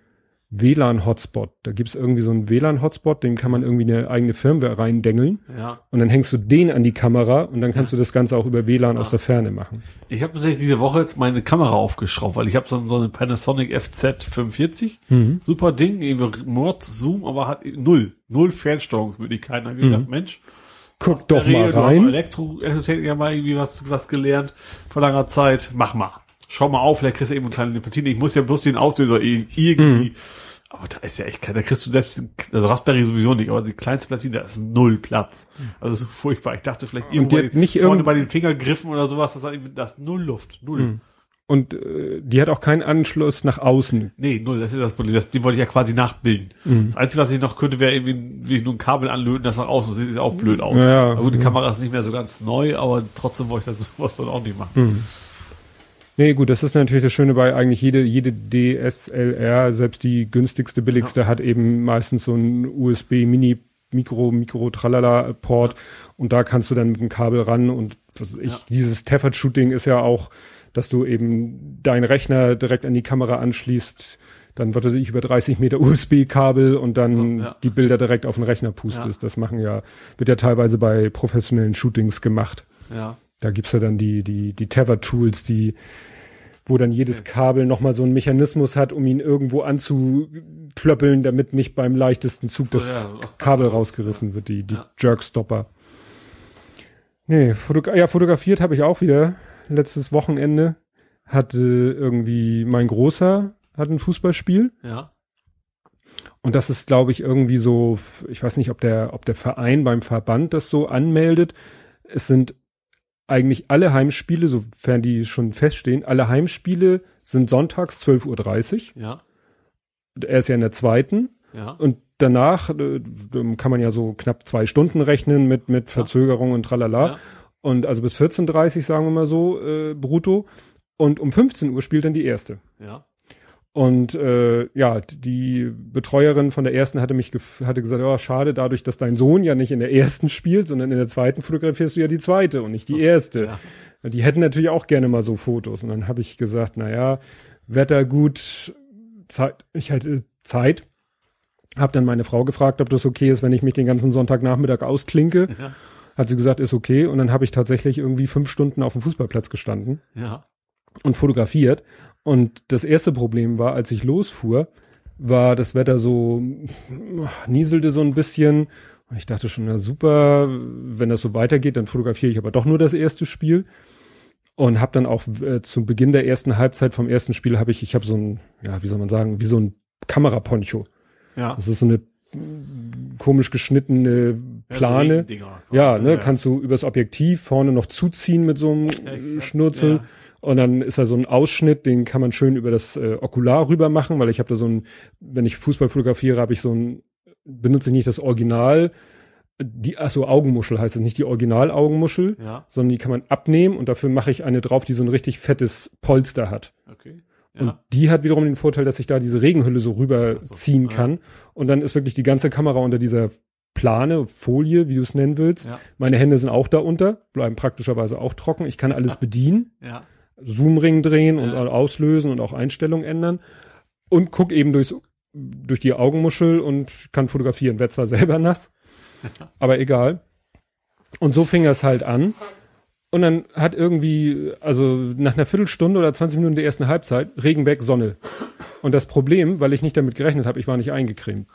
WLAN-Hotspot. Da gibt's irgendwie so einen WLAN-Hotspot, dem kann man irgendwie eine eigene Firmware reindengeln. Ja. Und dann hängst du den an die Kamera und dann kannst du das Ganze auch über WLAN aus der Ferne machen. Ich habe tatsächlich diese Woche jetzt meine Kamera aufgeschraubt, weil ich habe so, so eine Panasonic FZ45. Mhm. Super Ding, irgendwie Mord, Zoom, aber hat null, null Fernsteuerungsmöglichkeiten. Da hab ich gedacht, Mensch, Guck doch mal Du hast rein. Elektro, Elektrotechnik ja mal irgendwie was, was gelernt vor langer Zeit. Mach mal. Schau mal auf, vielleicht kriegst du eben eine kleine Platine. Ich muss ja bloß den Auslöser irgendwie. Mhm. Aber da ist ja echt kein, da kriegst du selbst, den, also Raspberry sowieso nicht, aber die kleinste Platine, da ist null Platz. Also so furchtbar. Ich dachte vielleicht irgendwo hat bei den, nicht vorne bei den Fingergriffen oder sowas, das ist null Luft. Null. Mhm. Und äh, die hat auch keinen Anschluss nach außen. Nee, null, das ist das Problem. Das, die wollte ich ja quasi nachbilden. Mhm. Das Einzige, was ich noch könnte, wäre irgendwie wie nur ein Kabel anlöten, das nach außen. Das sieht auch blöd aus. Ja, aber gut, die ja. Kamera ist nicht mehr so ganz neu, aber trotzdem wollte ich dann sowas dann auch nicht machen. Mhm. Nee, gut, das ist natürlich das Schöne bei eigentlich jede, jede DSLR, selbst die günstigste, billigste, hat eben meistens so ein USB Mini Mikro, Mikro, Tralala Port und da kannst du dann mit dem Kabel ran und was ich, Ja. dieses Tethered Shooting ist ja auch, dass du eben deinen Rechner direkt an die Kamera anschließt, dann wird ich über 30 Meter USB-Kabel und dann So, ja. die Bilder direkt auf den Rechner pustest. Das machen ja, wird ja teilweise bei professionellen Shootings gemacht. Ja. Da gibt's ja dann die, die, die Tether-Tools, die, wo dann jedes Kabel nochmal so einen Mechanismus hat, um ihn irgendwo anzuklöppeln, damit nicht beim leichtesten Zug So, das ja, Kabel raus, rausgerissen wird, die, die Ja. Jerkstopper. Nee, Fotogra ja, fotografiert habe ich auch wieder. Letztes Wochenende hatte irgendwie mein Großer hat ein Fußballspiel. Ja. Und das ist, glaube ich, irgendwie so, ich weiß nicht, ob der, ob der Verein beim Verband das so anmeldet. Es sind eigentlich alle Heimspiele, sofern die schon feststehen, alle Heimspiele sind sonntags 12.30 Uhr. Ja. Er ist ja in der zweiten. Ja. Und danach äh, kann man ja so knapp zwei Stunden rechnen mit, mit Verzögerung und tralala. Ja. Und also bis 14.30 sagen wir mal so, äh, brutto. Und um 15 Uhr spielt dann die erste. Ja. Und äh, ja, die Betreuerin von der ersten hatte mich hatte gesagt, oh, schade, dadurch, dass dein Sohn ja nicht in der ersten spielt, sondern in der zweiten fotografierst du ja die zweite und nicht die erste. Ja. Die hätten natürlich auch gerne mal so Fotos. Und dann habe ich gesagt, na ja, Wetter gut, Zeit, ich hatte Zeit. Hab dann meine Frau gefragt, ob das okay ist, wenn ich mich den ganzen Sonntagnachmittag ausklinke. Ja. Hat sie gesagt, ist okay. Und dann habe ich tatsächlich irgendwie fünf Stunden auf dem Fußballplatz gestanden Ja. und fotografiert. Und das erste Problem war, als ich losfuhr, war das Wetter so, nieselte so ein bisschen. Und ich dachte schon, na super, wenn das so weitergeht, dann fotografiere ich aber doch nur das erste Spiel. Und habe dann auch äh, zu Beginn der ersten Halbzeit vom ersten Spiel habe ich, ich habe so ein, ja, wie soll man sagen, wie so ein Kameraponcho. Ja. Das ist so eine komisch geschnittene Plane. Ja, so Ja, ne, kannst du übers Objektiv vorne noch zuziehen mit so einem Ja, Schnurzel. ja. Und dann ist da so ein Ausschnitt, den kann man schön über das äh, Okular rüber machen, weil ich habe da so ein, wenn ich Fußball fotografiere, habe ich so ein, benutze ich nicht das Original, die, ach so, Augenmuschel heißt es, nicht die Original-Augenmuschel, Ja, sondern die kann man abnehmen und dafür mache ich eine drauf, die so ein richtig fettes Polster hat. okay. Und Ja, die hat wiederum den Vorteil, dass ich da diese Regenhülle so rüberziehen so, ja. kann. Und dann ist wirklich die ganze Kamera unter dieser Plane, Folie, wie du es nennen willst. ja, Meine Hände sind auch da unter, bleiben praktischerweise auch trocken. Ich kann alles bedienen, ja, Zoomring drehen und Ja. auslösen und auch Einstellungen ändern. Und guck eben durchs, durch die Augenmuschel und kann fotografieren. Werd zwar selber nass, aber egal. Und so fing es halt an. Und dann hat irgendwie, also nach einer Viertelstunde oder 20 Minuten der ersten Halbzeit, Regen weg, Sonne. Und das Problem, weil ich nicht damit gerechnet habe, ich war nicht eingecremt.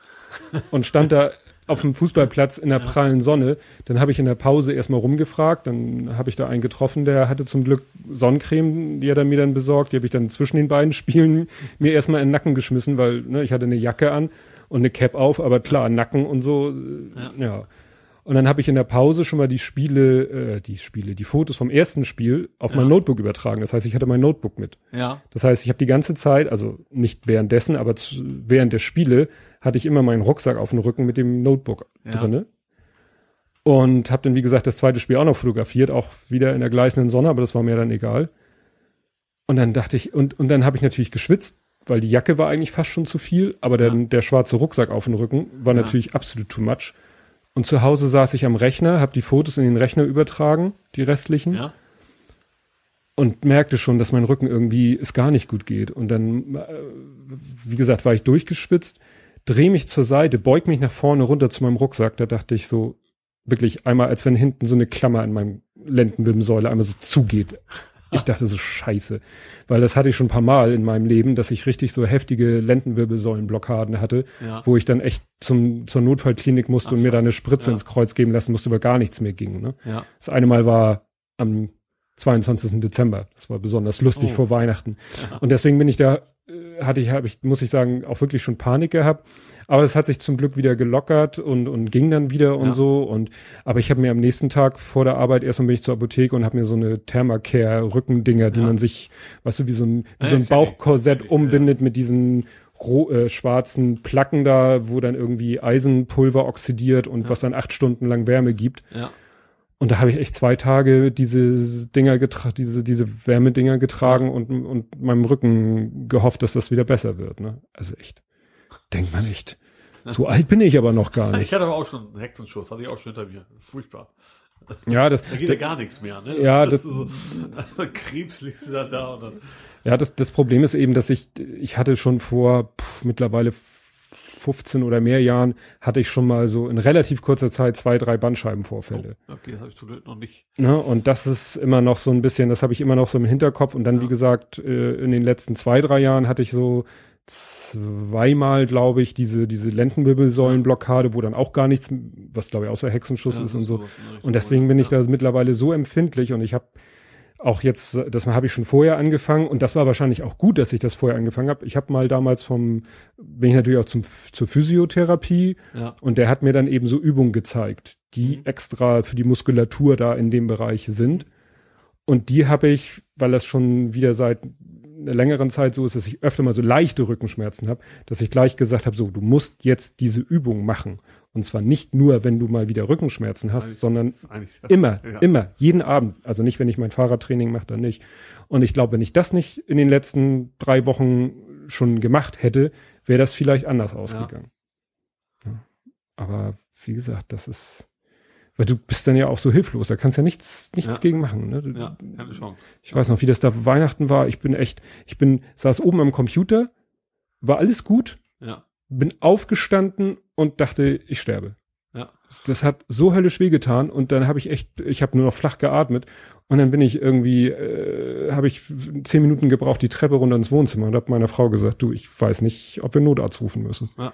Und stand da auf dem Fußballplatz in der prallen Sonne. Dann habe ich in der Pause erstmal rumgefragt. Dann habe ich da einen getroffen, der hatte zum Glück Sonnencreme, die hat er mir dann besorgt. Die habe ich dann zwischen den beiden Spielen mir erstmal in den Nacken geschmissen, weil ne, ich hatte eine Jacke an und eine Cap auf, aber klar, Nacken und so, äh, Ja. ja. Und dann habe ich in der Pause schon mal die Spiele, äh, die Spiele, die Fotos vom ersten Spiel auf mein Ja. Notebook übertragen. Das heißt, ich hatte mein Notebook mit. ja, Das heißt, ich habe die ganze Zeit, also nicht währenddessen, aber zu, während der Spiele hatte ich immer meinen Rucksack auf dem Rücken mit dem Notebook Ja. drinne. Und habe dann, wie gesagt, das zweite Spiel auch noch fotografiert, auch wieder in der gleißenden Sonne, aber das war mir dann egal. Und dann dachte ich, und, und dann habe ich natürlich geschwitzt, weil die Jacke war eigentlich fast schon zu viel, aber der, Ja. der schwarze Rucksack auf dem Rücken war Ja. natürlich absolut too much. Und zu Hause saß ich am Rechner, habe die Fotos in den Rechner übertragen, die restlichen ja, und merkte schon, dass mein Rücken irgendwie es gar nicht gut geht. Und dann, äh, wie gesagt, war ich durchgespitzt, drehe mich zur Seite, beug mich nach vorne runter zu meinem Rucksack. Da dachte ich so, wirklich einmal, als wenn hinten so eine Klammer in meinem Lendenwirbelsäule einmal so zugeht. Ich dachte so scheiße, weil das hatte ich schon ein paar Mal in meinem Leben, dass ich richtig so heftige Lendenwirbelsäulenblockaden hatte, ja, wo ich dann echt zum, zur Notfallklinik musste Ach, und mir da eine. Spritze Ja. ins Kreuz geben lassen musste, weil gar nichts mehr ging. Ne? ja, Das eine Mal war am 22. Dezember. Das war besonders lustig Oh. vor Weihnachten. Und deswegen bin ich da, äh, hatte ich, habe ich, muss ich sagen, auch wirklich schon Panik gehabt. Aber das hat sich zum Glück wieder gelockert und, und ging dann wieder und Ja. so. Und aber ich habe mir am nächsten Tag vor der Arbeit erstmal bin ich zur Apotheke und habe mir so eine Thermacare Rückendinger, die Ja. man sich, weißt du, wie so ein, wie so ein. Bauchkorsett umbindet mit diesen ro äh, schwarzen Placken da, wo dann irgendwie Eisenpulver oxidiert und Ja. was dann acht Stunden lang Wärme gibt. ja, Und da habe ich echt zwei Tage diese Dinger getragen, diese, diese Wärmedinger getragen und, und meinem Rücken gehofft, dass das wieder besser wird. Ne? Also echt. Denkt man echt. So alt bin ich aber noch gar nicht. Ich hatte aber auch schon einen Hexenschuss, hatte ich auch schon hinter mir. Furchtbar. Ja, das, Da geht ja gar nichts mehr, ne? Ja, das, das- ist so, Krebs liegst du dann da und dann, ja, das, das Problem ist eben, dass ich, ich hatte schon vor pff, mittlerweile 15 oder mehr Jahren, hatte ich schon mal so in relativ kurzer Zeit zwei, drei Bandscheibenvorfälle. oh, okay, das habe ich zum Glück noch nicht. Ne? Und das ist immer noch so ein bisschen, das habe ich immer noch so im Hinterkopf. Und dann, Ja. wie gesagt, äh, in den letzten zwei, drei Jahren hatte ich so zweimal, glaube ich, diese, diese Lendenwirbelsäulenblockade, wo dann auch gar nichts, was glaube ich außer Hexenschuss Ja, ist und so. Und deswegen bin ich da mittlerweile so empfindlich und ich habe auch jetzt, das habe ich schon vorher angefangen und das war wahrscheinlich auch gut, dass ich das vorher angefangen habe. Ich habe mal damals vom, bin ich natürlich auch zum, zur Physiotherapie Ja. und der hat mir dann eben so Übungen gezeigt, die Mhm. extra für die Muskulatur da in dem Bereich sind. Und die habe ich, weil das schon wieder seit einer längeren Zeit so ist, dass ich öfter mal so leichte Rückenschmerzen habe, dass ich gleich gesagt habe, so, du musst jetzt diese Übung machen. Und zwar nicht nur, wenn du mal wieder Rückenschmerzen hast, Eigentlich- sondern Eigentlich, Immer, Ja. immer, jeden Abend. Also nicht, wenn ich mein Fahrradtraining mache, dann nicht. Und ich glaube, wenn ich das nicht in den letzten drei Wochen schon gemacht hätte, wäre das vielleicht anders ausgegangen. Ja. Aber wie gesagt, das ist, weil du bist dann ja auch so hilflos, da kannst ja nichts, nichts Ja. gegen machen. Ne? Du, Ja, keine Chance. Ich weiß noch, wie das da Weihnachten war. Ich bin echt, ich bin, saß oben am Computer, war alles gut, Ja, bin aufgestanden und dachte, ich sterbe. ja. Das hat so höllisch wehgetan und dann habe ich echt, ich habe nur noch flach geatmet und dann bin ich irgendwie, äh, habe ich zehn Minuten gebraucht, die Treppe runter ins Wohnzimmer und habe meiner Frau gesagt, du, ich weiß nicht, ob wir Notarzt rufen müssen. Ja.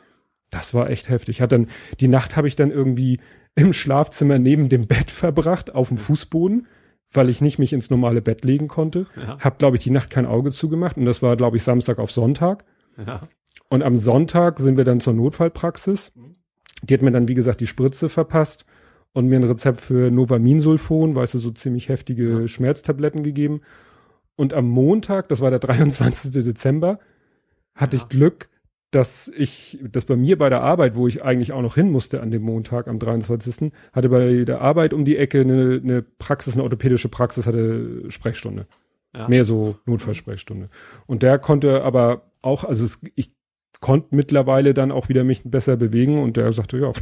Das war echt heftig. Hat dann die Nacht habe ich dann irgendwie im Schlafzimmer neben dem Bett verbracht auf dem Fußboden, weil ich nicht mich ins normale Bett legen konnte. Ja, Hab glaube ich die Nacht kein Auge zugemacht und das war glaube ich Samstag auf Sonntag. ja, Und am Sonntag sind wir dann zur Notfallpraxis. Die hat mir dann, wie gesagt, die Spritze verpasst und mir ein Rezept für Novaminsulfon, weißt du, so ziemlich heftige Ja. Schmerztabletten gegeben. Und am Montag, das war der 23. Dezember, hatte Ja. ich Glück, dass ich, dass bei mir bei der Arbeit, wo ich eigentlich auch noch hin musste an dem Montag, am 23., hatte bei der Arbeit um die Ecke eine, eine Praxis, eine orthopädische Praxis, hatte Sprechstunde. ja. Mehr so Notfallsprechstunde. Und der konnte aber auch, also es, ich konnte mittlerweile dann auch wieder mich besser bewegen und der sagte, ja,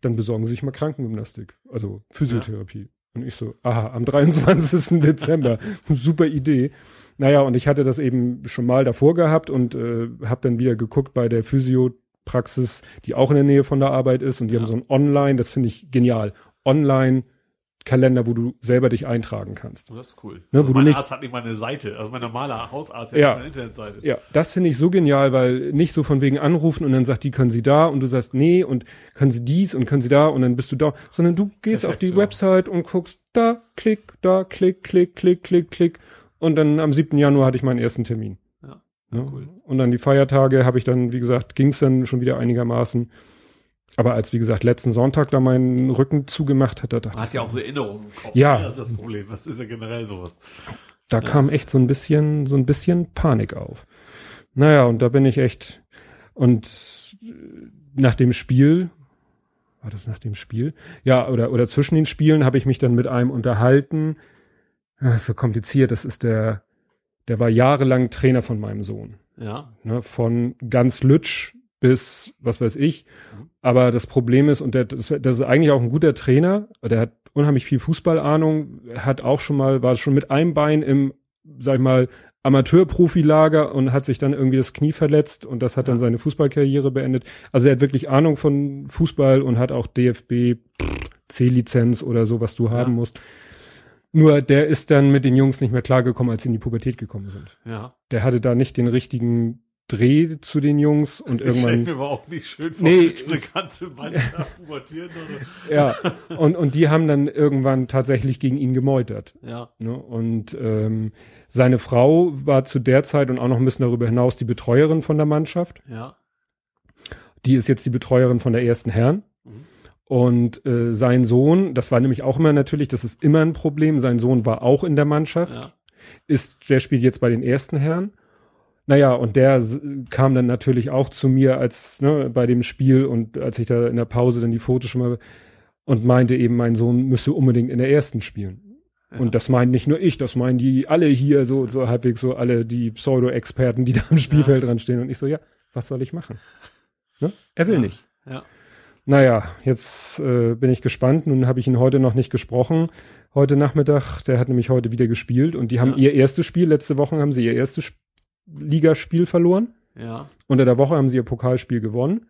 dann besorgen Sie sich mal Krankengymnastik, also Physiotherapie. Und ich so, aha, am 23. Dezember, super Idee. Naja, und ich hatte das eben schon mal davor gehabt und äh, habe dann wieder geguckt bei der Physiopraxis, die auch in der Nähe von der Arbeit ist und die Ja. haben so ein Online, das finde ich genial, Online Kalender, wo du selber dich eintragen kannst. Das ist cool. Ne, also wo du mein nicht- Arzt hat nicht mal eine Seite. Also mein normaler Hausarzt Ja. hat eine Internetseite. Ja, das finde ich so genial, weil nicht so von wegen anrufen und dann sagt die, können Sie da und du sagst nee und können Sie dies und können Sie da und dann bist du da, sondern du gehst auf Perfekt, die ja. Website und guckst da, klick, da, klick, klick, klick, klick, klick und dann am 7. Januar hatte ich meinen ersten Termin. Ja, Ne? cool. Und dann die Feiertage habe ich dann, wie gesagt, ging es dann schon wieder einigermaßen. Aber als, wie gesagt, letzten Sonntag da meinen Rücken zugemacht hat, da dachte Man hat ja auch so Erinnerungen im Kopf. Ja. Das ist das Problem. Das ist ja generell sowas. da kam echt so ein bisschen, so ein bisschen Panik auf. Naja, und da bin ich echt, und äh, nach dem Spiel, war das nach dem Spiel? Ja, oder, oder zwischen den Spielen habe ich mich dann mit einem unterhalten. Ah, so kompliziert, das ist der, der war jahrelang Trainer von meinem Sohn. Ja. Ne, von ganz Lütsch bis was weiß ich. Mhm. Aber das Problem ist, und der, das, das ist eigentlich auch ein guter Trainer, der hat unheimlich viel Fußballahnung, hat auch schon mal, war schon mit einem Bein im, sag ich mal, Amateurprofilager und hat sich dann irgendwie das Knie verletzt und das hat dann Ja. seine Fußballkarriere beendet. Also er hat wirklich Ahnung von Fußball und hat auch DFB C-Lizenz oder so, was du haben Ja. musst. Nur der ist dann mit den Jungs nicht mehr klargekommen, als sie in die Pubertät gekommen sind Ja. der hatte da nicht den richtigen Dreh zu den Jungs und Ich irgendwann mir aber auch nicht schön vor, Nee, eine ganze Mannschaft pubertieren oder. ja und und die haben dann irgendwann tatsächlich gegen ihn gemeutert Ja. ne? und ähm, seine Frau war zu der Zeit und auch noch ein bisschen darüber hinaus die Betreuerin von der Mannschaft Ja. die ist jetzt die Betreuerin von der ersten Herren. Und äh, sein Sohn das war nämlich auch immer natürlich das ist immer ein Problem sein Sohn war auch in der Mannschaft Ja. ist, der spielt jetzt bei den ersten Herren. Naja, und der kam dann natürlich auch zu mir als ne, bei dem Spiel und als ich da in der Pause dann die Fotos schon mal und meinte eben, mein Sohn müsse unbedingt in der ersten spielen. Ja. Und das meinen nicht nur ich, das meinen die alle hier, so, so halbwegs so alle die Pseudo-Experten, die da am Spielfeld dran stehen. Und ich so, ja, was soll ich machen? Ne? Er will Ja. nicht. Ja. Naja, jetzt äh, bin ich gespannt. Nun habe ich ihn heute noch nicht gesprochen. Heute Nachmittag, der hat nämlich heute wieder gespielt und die haben Ja. ihr erstes Spiel, letzte Woche haben sie ihr erstes Sp- Ligaspiel verloren. Ja. Unter der Woche haben sie ihr Pokalspiel gewonnen.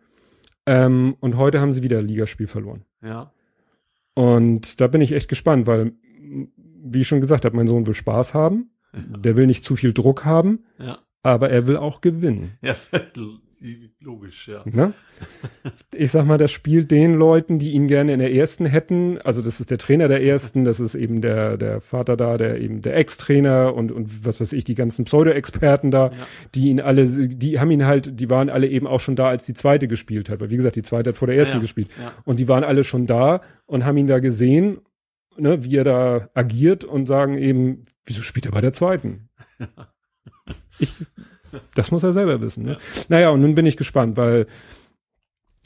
Ähm, und heute haben sie wieder ein Ligaspiel verloren. Ja. Und da bin ich echt gespannt, weil, wie ich schon gesagt habe, mein Sohn will Spaß haben. Der will nicht zu viel Druck haben, Ja. aber er will auch gewinnen. Ja. Logisch, ja. Ne? Ich sag mal, das spielt den Leuten, die ihn gerne in der ersten hätten. Also das ist der Trainer der ersten, das ist eben der, der Vater da, der eben der Ex-Trainer und, und was weiß ich, die ganzen Pseudo-Experten da, ja. die ihn alle, die haben ihn halt, die waren alle eben auch schon da, als die zweite gespielt hat. Weil wie gesagt, die zweite hat vor der ersten ja, gespielt. Ja. Und die waren alle schon da und haben ihn da gesehen, ne, wie er da agiert und sagen eben, wieso spielt er bei der zweiten? Ich, das muss er selber wissen. Ne? Ja. Naja, und nun bin ich gespannt, weil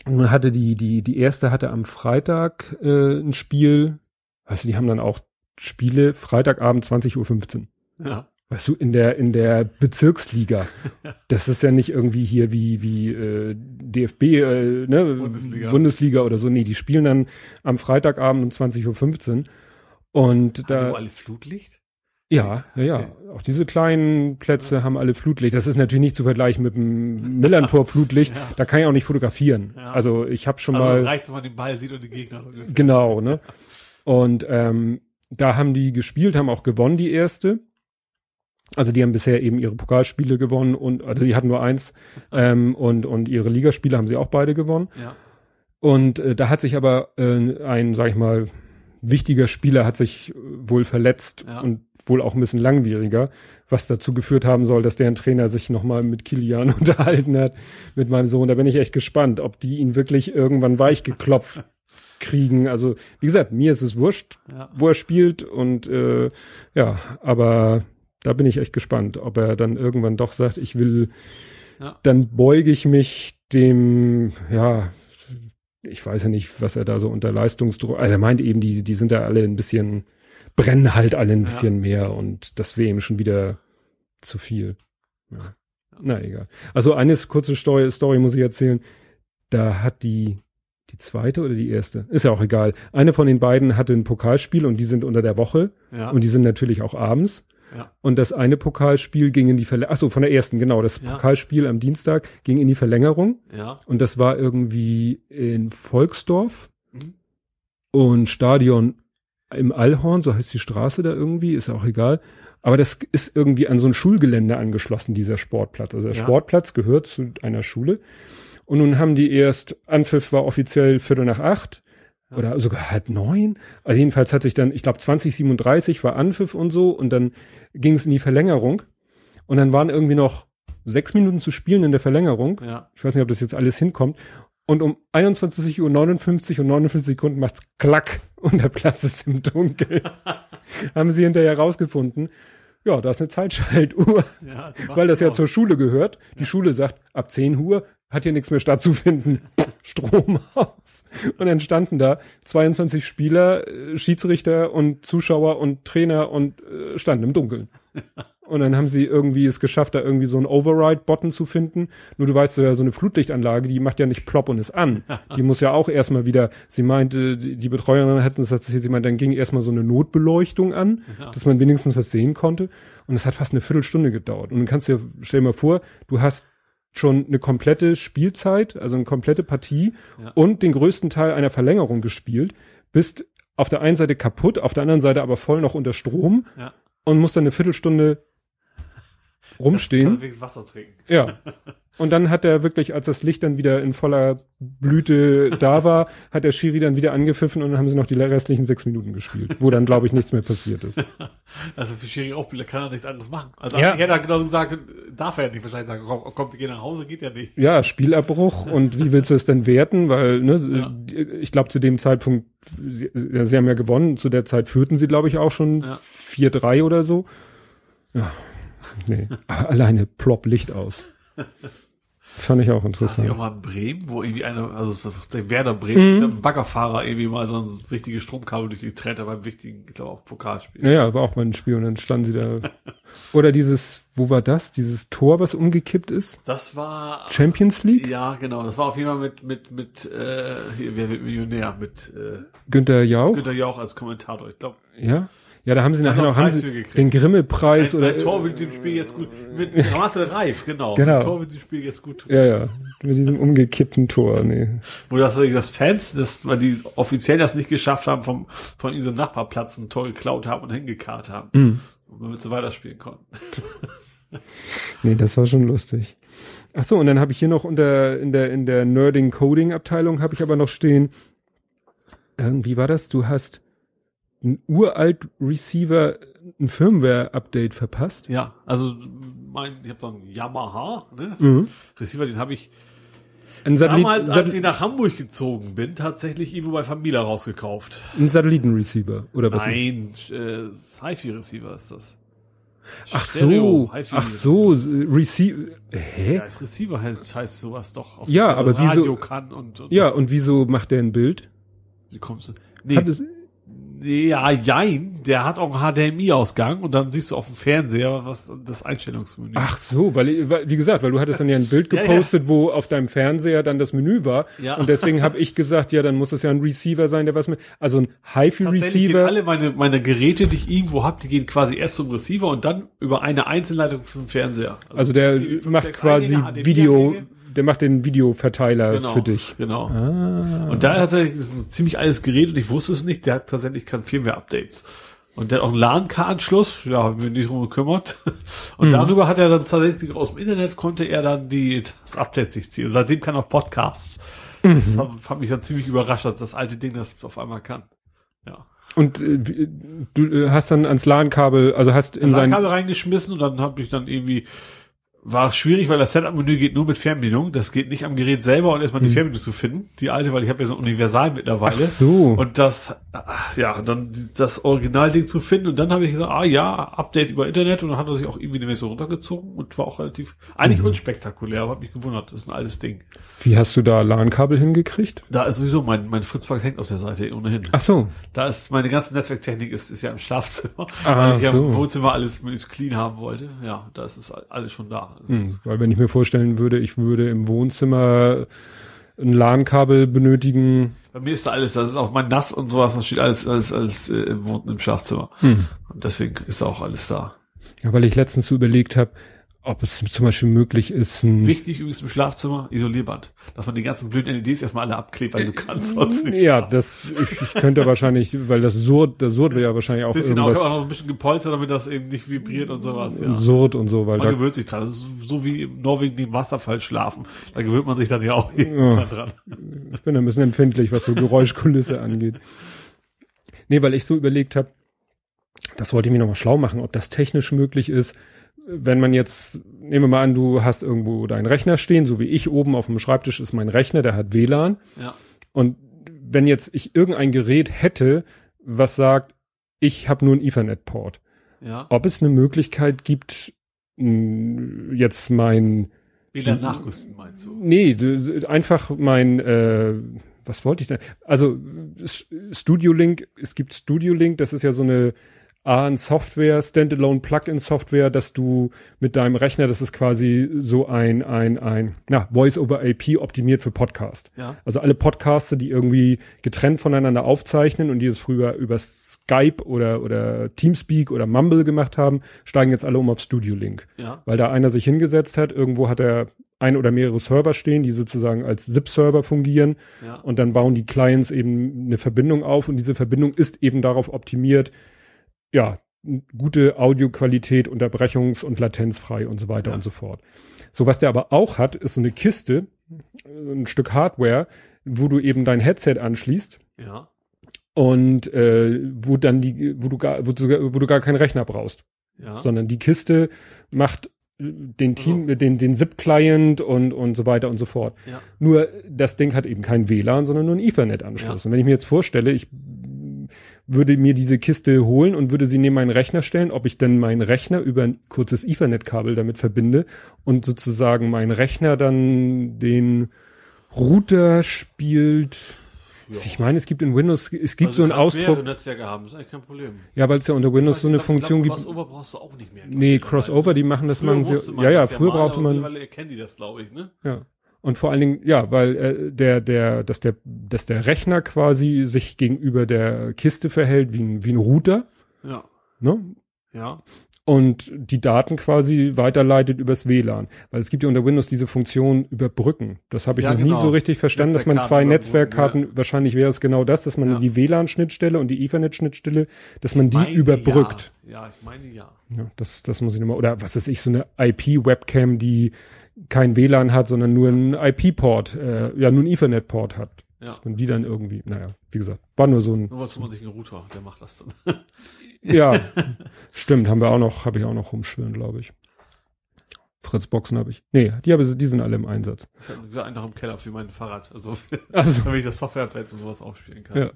nun hatte die, die, die erste hatte am Freitag äh, ein Spiel, weißt du, die haben dann auch Spiele Freitagabend 20.15 Uhr. Ja. Weißt du, in der, in der Bezirksliga. Das ist ja nicht irgendwie hier wie, wie äh, DFB, äh, ne, Bundesliga. Bundesliga oder so. Nee, die spielen dann am Freitagabend um 20.15 Uhr. Und Haben da. alle Flutlicht? Ja, ja, ja. Okay. Auch diese kleinen Plätze ja. haben alle Flutlicht. Das ist natürlich nicht zu vergleichen mit dem Millantor Flutlicht. ja. Da kann ich auch nicht fotografieren. Ja. Also ich habe schon also mal. reicht, wenn man den Ball sieht und den Gegner. So genau, ne? Und ähm, da haben die gespielt, haben auch gewonnen die erste. Also die haben bisher eben ihre Pokalspiele gewonnen und also die hatten nur eins ähm, und und ihre Ligaspiele haben sie auch beide gewonnen. Ja. Und äh, da hat sich aber äh, ein, sag ich mal, wichtiger Spieler hat sich äh, wohl verletzt ja. und wohl auch ein bisschen langwieriger, was dazu geführt haben soll, dass deren Trainer sich nochmal mit Kilian unterhalten hat, mit meinem Sohn. Da bin ich echt gespannt, ob die ihn wirklich irgendwann weich geklopft kriegen. Also, wie gesagt, mir ist es wurscht, ja. wo er spielt und äh, ja, aber da bin ich echt gespannt, ob er dann irgendwann doch sagt, ich will, ja. dann beuge ich mich dem, ja, ich weiß ja nicht, was er da so unter Leistungsdruck, also er meint eben, die, die sind da alle ein bisschen, brennen halt alle ein bisschen ja. mehr und das wäre ihm schon wieder zu viel. Ja. Na egal. Also eine kurze Story, Story muss ich erzählen. Da hat die, die zweite oder die erste? Ist ja auch egal. Eine von den beiden hatte ein Pokalspiel und die sind unter der Woche. Ja. Und die sind natürlich auch abends. Ja. Und das eine Pokalspiel ging in die Verlängerung, achso, von der ersten, genau, das ja. Pokalspiel am Dienstag ging in die Verlängerung. Ja. Und das war irgendwie in Volksdorf. Mhm. Und Stadion im Allhorn, so heißt die Straße da irgendwie, ist auch egal. Aber das ist irgendwie an so ein Schulgelände angeschlossen, dieser Sportplatz. Also der ja. Sportplatz gehört zu einer Schule. Und nun haben die erst, Anpfiff war offiziell Viertel nach acht ja. oder sogar halb neun. Also jedenfalls hat sich dann, ich glaube 2037 war Anpfiff und so und dann ging es in die Verlängerung. Und dann waren irgendwie noch sechs Minuten zu spielen in der Verlängerung. Ja. Ich weiß nicht, ob das jetzt alles hinkommt. Und um 21.59 Uhr und 59 Sekunden macht's klack und der Platz ist im Dunkeln. Haben sie hinterher rausgefunden. Ja, da ist eine Zeitschaltuhr, ja, weil das ja zur Schule gehört. Die ja. Schule sagt, ab 10 Uhr hat hier nichts mehr stattzufinden. Strom aus. Und dann standen da 22 Spieler, äh, Schiedsrichter und Zuschauer und Trainer und äh, standen im Dunkeln. Und dann haben sie irgendwie es geschafft, da irgendwie so einen Override-Button zu finden. Nur du weißt ja, so eine Flutlichtanlage, die macht ja nicht plopp und ist an. Die muss ja auch erstmal wieder, sie meinte, die Betreuerin hätten es erzählt, sie meinte, dann ging erstmal so eine Notbeleuchtung an, ja. dass man wenigstens was sehen konnte. Und es hat fast eine Viertelstunde gedauert. Und dann kannst du dir, stell dir mal vor, du hast schon eine komplette Spielzeit, also eine komplette Partie ja. und den größten Teil einer Verlängerung gespielt, bist auf der einen Seite kaputt, auf der anderen Seite aber voll noch unter Strom ja. Und musst dann eine Viertelstunde rumstehen. Wasser trinken. Ja. Und dann hat er wirklich, als das Licht dann wieder in voller Blüte da war, hat der Schiri dann wieder angepfiffen und dann haben sie noch die restlichen sechs Minuten gespielt, wo dann, glaube ich, nichts mehr passiert ist. Also für Schiri auch kann er nichts anderes machen. Also ja. ich hätte genau gesagt, darf er ja nicht wahrscheinlich sagen, komm, komm, wir gehen nach Hause, geht ja nicht. Ja, Spielabbruch und wie willst du es denn werten? Weil, ne, ja. ich glaube, zu dem Zeitpunkt, sie, sie, haben ja gewonnen, zu der Zeit führten sie, glaube ich, auch schon ja. 4-3 oder so. Ja, nee, alleine plopp Licht aus. Fand ich auch interessant. Hast du auch mal in Bremen, wo irgendwie einer, also der Werder Bremen, mhm. der Baggerfahrer irgendwie mal so ein richtiges Stromkabel durch die Träte beim wichtigen, ich glaube auch Pokalspiel. Ja, ja, war auch mal ein Spiel und dann standen sie da. Oder dieses, wo war das? Dieses Tor, was umgekippt ist? Das war Champions League? Ja, genau. Das war auf jeden Fall mit, mit, mit, äh, hier, wer wird Millionär? Mit äh, Günther Jauch? Günther Jauch als Kommentator, ich glaube. Ja. Ja, da haben sie nachher noch, haben sie den Grimme-Preis oder. Ein Tor wird dem Spiel jetzt gut, mit Marcel Reif, genau. genau. Ein Tor wird dem Spiel jetzt gut tun. Ja, ja. Mit diesem umgekippten Tor, nee. Wo das, das Fans, das, weil die offiziell das nicht geschafft haben, vom, von diesem Nachbarplatz ein Tor geklaut haben und hingekarrt haben. Mhm. Damit sie weiterspielen konnten. nee, das war schon lustig. Ach so, und dann habe ich hier noch unter in der in der Nerding Coding Abteilung habe ich aber noch stehen. Irgendwie war das, du hast ein uralt Receiver ein Firmware Update verpasst. Ja, also mein, ich habe so einen Yamaha, ne? Mhm. Receiver, den habe ich Ein, Satellit, damals, als Sat ich nach Hamburg gezogen bin, tatsächlich irgendwo bei Familia rausgekauft. ein Satellitenreceiver oder was? Nein, äh, HiFi-Receiver ist das. Ach Stereo, so, ach so, Receiver. Hä? Ja, als Receiver heißt, heißt sowas doch. auf Ja, aber das wieso- Radio kann und, und Ja, und wieso macht der ein Bild? wie kommst du? Nee, Hat es, nee, ja, jein, der hat auch einen HDMI-Ausgang und dann siehst du auf dem Fernseher was das Einstellungsmenü. ach so, weil, wie gesagt, weil du hattest dann ja ein Bild Ja, ja. gepostet, wo auf deinem Fernseher dann das Menü war. Ja. Und deswegen habe ich gesagt, ja, dann muss es ja ein Receiver sein, der was mit, also ein HiFi-Receiver. alle meine, meine Geräte, die ich irgendwo habe, die gehen quasi erst zum Receiver und dann über eine Einzelleitung zum Fernseher. Also der die fünf, macht quasi Video. Der macht den Videoverteiler genau, für dich. Genau. Ah. Und da hat er, das ein ziemlich altes Gerät und ich wusste es nicht, der hat tatsächlich kann Firmware-Updates. Und der hat auch einen LAN-K-Anschluss, da haben wir nicht drum gekümmert. Und Mhm. darüber hat er dann tatsächlich aus dem Internet konnte er dann die, das Update sich ziehen. Und seitdem kann er auch Podcasts. Das Mhm. hat, hat mich dann ziemlich überrascht, dass das alte Ding das auf einmal kann. Ja. Und äh, du äh, hast dann ans LAN-Kabel, also hast in In sein, Kabel reingeschmissen und dann habe ich dann irgendwie war es schwierig, weil das Setup-Menü geht nur mit Fernbedienung. Das geht nicht am Gerät selber und erstmal die Fernbedienung zu finden. Die alte, weil ich habe ja so ein Universal ach mittlerweile. so. Und das, ach, ja, dann das Originalding zu finden. Und dann habe ich gesagt, ah ja, Update über Internet. Und dann hat er sich auch irgendwie eine Version runtergezogen und war auch relativ, eigentlich Mhm. unspektakulär, aber hat mich gewundert. Das ist ein altes Ding. Wie hast du da LAN-Kabel hingekriegt? Da ist sowieso mein, mein Fritzpack hängt auf der Seite ohnehin. Ach so. Da ist meine ganze Netzwerktechnik ist, ist ja im Schlafzimmer, Ah, weil ich ja so. im Wohnzimmer alles möglichst clean haben wollte. Ja, da ist es alles schon da. Also Hm, weil wenn ich mir vorstellen würde, ich würde im Wohnzimmer ein LAN-Kabel benötigen. Bei mir ist da alles, das ist auch mein Nass und sowas, das steht alles, alles, alles äh, im, Wohn- im Schlafzimmer. Hm. Und deswegen ist auch alles da. Ja, weil ich letztens so überlegt habe, ob es zum Beispiel möglich ist, ein Wichtig übrigens im Schlafzimmer, Isolierband. Dass man die ganzen blöden LEDs erstmal alle abklebt, weil du kannst sonst nicht. Ja, schlafen. das ich, ich könnte wahrscheinlich, weil das Surd, das Surd wäre ja wahrscheinlich auch bisschen irgendwas auch noch ein bisschen gepolstert, damit das eben nicht vibriert und sowas. Ja. Surd und so, weil Man da gewöhnt sich dran. Das ist so wie im Norwegen im Wasserfall schlafen. Da gewöhnt man sich dann ja auch irgendwann dran. ich bin ein bisschen empfindlich, was so Geräuschkulisse angeht. Nee, weil ich so überlegt habe, das wollte ich mir nochmal schlau machen, ob das technisch möglich ist, wenn man jetzt, nehmen wir mal an, du hast irgendwo deinen Rechner stehen, so wie ich oben auf dem Schreibtisch ist mein Rechner, der hat WLAN. Ja. Und wenn jetzt ich irgendein Gerät hätte, was sagt, ich habe nur einen Ethernet-Port, Ja. ob es eine Möglichkeit gibt, jetzt mein, WLAN nachrüsten meinst du? nee, einfach mein, äh, was wollte ich denn? Also Studio Link, es gibt Studio Link, das ist ja so eine A, ein Software, Standalone Plugin Software, dass du mit deinem Rechner, das ist quasi so ein, ein, ein, na, Voice over IP optimiert für Podcast. Ja. Also alle Podcaster, die irgendwie getrennt voneinander aufzeichnen und die es früher über Skype oder, oder Teamspeak oder Mumble gemacht haben, steigen jetzt alle um auf Studio Link. Ja. Weil da einer sich hingesetzt hat, irgendwo hat er ein oder mehrere Server stehen, die sozusagen als ZIP-Server fungieren Ja. und dann bauen die Clients eben eine Verbindung auf und diese Verbindung ist eben darauf optimiert, ja, gute Audioqualität, unterbrechungs- und latenzfrei und so weiter Ja. und so fort. So, was der aber auch hat, ist so eine Kiste, ein Stück Hardware, wo du eben dein Headset anschließt Ja. und äh, wo dann die, wo du gar, wo du, wo du gar keinen Rechner brauchst Ja. sondern die Kiste macht äh, den Team, äh, den, den ZIP-Client und, und so weiter und so fort. Ja. Nur das Ding hat eben kein WLAN, sondern nur einen Ethernet-Anschluss. Ja. Und wenn ich mir jetzt vorstelle, ich würde mir diese Kiste holen und würde sie neben meinen Rechner stellen, ob ich dann meinen Rechner über ein kurzes Ethernet-Kabel damit verbinde und sozusagen mein Rechner dann den Router spielt. Ja. Ich meine, es gibt in Windows, es gibt Also so einen Ausdruck, Netzwerke haben, ist eigentlich kein Problem. ja, weil es ja unter Windows so eine glaub, Funktion glaub, gibt. Crossover brauchst du auch nicht mehr. Nee, Crossover, die machen das, machen sie. man Ja, ja, früher brauchte man. Mittlerweile kennen die das, glaube ich, ne? Ja. Und vor allen Dingen, ja, weil äh, der, der, dass der, dass der Rechner quasi sich gegenüber der Kiste verhält wie ein, wie ein Router, Ja. ne? Ja. und die Daten quasi weiterleitet übers WLAN. Weil es gibt ja unter Windows diese Funktion überbrücken. Das habe ich Ja, noch nie genau. so richtig verstanden, dass man zwei Netzwerkkarten Netzwerkkarten, wahrscheinlich wäre es genau das, dass man Ja. die WLAN-Schnittstelle und die Ethernet-Schnittstelle, dass man die Meine überbrückt. Ja. ja, ich meine ja. Ja, das, das muss ich nochmal, oder was weiß ich, so eine IP-Webcam, die kein WLAN hat, sondern nur einen IP-Port, äh, ja, nur einen Ethernet-Port hat. Ja. Man die dann irgendwie, naja, wie gesagt, war nur so ein, Nur was man sich einen Router, der macht das dann. ja, stimmt, haben wir auch noch, habe ich auch noch rumschwören, glaube ich. Fritzboxen habe ich. Nee, die, habe, die sind alle im Einsatz. Ich habe einen noch im Keller für mein Fahrrad. Also, Also, damit ich das Softwareplates und sowas aufspielen kann. ja.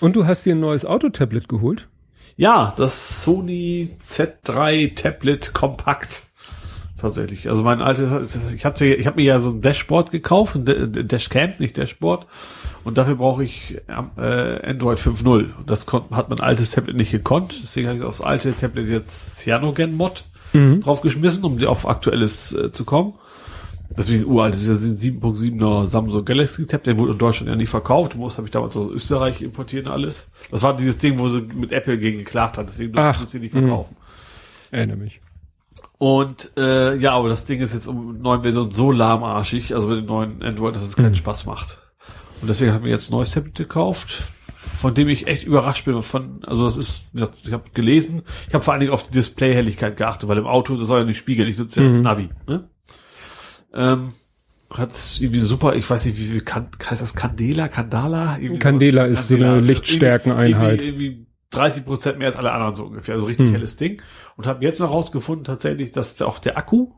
Und du hast dir ein neues Autotablet geholt? Ja, das Sony Z3 Tablet Kompakt. Tatsächlich. Also mein altes, ich hatte, ich habe mir ja so ein Dashboard gekauft, ein Da- Dashcam, nicht Dashboard. Und dafür brauche ich äh, Android 5.0. Und das kon- hat mein altes Tablet nicht gekonnt. Deswegen habe ich aufs alte Tablet jetzt Cyanogen Mod Mhm. draufgeschmissen, um auf aktuelles äh, zu kommen. Deswegen uralt, das ist ja ein 7.7er Samsung Galaxy Tab, der wurde in Deutschland ja nie verkauft. Muss habe ich damals aus Österreich importiert und alles. Das war dieses Ding, wo sie mit Apple gegen geklagt hat, deswegen durften Ach, sie es hier nicht verkaufen. Erinnere mich. Und äh, ja, aber das Ding ist jetzt um neuen Version so lahmarschig, also mit dem neuen Android, dass es keinen Spaß macht. Und deswegen habe ich mir jetzt ein neues Tablet gekauft, von dem ich echt überrascht bin. Von, also das ist, wie ich habe gelesen, ich habe vor allen Dingen auf die Displayhelligkeit geachtet, weil im Auto, das soll ja nicht spiegeln, ich nutze ja das Mhm. Navi. Ne? Ähm, hat irgendwie super, ich weiß nicht, wie viel kann, heißt das Candela, Candala? Irgendwie Candela sowas. ist so eine also Lichtstärkeneinheit. Irgendwie, irgendwie 30 Prozent mehr als alle anderen so ungefähr, also richtig Hm. helles Ding. Und habe jetzt noch rausgefunden tatsächlich, dass auch der Akku,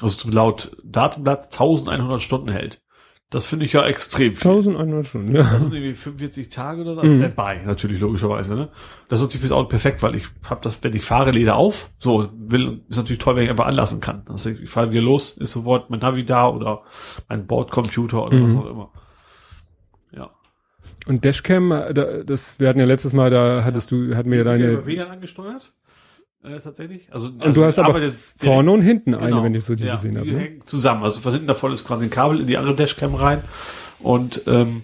also laut Datenblatt 1100 Stunden hält. Das finde ich ja extrem viel. 1100 Stunden, ja. Das sind irgendwie 45 Tage oder so, also Mhm. Standby, natürlich, logischerweise, ne? Das ist natürlich fürs Auto perfekt, weil ich habe das, wenn ich fahre, Leder auf, so, will, ist natürlich toll, wenn ich einfach anlassen kann. Also ich fahre wieder los, ist sofort mein Navi da oder mein Bordcomputer oder Mhm. was auch immer. Ja. Und Dashcam, äh, da, das, wir hatten ja letztes Mal, da hattest du, hatten wir ja deine, über WLAN angesteuert, äh, tatsächlich. Also, und du hast aber arbeitet vorne und hinten direkt- eine, genau. wenn ich so die ja, gesehen die habe. Ne? zusammen. Also von hinten davon ist quasi ein Kabel in die andere Dashcam rein und ähm,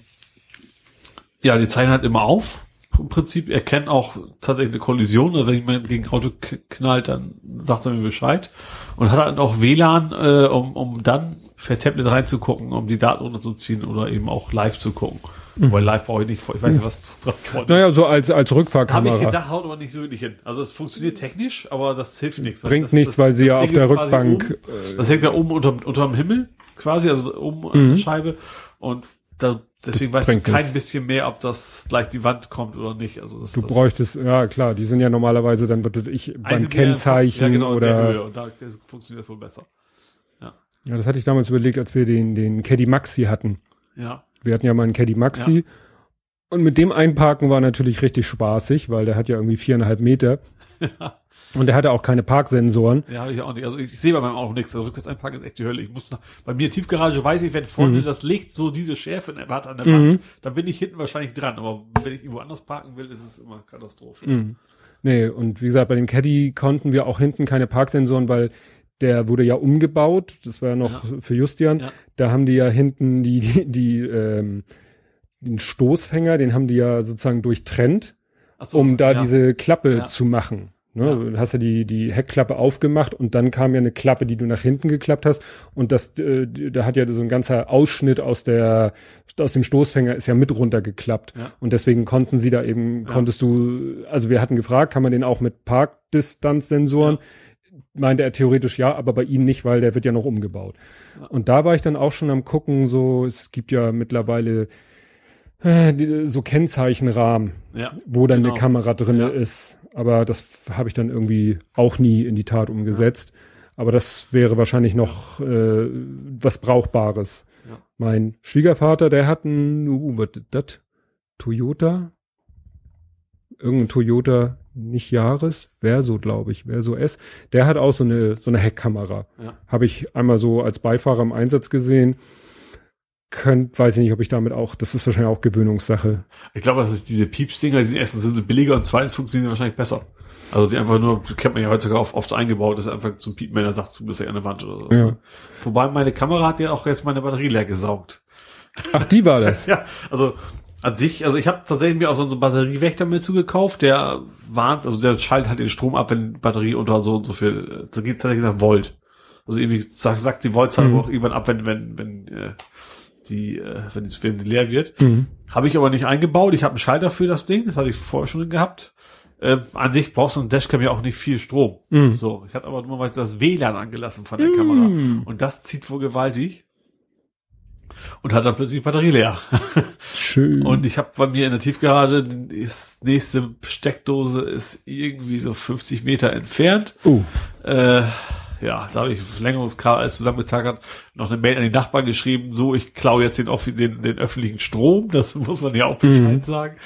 ja, die zeigen halt immer auf. Im Prinzip erkennen auch tatsächlich eine Kollision. Also wenn jemand gegen ein Auto knallt, dann sagt er mir Bescheid. Und hat dann auch WLAN, äh, um, um dann per Tablet reinzugucken, um die Daten runterzuziehen oder eben auch live zu gucken. Mhm. Weil live brauche ich nicht, ich weiß nicht, was drauf vorne Naja, so als, als habe Rückfahrkamera. ich gedacht, haut aber nicht so wirklich hin. Also es funktioniert technisch, aber das hilft nichts. Bringt das, nichts, das, weil sie ja auf der Rückbank, Oben, äh, das hängt ja oben unter, unterm Himmel, quasi, also oben an Mhm. der Scheibe. Und da, deswegen weißt du bringt kein nichts. bisschen mehr, ob das gleich die Wand kommt oder nicht. Also das, Du das bräuchtest, ja klar, die sind ja normalerweise dann, würde ich, beim Kennzeichen ja, genau, oder. Und da funktioniert das wohl besser. ja, das hatte ich damals überlegt, als wir den, den Caddy Maxi hatten. Ja. Wir hatten ja mal einen Caddy Maxi. Und mit dem Einparken war natürlich richtig spaßig, weil der hat ja irgendwie viereinhalb Meter. Und der hatte auch keine Parksensoren. Ja, habe ich auch nicht. Also ich sehe bei meinem Auto nichts. Also rückwärts einparken ist echt die Hölle. Ich muss nach, bei mir Tiefgarage weiß ich, wenn vorne Mhm. das Licht so diese Schärfe hat an der Mhm. Wand, dann bin ich hinten wahrscheinlich dran. Aber wenn ich irgendwo anders parken will, ist es immer Katastrophe. Mhm. Nee, und wie gesagt, bei dem Caddy konnten wir auch hinten keine Parksensoren, weil der wurde ja umgebaut. Das war ja noch für Justian. Ja. Da haben die ja hinten die, die, die ähm, den Stoßfänger, den haben die ja sozusagen durchtrennt, so, um da ja. diese Klappe Ja. zu machen. Ne? Ja. Du hast ja die, die Heckklappe aufgemacht und dann kam ja eine Klappe, die du nach hinten geklappt hast. Und das, äh, da hat ja so ein ganzer Ausschnitt aus der, aus dem Stoßfänger ist ja mit runtergeklappt. Ja. Und deswegen konnten sie da eben, Ja. konntest du, also wir hatten gefragt, kann man den auch mit Parkdistanzsensoren? Meinte er theoretisch ja, aber bei ihnen nicht, weil der wird ja noch umgebaut. Ja. Und da war ich dann auch schon am gucken, so, es gibt ja mittlerweile äh, so Kennzeichenrahmen, Ja. wo dann Genau. eine Kamera drinne Ja. ist. Aber das habe ich dann irgendwie auch nie in die Tat umgesetzt. Aber das wäre wahrscheinlich noch äh, was Brauchbares. Ja. Mein Schwiegervater, der hat ein, uh, was ist das? Toyota? Irgendein Toyota, nicht Jahres, Verso, glaube ich, Verso S. Der hat auch so eine, so eine Heckkamera. Ja. Habe ich einmal so als Beifahrer im Einsatz gesehen. Könnt, weiß ich nicht, ob ich damit auch, das ist wahrscheinlich auch Gewöhnungssache. Ich glaube, das ist diese Pieps-Dinger, die sind erstens sind sie billiger und zweitens funktionieren sie wahrscheinlich besser. Also die einfach nur, kennt man ja heutzutage oft, oft eingebaut, ist einfach zum Piepen, wenn er sagt, du bist ja an der Wand oder so. Ja. Wobei meine Kamera hat ja auch jetzt meine Batterie leer gesaugt. Ach, die war das. Ja, also an sich, also ich habe tatsächlich mir auch so einen Batteriewächter mit zugekauft, der warnt, also der schaltet halt den Strom ab, wenn die Batterie unter so und so viel, da geht es tatsächlich nach Volt. Also irgendwie sagt, sagt die Voltzahl Mhm. auch irgendwann ab, wenn, wenn, wenn äh, die, äh, wenn die, wenn die leer wird. Mhm. Habe ich aber nicht eingebaut. Ich habe einen Schalter für das Ding, das hatte ich vorher schon gehabt. Ähm, an sich brauchst du ein Dashcam ja auch nicht viel Strom. Mhm. So, ich hatte aber nur mal das WLAN angelassen von der Mhm. Kamera. Und das zieht wohl gewaltig. Und hat dann plötzlich die Batterie leer. Schön. Und ich habe bei mir in der Tiefgarage, ist nächste Steckdose ist irgendwie so 50 Meter entfernt. oh, Äh, ja, da habe ich Verlängerungskabel alles zusammengetackert, noch eine Mail an die Nachbarn geschrieben, so, ich klaue jetzt den, den, den öffentlichen Strom, das muss man ja auch Bescheid Mhm. sagen.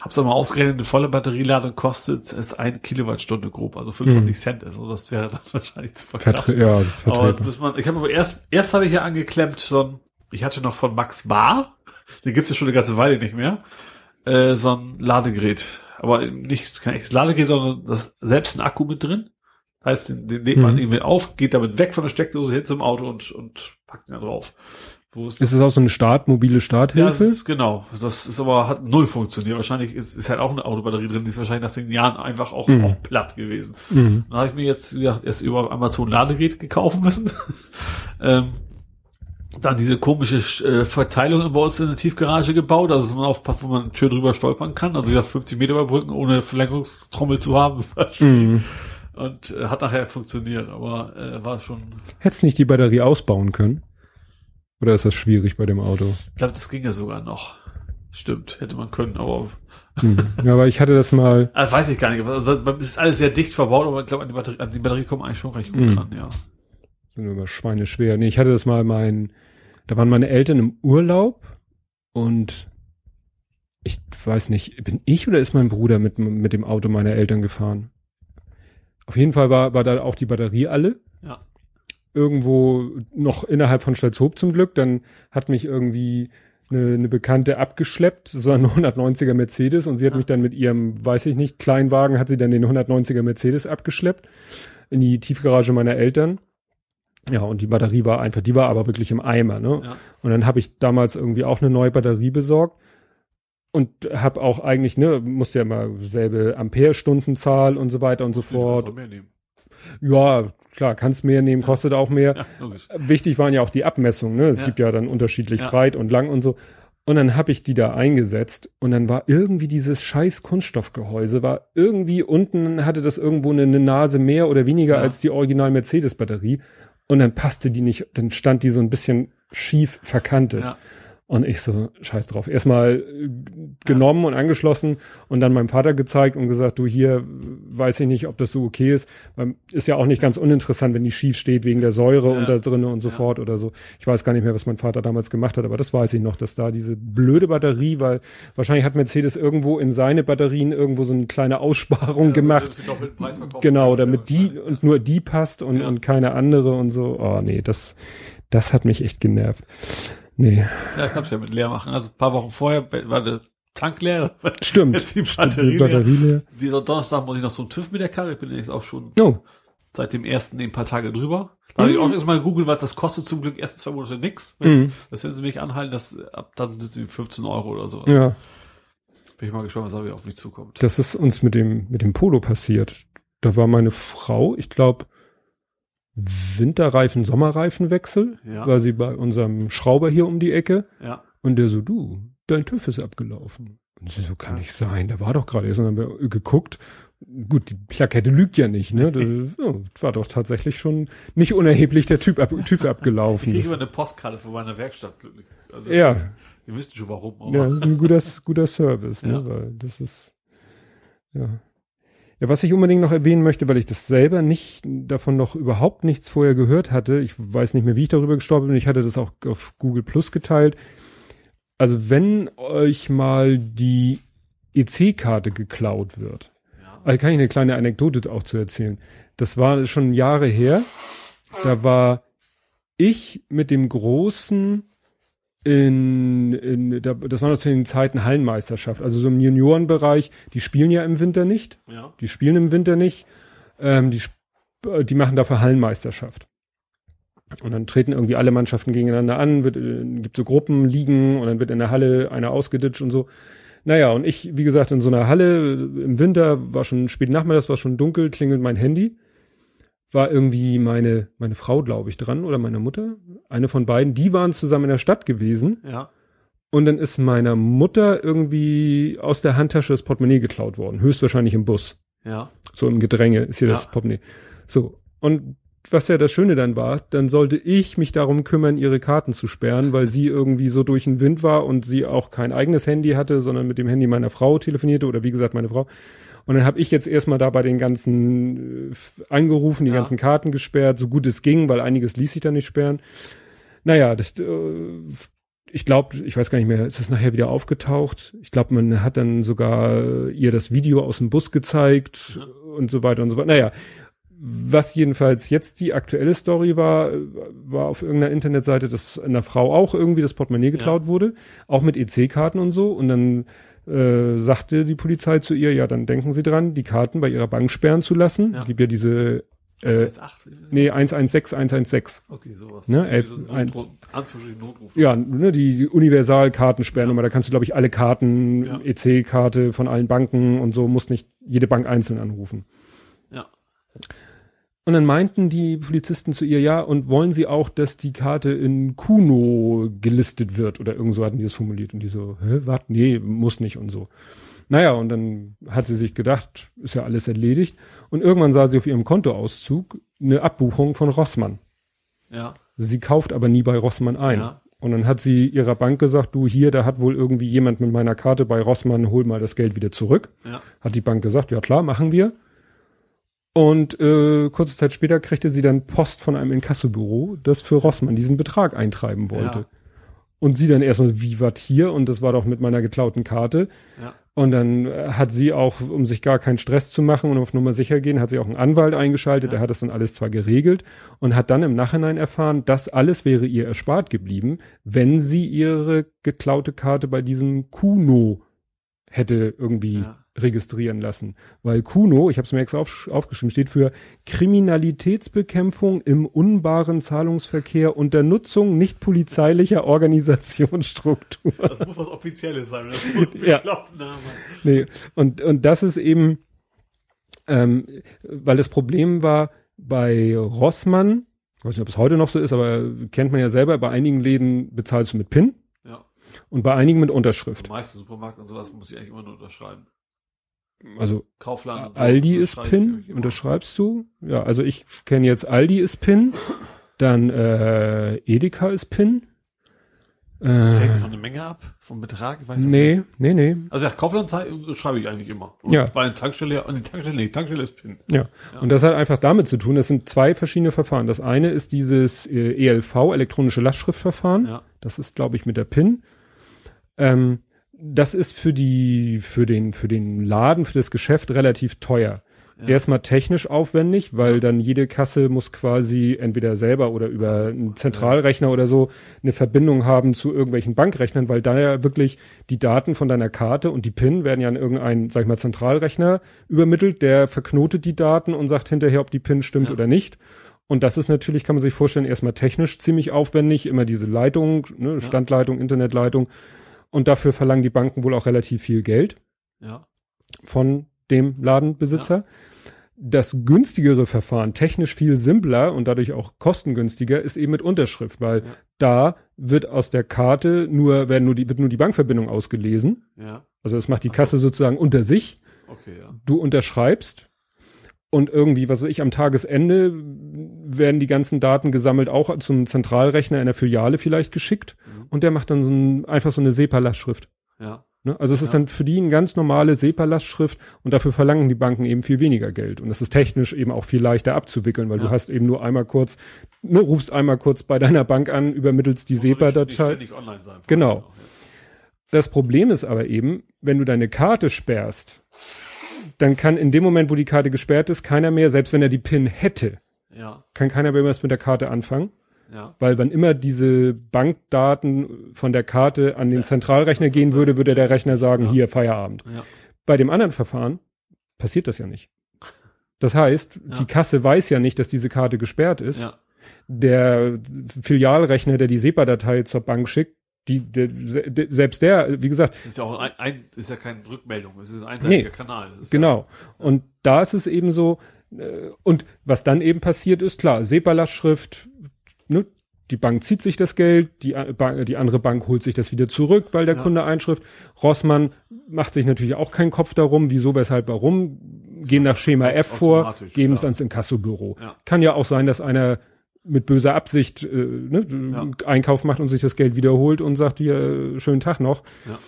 Hab's aber mal ausgerechnet, eine volle Batterieladung kostet es eine Kilowattstunde grob, also 25 Mhm. Cent. Also das wäre dann wahrscheinlich zu verkraften. Vertre ja, Aber vertretbar. muss man, ich habe aber erst, erst habe ich ja angeklemmt, so ein, ich hatte noch von Max Bar, den gibt's ja schon eine ganze Weile nicht mehr, äh, so ein Ladegerät. Aber nicht kein echtes Ladegerät, sondern das selbst ein Akku mit drin. Heißt, den, den lädt man Mhm. irgendwie auf, geht damit weg von der Steckdose hin zum Auto und, und packt ihn da drauf. Wo ist Ist es auch so eine Start, mobile ja, das Starthilfe? ist genau. Das ist aber hat null funktioniert. Wahrscheinlich ist, ist halt auch eine Autobatterie drin, die ist wahrscheinlich nach den Jahren einfach auch, Mhm. auch platt gewesen. mhm. Dann habe ich mir jetzt gesagt, erst über Amazon Ladegerät gekaufen müssen. ähm, dann diese komische äh, Verteilung bei uns in der Tiefgarage gebaut, also dass man aufpasst, wo man schön drüber stolpern kann. Also wie gesagt, 50 Meter überbrücken, ohne Verlängerungstrommel zu haben. Mhm. Und äh, hat nachher funktioniert, aber äh, war schon, Hättest nicht die Batterie ausbauen können? Oder ist das schwierig bei dem Auto? ich glaube, das ging ja sogar noch. Stimmt, hätte man können, aber Hm. Aber ich hatte das mal, äh, weiß ich gar nicht. Also, es ist alles sehr dicht verbaut, aber ich glaube, an die Batterie, an die Batterie kommen eigentlich schon recht gut Mhm. dran, ja. Sind immer Schweine schwer. Nee, ich hatte das mal mein, da waren meine Eltern im Urlaub und ich weiß nicht, bin ich oder ist mein Bruder mit, mit dem Auto meiner Eltern gefahren? Auf jeden Fall war, war da auch die Batterie alle. Ja. Irgendwo noch innerhalb von Stalzhoop zum Glück. Dann hat mich irgendwie eine, eine Bekannte abgeschleppt, so ein 190er Mercedes und sie hat Ja. mich dann mit ihrem, weiß ich nicht, Kleinwagen hat sie dann den 190er Mercedes abgeschleppt in die Tiefgarage meiner Eltern. Ja, und die Batterie war einfach, die war aber wirklich im Eimer, ne? Ja. Und dann habe ich damals irgendwie auch eine neue Batterie besorgt und habe auch eigentlich, ne, musste ja mal selbe Amperestundenzahl und so weiter und so fort. Mehr nehmen. Ja, klar, kannst mehr nehmen, kostet auch mehr. Ja. Wichtig waren ja auch die Abmessungen, ne? Es Ja. gibt ja dann unterschiedlich Ja. breit und lang und so. Und dann habe ich die da eingesetzt und dann war irgendwie dieses scheiß Kunststoffgehäuse, war irgendwie unten hatte das irgendwo eine, eine Nase mehr oder weniger als die Original Mercedes Batterie und dann passte die nicht, dann stand die so ein bisschen schief verkantet. Ja. Und ich so, scheiß drauf. Erstmal äh, genommen und angeschlossen und dann meinem Vater gezeigt und gesagt, du hier, weiß ich nicht, ob das so okay ist. Ist ja auch nicht ganz uninteressant, wenn die schief steht wegen der Säure Ja. und da drinnen und so Ja. fort oder so. Ich weiß gar nicht mehr, was mein Vater damals gemacht hat, aber das weiß ich noch, dass da diese blöde Batterie, weil wahrscheinlich hat Mercedes irgendwo in seine Batterien irgendwo so eine kleine Aussparung gemacht. Preis verkauft Genau, damit ja, die und nur die passt und, Ja. und keine andere und so. Oh nee, das, das hat mich echt genervt. Nee, Ja, ich hab's ja mit leer machen. Also ein paar Wochen vorher war der Tank leer. stimmt. Jetzt die Batterie, die Batterie leer. Dieser Donnerstag muss ich noch zum TÜV mit der Karre. Ich bin jetzt auch schon Oh, seit dem ersten ein paar Tage drüber. Da habe ich auch erstmal gegoogelt, was das kostet. Zum Glück erst zwei Monate nix. Mhm. Das werden sie mich anhalten, das, ab dann sind sie 15 Euro oder sowas. ja. Bin ich mal gespannt, was da wieder auf mich zukommt. Das ist uns mit dem, mit dem Polo passiert. Da war meine Frau, ich glaube, Winterreifen, Sommerreifenwechsel, Ja. war sie bei unserem Schrauber hier um die Ecke Ja. und der so, du, dein TÜV ist abgelaufen. Und sie so, kann nicht sein, der war doch gerade erst und dann haben wir geguckt. Gut, die Plakette lügt ja nicht, ne? Das, ja, war doch tatsächlich schon nicht unerheblich der Typ ab, TÜV Ich abgelaufen. kriege Das, immer eine Postkarte von meiner Werkstatt. Also ja, Wir wissen schon warum. Aber Ja, das ist ein guter, guter Service, ne? Weil das ist, ja. Ja, was ich unbedingt noch erwähnen möchte, weil ich das selber nicht, davon noch überhaupt nichts vorher gehört hatte. Ich weiß nicht mehr, wie ich darüber gestorben bin. Ich hatte das auch auf Google Plus geteilt. Also wenn euch mal die EC-Karte geklaut wird, ja. also kann ich eine kleine Anekdote auch zu erzählen. Das war schon Jahre her. Da war ich mit dem Großen in, in da, das war noch zu den Zeiten Hallenmeisterschaft, also so im Juniorenbereich, die spielen ja im Winter nicht, ja. die spielen im Winter nicht, ähm, die, äh, die machen dafür Hallenmeisterschaft. Und dann treten irgendwie alle Mannschaften gegeneinander an, wird, äh, gibt so Gruppen, liegen und dann wird in der Halle einer ausgeditscht und so. Naja, und ich, wie gesagt, in so einer Halle im Winter, war schon spät Nachmittags, war schon dunkel, klingelt mein Handy. War irgendwie meine, meine Frau, glaube ich, dran oder meine Mutter. Eine von beiden, die waren zusammen in der Stadt gewesen. Ja. Und dann ist meiner Mutter irgendwie aus der Handtasche das Portemonnaie geklaut worden. Höchstwahrscheinlich im Bus. Ja. So im Gedränge ist hier Ja. das Portemonnaie. So. Und was ja das Schöne dann war, dann sollte ich mich darum kümmern, ihre Karten zu sperren, weil sie irgendwie so durch den Wind war und sie auch kein eigenes Handy hatte, sondern mit dem Handy meiner Frau telefonierte oder wie gesagt meine Frau. Und dann habe ich jetzt erstmal da bei den ganzen äh, angerufen, die Ja. ganzen Karten gesperrt, so gut es ging, weil einiges ließ sich da nicht sperren. Naja, das, äh, ich glaube, ich weiß gar nicht mehr, ist das nachher wieder aufgetaucht? Ich glaube, man hat dann sogar äh, ihr das Video aus dem Bus gezeigt Ja. und so weiter und so weiter. Naja, was jedenfalls jetzt die aktuelle Story war, äh, war auf irgendeiner Internetseite, dass einer Frau auch irgendwie das Portemonnaie geklaut wurde, auch mit EC-Karten und so. Und dann äh, sagte die Polizei zu ihr, ja, dann denken Sie dran, die Karten bei Ihrer Bank sperren zu lassen. Ja. Gibt ja diese, äh, 118, nee, 116, 116. Okay, sowas. Ne, elf- Diese ein- Notruf-. Ja, ne, die, Universalkartensperrnummer, da kannst du, glaube ich, alle Karten, Ja. EC-Karte von allen Banken und so, musst nicht jede Bank einzeln anrufen. Ja. Und dann meinten die Polizisten zu ihr, ja, und wollen sie auch, dass die Karte in Kuno gelistet wird oder irgend so hatten die das formuliert und die so, hä, was? Nee, muss nicht und so. Naja, und dann hat sie sich gedacht, ist ja alles erledigt. Und irgendwann sah sie auf ihrem Kontoauszug eine Abbuchung von Rossmann. Ja. Sie kauft aber nie bei Rossmann ein. Ja. Und dann hat sie ihrer Bank gesagt, du hier, da hat wohl irgendwie jemand mit meiner Karte bei Rossmann, hol mal das Geld wieder zurück. Ja. Hat die Bank gesagt, ja klar, machen wir. Und äh, kurze Zeit später kriegte sie dann Post von einem Inkassobüro, das für Rossmann diesen Betrag eintreiben wollte. Ja. Und sie dann erstmal, wie wat hier? Und das war doch mit meiner geklauten Karte. Ja. Und dann äh, hat sie auch, um sich gar keinen Stress zu machen und auf Nummer sicher gehen, hat sie auch einen Anwalt eingeschaltet, Ja. der hat das dann alles zwar geregelt und hat dann im Nachhinein erfahren, das alles wäre ihr erspart geblieben, wenn sie ihre geklaute Karte bei diesem Kuno hätte irgendwie Ja. Registrieren lassen. Weil Kuno, ich habe es mir extra auf, aufgeschrieben, steht für Kriminalitätsbekämpfung im unbaren Zahlungsverkehr unter Nutzung nicht polizeilicher Organisationsstruktur. Das muss was Offizielles sein. Das ein Ja. Nee, und, und das ist eben, ähm, weil das Problem war bei Rossmann, ich weiß nicht, ob es heute noch so ist, aber kennt man ja selber, bei einigen Läden bezahlst du mit PIN und bei einigen mit Die Unterschrift. meisten Supermärkte und sowas muss ich eigentlich immer nur unterschreiben. Also Kaufland und so Aldi ist PIN, eigentlich immer. unterschreibst du? Ja, also ich kenne jetzt Aldi ist PIN, dann äh, Edeka ist PIN. Äh, Hängt von der Menge ab? Vom Betrag? Weiß nee, nicht. nee, nee. Also ja, Kaufland schreibe ich eigentlich immer. Und Ja. Bei einer Tankstelle, an die Tankstelle, nee, Tankstelle ist PIN. Ja. Ja. Und das hat einfach damit zu tun, das sind zwei verschiedene Verfahren. Das eine ist dieses äh, ELV, elektronische Lastschriftverfahren. Ja. Das ist, glaube ich, mit der PIN. Ähm, das ist für die, für den, für den Laden, für das Geschäft relativ teuer. Ja. Erstmal technisch aufwendig, weil Ja. dann jede Kasse muss quasi entweder selber oder über einen Zentralrechner oder so eine Verbindung haben zu irgendwelchen Bankrechnern, weil da ja wirklich die Daten von deiner Karte und die PIN werden ja an irgendeinen, sag ich mal, Zentralrechner übermittelt, der verknotet die Daten und sagt hinterher, ob die PIN stimmt Ja. oder nicht. Und das ist natürlich, kann man sich vorstellen, erstmal technisch ziemlich aufwendig, immer diese Leitung, ne, Standleitung, Internetleitung. Und dafür verlangen die Banken wohl auch relativ viel Geld Ja. von dem Ladenbesitzer. Das günstigere Verfahren, technisch viel simpler und dadurch auch kostengünstiger, ist eben mit Unterschrift, weil Ja. da wird aus der Karte nur, werden nur die, wird nur die Bankverbindung ausgelesen. Ja. Also das macht die Ach so. Kasse sozusagen unter sich. Okay, ja. Du unterschreibst und irgendwie, was weiß ich, am Tagesende werden die ganzen Daten gesammelt, auch zum Zentralrechner in der Filiale vielleicht geschickt Mhm. und der macht dann so ein, einfach so eine SEPA-Lastschrift. Ja. Ne? Also es ist Ja. dann für die eine ganz normale SEPA-Lastschrift und dafür verlangen die Banken eben viel weniger Geld. Und es ist technisch eben auch viel leichter abzuwickeln, weil Ja. du hast eben nur einmal kurz, nur rufst einmal kurz bei deiner Bank an, übermittelst die SEPA-Datei. ständig online sein. Genau. Auch, Das Problem ist aber eben, wenn du deine Karte sperrst, dann kann in dem Moment, wo die Karte gesperrt ist, keiner mehr, selbst wenn er die PIN hätte, Ja. kann keiner mehr was mit der Karte anfangen. Ja. Weil wann immer diese Bankdaten von der Karte an den Ja. Zentralrechner gehen würde, würde der Rechner sagen, Ja. hier Feierabend. Bei dem anderen Verfahren passiert das ja nicht. Das heißt, die Kasse weiß ja nicht, dass diese Karte gesperrt ist. Der Filialrechner, der die SEPA-Datei zur Bank schickt, die, der, der, selbst der, wie gesagt. Das ist ja auch ein, ein ist ja keine Rückmeldung, es ist ein einseitiger nee, Kanal. genau. Ja, und da ist es eben so, äh, und was dann eben passiert ist, klar, SEPA-Lastschrift, ne, die Bank zieht sich das Geld, die, die andere Bank holt sich das wieder zurück, weil der ja. Kunde einschrift. Rossmann macht sich natürlich auch keinen Kopf darum, wieso, weshalb, warum, gehen nach Schema F vor, geben es ans Inkassobüro. Ja. Kann ja auch sein, dass einer mit böser Absicht äh, ne, ja. Einkauf macht und sich das Geld wiederholt und sagt, hier, schönen Tag noch. Ja.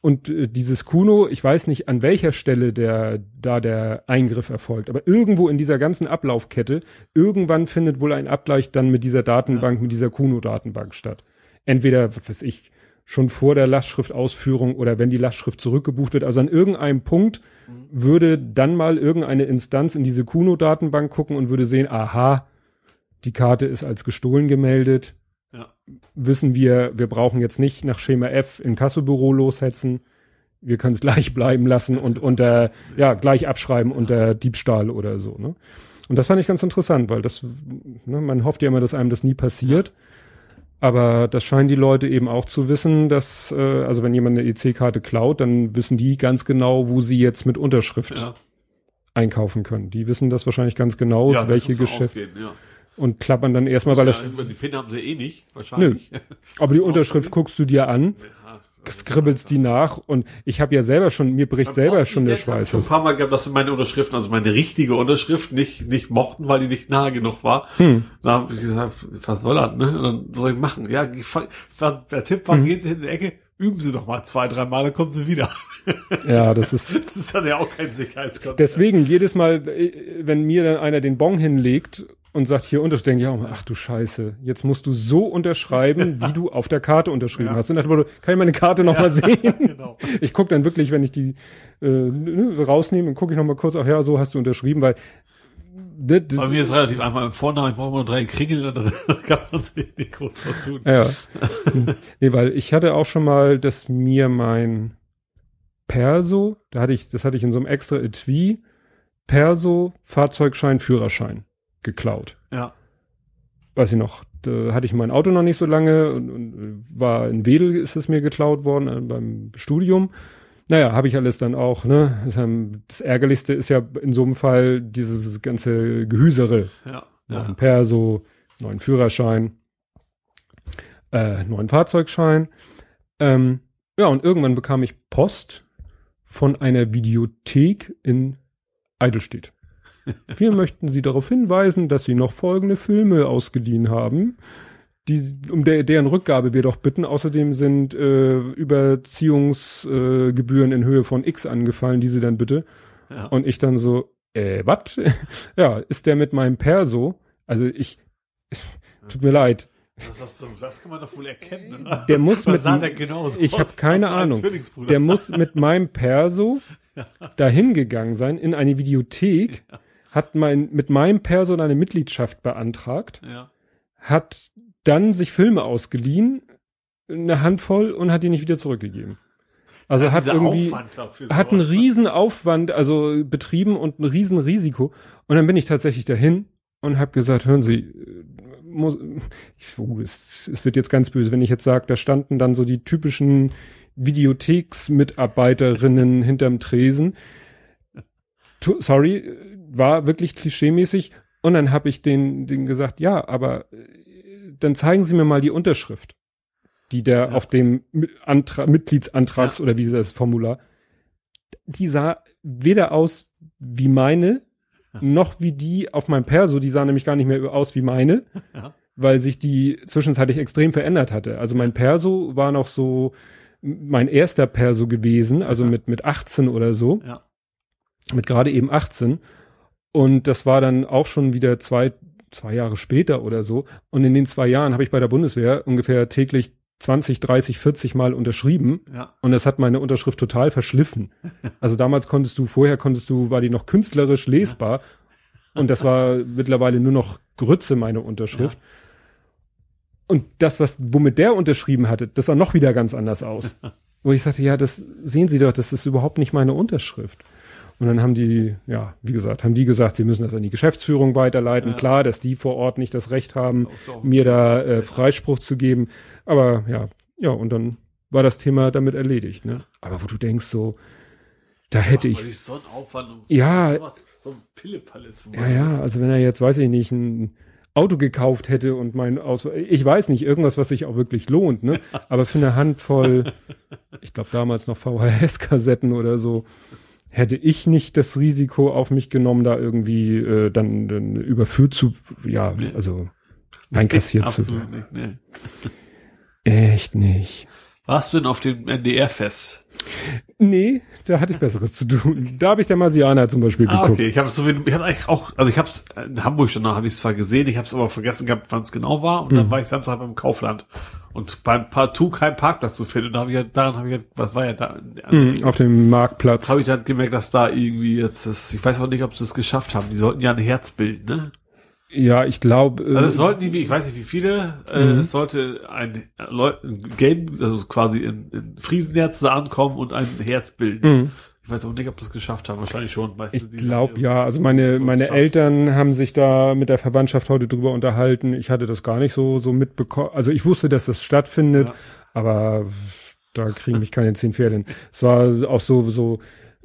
Und äh, dieses Kuno, ich weiß nicht, an welcher Stelle der da der Eingriff erfolgt, aber irgendwo in dieser ganzen Ablaufkette, irgendwann findet wohl ein Abgleich dann mit dieser Datenbank, ja. mit dieser Kuno-Datenbank statt. Entweder, was weiß ich, schon vor der Lastschriftausführung oder wenn die Lastschrift zurückgebucht wird. Also an irgendeinem Punkt mhm. würde dann mal irgendeine Instanz in diese Kuno-Datenbank gucken und würde sehen, aha, die Karte ist als gestohlen gemeldet, ja. wissen wir, wir brauchen jetzt nicht nach Schema F in Kassobüro loshetzen. Wir können es gleich bleiben lassen das und unter, ja, gleich abschreiben ja. unter Diebstahl oder so, ne? Und das fand ich ganz interessant, weil das, ne, man hofft ja immer, dass einem das nie passiert. Ja. Aber das scheinen die Leute eben auch zu wissen, dass, äh, also wenn jemand eine EC-Karte klaut, dann wissen die ganz genau, wo sie jetzt mit Unterschrift einkaufen können. Die wissen das wahrscheinlich ganz genau, welche Geschäfte. Ja und klappern dann erstmal, weil das. Die PIN haben sie eh nicht, wahrscheinlich. Nö. Aber die Unterschrift guckst du dir an, skribbelst die nach und ich habe ja selber schon, mir bricht selber schon der Schweiß. Ich ein paar Mal gehabt, dass sie meine Unterschriften, also meine richtige Unterschrift nicht, nicht mochten, weil die nicht nahe genug war. Hm. Da habe ich gesagt, was soll das, ne? Und dann was soll ich machen? Ja, der Tipp war, hm. gehen Sie in die Ecke, üben Sie doch mal zwei, drei Mal, dann kommen Sie wieder. Ja, das ist. das ist dann ja auch kein Sicherheitskonzept. Deswegen, jedes Mal, wenn mir dann einer den Bon hinlegt und sagt hier unterschreiben, ja, ach du Scheiße, jetzt musst du so unterschreiben, wie du auf der Karte unterschrieben ja. hast. Und dann kann ich meine Karte noch ja, mal sehen? genau. Ich gucke dann wirklich, wenn ich die äh, ne, rausnehme, und gucke ich noch mal kurz, ach ja, so hast du unterschrieben, weil das, das Bei mir ist relativ einfach im Vornamen, ich brauche nur drei Kringel und dann kann man sich nicht kurz tun. Ja. nee, weil ich hatte auch schon mal, dass mir mein Perso, da hatte ich, das hatte ich in so einem extra Etui, Perso, Fahrzeugschein, Führerschein geklaut. Ja. Weiß ich noch, da hatte ich mein Auto noch nicht so lange und, und war in Wedel ist es mir geklaut worden äh, beim Studium. Naja, habe ich alles dann auch, ne? Das Ärgerlichste ist ja in so einem Fall dieses ganze Gehüsere. Ja. ja. Neuen Perso, neuen Führerschein, äh, neuen Fahrzeugschein. Ähm, ja, und irgendwann bekam ich Post von einer Videothek in Eidelstedt. Wir möchten Sie darauf hinweisen, dass Sie noch folgende Filme ausgeliehen haben. Die, um der, deren Rückgabe wir doch bitten. Außerdem sind äh, Überziehungsgebühren äh, in Höhe von X angefallen, diese dann bitte. Ja. Und ich dann so, äh, was? ja, ist der mit meinem Perso? Also ich, tut mir leid. Das, das, das, kann man doch wohl erkennen. Oder? Der muss mit, der ich habe keine Ahnung. Der muss mit meinem Perso dahin gegangen sein in eine Videothek. Ja hat mein, mit meinem Person eine Mitgliedschaft beantragt, ja. hat dann sich Filme ausgeliehen, eine Handvoll und hat die nicht wieder zurückgegeben. Also ja, hat irgendwie, hat einen riesen Aufwand, also betrieben und ein riesen Risiko. Und dann bin ich tatsächlich dahin und habe gesagt, hören Sie, muss, ich, oh, es, es wird jetzt ganz böse, wenn ich jetzt sage, da standen dann so die typischen Videotheksmitarbeiterinnen hinterm Tresen. Sorry, war wirklich klischeemäßig. Und dann habe ich den, den gesagt, ja, aber äh, dann zeigen Sie mir mal die Unterschrift, die der ja. auf dem Antra Mitgliedsantrags ja. oder wie sie das Formular, die sah weder aus wie meine, noch wie die auf meinem Perso, die sah nämlich gar nicht mehr aus wie meine, ja. weil sich die zwischenzeitlich extrem verändert hatte. Also mein Perso war noch so mein erster Perso gewesen, also mit, mit 18 oder so. Ja. Mit gerade eben 18. Und das war dann auch schon wieder zwei, zwei Jahre später oder so. Und in den zwei Jahren habe ich bei der Bundeswehr ungefähr täglich 20, 30, 40 Mal unterschrieben. Ja. Und das hat meine Unterschrift total verschliffen. Also damals konntest du, vorher konntest du, war die noch künstlerisch lesbar. Ja. Und das war mittlerweile nur noch Grütze, meine Unterschrift. Ja. Und das, was, womit der unterschrieben hatte, das sah noch wieder ganz anders aus. Wo ich sagte, ja, das sehen Sie doch, das ist überhaupt nicht meine Unterschrift. Und dann haben die, ja, wie gesagt, haben die gesagt, sie müssen das an die Geschäftsführung weiterleiten. Ja. Klar, dass die vor Ort nicht das Recht haben, so. mir da äh, Freispruch zu geben. Aber ja, ja, und dann war das Thema damit erledigt. Ne? Aber wo du denkst so, da hätte ich, so um Ja. sowas, so ein Pillepalle zu ja, ja, also wenn er jetzt, weiß ich nicht, ein Auto gekauft hätte und mein Aus, ich weiß nicht, irgendwas, was sich auch wirklich lohnt, ne? Aber für eine Handvoll, ich glaube damals noch VHS-Kassetten oder so, hätte ich nicht das Risiko auf mich genommen, da irgendwie äh, dann, dann überführt zu, ja, Nee. also einkassiert zu werden. nicht, nee. Echt nicht. Warst du denn auf dem NDR-Fest? Nee, da hatte ich Besseres zu tun. Da habe ich der Marsianer zum Beispiel Ah, geguckt. okay. Ich habe so viel, ich habe eigentlich auch, also ich habe es in Hamburg schon, habe ich es zwar gesehen, ich habe es aber vergessen gehabt, wann es genau war. Und dann Mhm. war ich Samstag beim Kaufland und beim Partout kein Parkplatz zu finden. Und da habe ich ja, daran habe ich ja, was war ja da? Mhm, auf dem Marktplatz. habe ich dann gemerkt, dass da irgendwie jetzt das, ich weiß auch nicht, ob sie es geschafft haben. Die sollten ja ein Herz bilden, ne? Ja, ich glaube. Also es sollten irgendwie, ich weiß nicht wie viele, äh, Mhm. es sollte ein, ein Game, also quasi in, in Friesenherz da ankommen und ein Herz bilden. Mhm. Ich weiß auch nicht, ob das geschafft haben. Wahrscheinlich schon. Meistens Ich glaube ja, also meine, meine. Eltern haben sich da mit der Verwandtschaft heute drüber unterhalten. Ich hatte das gar nicht so, so mitbekommen. Also ich wusste, dass das stattfindet, Ja. aber da kriegen mich keine zehn Pferde hin. Es war auch so, so,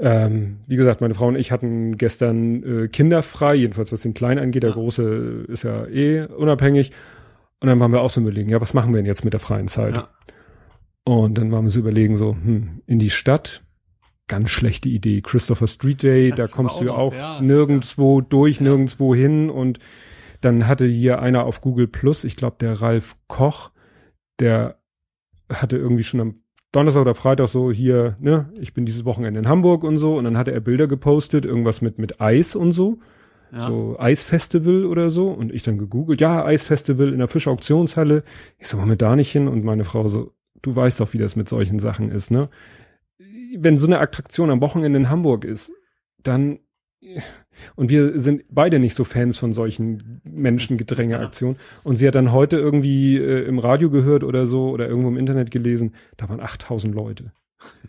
ähm, wie gesagt, meine Frau und ich hatten gestern äh, Kinder frei, jedenfalls was den Kleinen angeht. Der Ja. Große ist ja eh unabhängig. Und dann waren wir auch so überlegen, ja, was machen wir denn jetzt mit der freien Zeit? Ja. Und dann waren wir so überlegen, so, hm, in die Stadt, ganz schlechte Idee. Christopher Street Day, Ja, da kommst auch du auch ja, nirgendwo durch, Ja. nirgendwo hin. Und dann hatte hier einer auf Google Plus, ich glaube, der Ralf Koch, der hatte irgendwie schon am Donnerstag oder Freitag so hier, ne, ich bin dieses Wochenende in Hamburg und so. Und dann hatte er Bilder gepostet, irgendwas mit, mit Eis und so. Ja. So Eisfestival oder so. Und ich dann gegoogelt, ja, Eisfestival in der Fischauktionshalle. Ich so, wollen wir da nicht hin? Und meine Frau so, du weißt doch, wie das mit solchen Sachen ist, ne? Wenn so eine Attraktion am Wochenende in Hamburg ist, dann und wir sind beide nicht so Fans von solchen Menschengedränge-Aktionen. Und sie hat dann heute irgendwie äh, im Radio gehört oder so oder irgendwo im Internet gelesen, da waren 8000 Leute.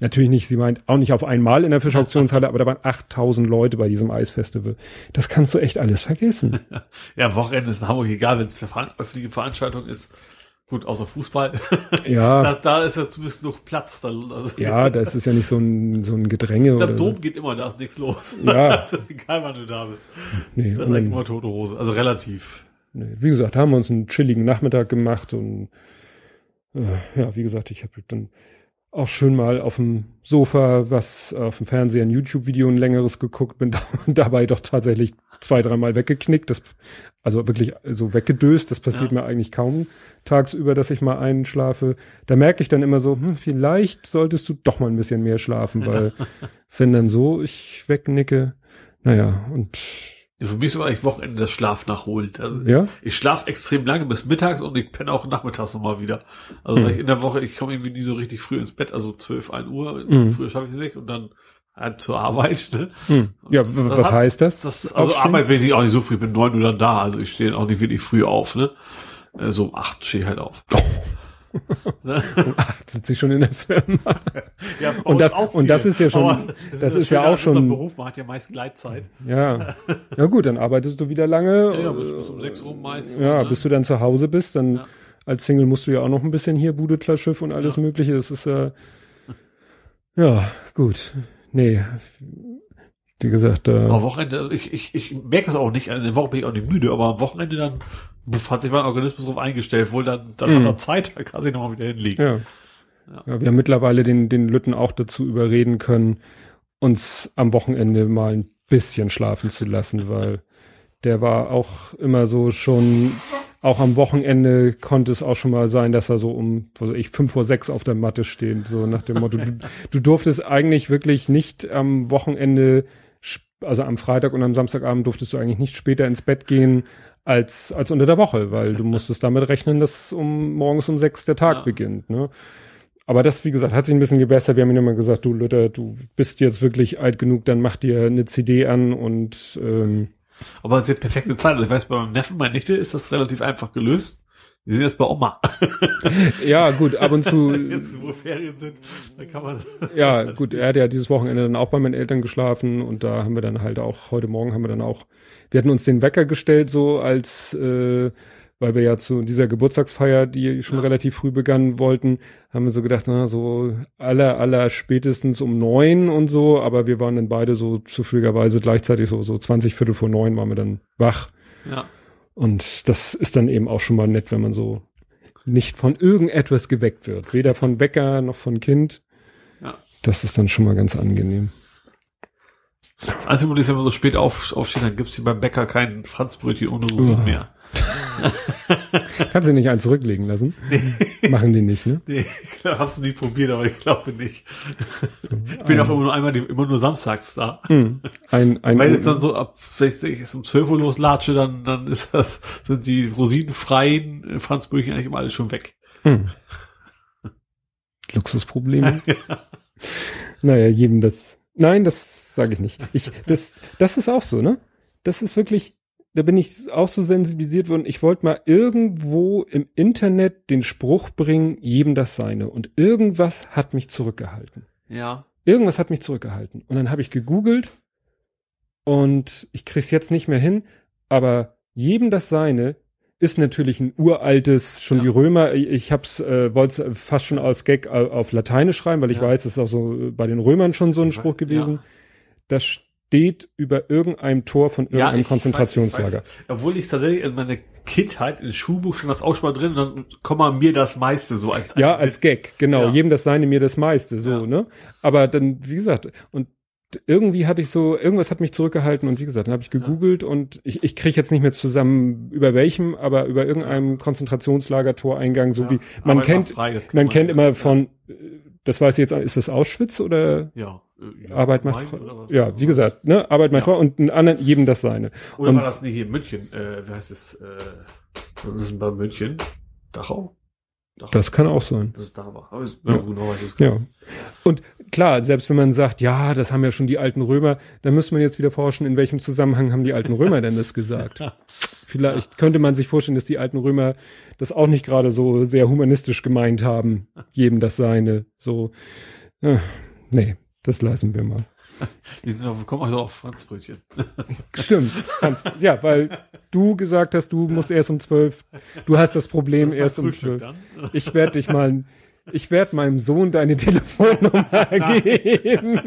Natürlich nicht, sie meint auch nicht auf einmal in der Fischauktionshalle, aber da waren 8000 Leute bei diesem Eisfestival. Das kannst du echt alles vergessen. ja, Wochenende ist in Hamburg egal, wenn es für öffentliche Veranstaltung ist. Gut, außer Fußball. Ja, da, da ist ja zumindest noch Platz. Da, also, ja, das ist ja nicht so ein, so ein Gedränge Der oder Dom so. geht immer, da ist nichts los. Ja. Egal wann du da bist. Nee, Das und ist eigentlich immer tote Hose. Also relativ. nee, wie gesagt, haben wir uns einen chilligen Nachmittag gemacht und äh, ja, wie gesagt, ich habe dann auch schön mal auf dem Sofa was auf dem Fernseher ein YouTube-Video ein längeres geguckt, bin da, dabei doch tatsächlich zwei, dreimal weggeknickt, das, also wirklich so weggedöst, das passiert Ja. mir eigentlich kaum tagsüber, dass ich mal einschlafe. Da merke ich dann immer so, hm, vielleicht solltest du doch mal ein bisschen mehr schlafen, weil wenn dann so ich wegnicke, naja, und Für mich ist aber eigentlich Wochenende das Schlaf nachholen. Also ja, Ich schlafe extrem lange bis mittags und ich penne auch nachmittags nochmal wieder. Also Hm. ich in der Woche, ich komme irgendwie nie so richtig früh ins Bett, also 12, 1 Uhr. Hm. Früher schaffe ich es nicht und dann halt zur Arbeit. Ne? hm. ja, was hat- heißt das? Das, also Aufstehen? Arbeit bin ich auch nicht so früh, ich bin 9 Uhr dann da. Also ich stehe auch nicht wirklich früh auf. Ne? So um 8 stehe ich halt auf. ne? sitze ich schon in der Firma. ja, Und das- und das ist ja schon- Aber das ist ja schön, auch schon- Beruf, man hat ja meist Gleitzeit. Ja. Ja gut, dann arbeitest du wieder lange. Ja, bis, bis um 6 Uhr meist. Ja, ne? bis du dann zu Hause bist, dann Ja. als Single musst du ja auch noch ein bisschen hier Bude, klar, Schiff und alles Ja. mögliche. Das ist ja, ja, gut. Nee. Wie gesagt, Aber da, Wochenende, also ich, ich, ich merke es auch nicht, in der Woche bin ich auch nicht müde, aber am Wochenende dann puff, hat sich mein Organismus darauf eingestellt, wohl dann, dann Mhm. hat er Zeit, da kann sich nochmal wieder hinlegen. ja. ja. wir haben mittlerweile den, den Lütten auch dazu überreden können, uns am Wochenende mal ein bisschen schlafen zu lassen, weil der war auch immer so schon, auch am Wochenende konnte es auch schon mal sein, dass er so um, was weiß ich, fünf vor sechs auf der Matte steht, so nach dem Motto, du, du durftest eigentlich wirklich nicht am Wochenende, also am Freitag und am Samstagabend durftest du eigentlich nicht später ins Bett gehen als, als unter der Woche, weil du musstest damit rechnen, dass um morgens um sechs der Tag Ja. beginnt, ne? Aber das, wie gesagt, hat sich ein bisschen gebessert. Wir haben ihm immer gesagt, du Luther, du bist jetzt wirklich alt genug, dann mach dir eine CD an und ähm, Aber es ist jetzt perfekte Zeit. Also ich weiß, bei meinem Neffen, meiner Nichte ist das relativ einfach gelöst. Wir sind jetzt bei Oma. Ja, gut, ab und zu, Jetzt, wo Ferien sind, dann kann man. ja, gut, er hat ja dieses Wochenende dann auch bei meinen Eltern geschlafen und da haben wir dann halt auch, heute Morgen haben wir dann auch, wir hatten uns den Wecker gestellt, so als, äh, weil wir ja zu dieser Geburtstagsfeier, die schon Ja. relativ früh begann wollten, haben wir so gedacht, na, so aller, aller spätestens um neun und so, aber wir waren dann beide so zufälligerweise gleichzeitig so, so 20 Viertel vor neun waren wir dann wach. Ja. Und das ist dann eben auch schon mal nett, wenn man so nicht von irgendetwas geweckt wird. Weder von Wecker noch von Kind. Ja. Das ist dann schon mal ganz angenehm. Das Einzige, wenn man so spät auf, aufsteht, dann gibt's hier beim Bäcker kein Franzbrötchen ohne Rosinen Uah. mehr. Kannst du nicht einen zurücklegen lassen? Machen die nicht, ne? Nee, ich hab's nie probiert, aber ich glaube nicht. Ich bin auch immer nur einmal, immer nur samstags da. Hm. Ein, ein, Weil jetzt dann so ab, wenn ich jetzt um 12 Uhr loslatsche, dann, dann ist das, sind die rosinenfreien äh, Franzbrötchen eigentlich immer alles schon weg. hm. Luxusprobleme. Naja, jedem das. Nein, das sage ich nicht. Ich, das, das ist auch so, ne? Das ist wirklich, da bin ich auch so sensibilisiert worden. Ich wollte mal irgendwo im Internet den Spruch bringen, jedem das seine. Und irgendwas hat mich zurückgehalten. Ja. Irgendwas hat mich zurückgehalten. Und dann habe ich gegoogelt und ich krieg's jetzt nicht mehr hin, aber jedem das seine ist natürlich ein uraltes, schon Ja. die Römer, ich, hab's, äh, wollte es fast schon als Gag au- auf Lateinisch schreiben, weil ich Ja. weiß, das ist auch so bei den Römern schon so ein Spruch gewesen. ja. Das steht über irgendeinem Tor von irgendeinem ich Konzentrationslager. weiß, ich weiß. Obwohl ich tatsächlich in meiner Kindheit in Schulbuch schon das auch schon mal drin dann kommt man mir das meiste so als, Ja, als Gag, genau. Ja. Jedem das seine, mir das meiste, so, Ja. ne? Aber dann, wie gesagt, und irgendwie hatte ich so, irgendwas hat mich zurückgehalten und wie gesagt, dann habe ich gegoogelt und ich, ich kriege jetzt nicht mehr zusammen, über welchem, aber über irgendeinem Konzentrationslagertoreingang, so Ja. wie, man kennt, man man kennt ja. immer von, äh, das weiß ich jetzt, ist das Auschwitz oder Ja. äh, ja Arbeit macht was? Ja, wie gesagt, ne, Arbeit macht Ja. frei und einen anderen, jedem das seine. Oder und- war das nicht hier in München? Äh, wie heißt es? Äh, was ist bei München? Dachau? Dachau. Das kann auch sein. das ist da war. Aber es, Ja. ich es Ja. Und klar, selbst wenn man sagt, ja, das haben ja schon die alten Römer, dann müsste man jetzt wieder forschen, in welchem Zusammenhang haben die alten Römer denn das gesagt? Vielleicht könnte man sich vorstellen, dass die alten Römer das auch nicht gerade so sehr humanistisch gemeint haben, jedem das seine. So, äh, nee, das lassen wir mal. Die sind auf, kommen also auf Franzbrötchen. Stimmt. Franz, ja, weil du gesagt hast, du musst erst um zwölf, du hast das Problem Das erst um zwölf. Ich werde dich mal, ich werde meinem Sohn deine Telefonnummer geben.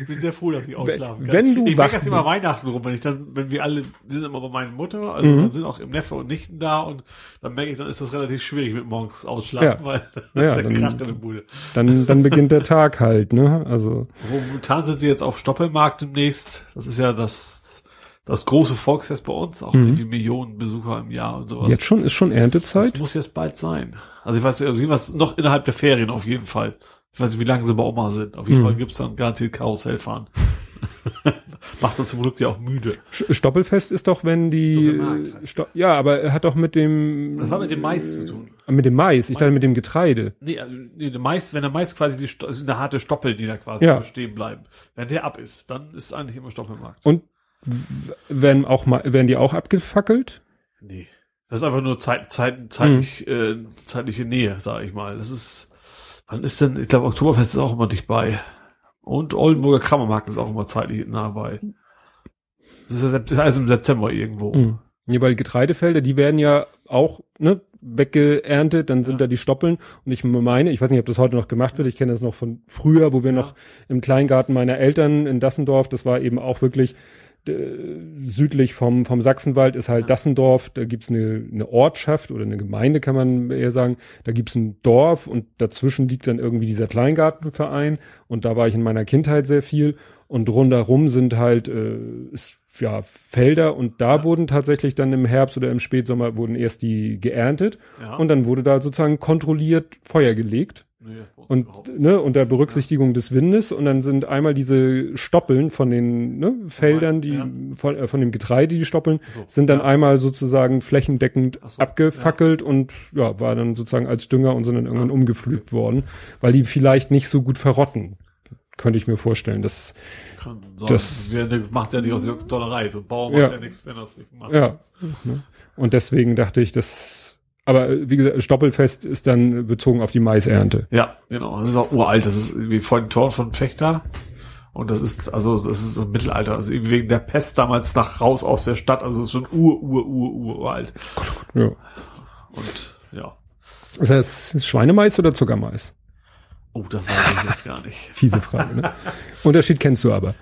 Ich bin sehr froh, dass ich ausschlafen kann. wenn du ich merke das immer Weihnachten rum, wenn ich dann, wenn wir alle, wir sind immer bei meiner Mutter, also Mhm. dann sind auch im Neffe und Nichten da und dann merke ich, dann ist das relativ schwierig mit morgens ausschlafen, Ja. weil das Ja, ist dann- Krach in der Bude. Dann, dann beginnt der Tag halt, ne? Also, Momentan sind sie jetzt auf Stoppelmarkt demnächst. Das ist ja das, das große Volksfest bei uns, auch Mhm. irgendwie Millionen Besucher im Jahr und sowas. jetzt schon, ist schon das Erntezeit? muss jetzt bald sein. Also ich weiß nicht, also irgendwas noch innerhalb der Ferien auf jeden Fall. Ich weiß nicht, wie lange sie bei Oma sind. Auf jeden Mhm. Fall gibt's dann garantiert Karussell fahren. Macht uns zum Glück ja auch müde. Stoppelfest ist doch, wenn die, Sto ja, aber er hat doch mit dem, Das hat mit dem Mais zu tun. Ah, mit dem Mais, ich dachte mit dem Getreide. Nee, also, nee der Mais, wenn der Mais quasi die, Sto- sind eine harte Stoppel, die da quasi Ja. stehen bleiben. Wenn der ab ist, dann ist eigentlich immer Stoppelmarkt. Und werden auch mal, werden die auch abgefackelt? Nee. Das ist einfach nur Zeit, Zeit, zeitlich, Mhm. äh, zeitliche Nähe, sage ich mal. Das ist, wann ist denn, ich glaube, Oktoberfest ist auch immer dicht bei. Und Oldenburger Kramermarkt ist auch immer zeitlich nah bei. Das ist, ja das ist alles im September irgendwo. Mhm. Nee, weil Getreidefelder, die werden ja auch ne, weggeerntet, dann sind Ja. da die Stoppeln. Und ich meine, ich weiß nicht, ob das heute noch gemacht wird, ich kenne das noch von früher, wo wir Ja. noch im Kleingarten meiner Eltern in Dassendorf, das war eben auch wirklich südlich vom, vom Sachsenwald ist halt. Dassendorf, da gibt's eine, eine Ortschaft oder eine Gemeinde, kann man eher sagen. Da gibt's ein Dorf und dazwischen liegt dann irgendwie dieser Kleingartenverein. Und da war ich in meiner Kindheit sehr viel. Und rundherum sind halt äh, ist, ja, Felder und da Ja. wurden tatsächlich dann im Herbst oder im Spätsommer wurden erst die geerntet Ja. und dann wurde da sozusagen kontrolliert Feuer gelegt. Nee, Und ne, unter Berücksichtigung des Windes und dann sind einmal diese Stoppeln von den ne, Feldern, die Ja. von, äh, von dem Getreide, die Stoppeln, So, sind dann ja. einmal sozusagen flächendeckend so, abgefackelt und ja, war dann sozusagen als Dünger und sind dann irgendwann umgepflügt worden, weil die vielleicht nicht so gut verrotten. Könnte ich mir vorstellen. Das, Kann sein. das- Wer- macht ja nicht aus Dollerei. So ein Bauer Ja. macht ja nichts, wenn er es nicht macht. Ja. und deswegen dachte ich, das Aber äh, wie gesagt, Stoppelfest ist dann bezogen auf die Maisernte. Ja, genau. Das ist auch uralt. Das ist wie vor den Toren von Fechter. Und das ist, also, das ist so Mittelalter. Also irgendwie wegen der Pest damals nach raus aus der Stadt. Also, es ist schon ur, ur, ur, ur, uralt. Ja. Und, ja. Ist das Schweinemais oder Zuckermais? Oh, das weiß ich jetzt gar nicht. Fiese Frage, ne? Unterschied kennst du aber.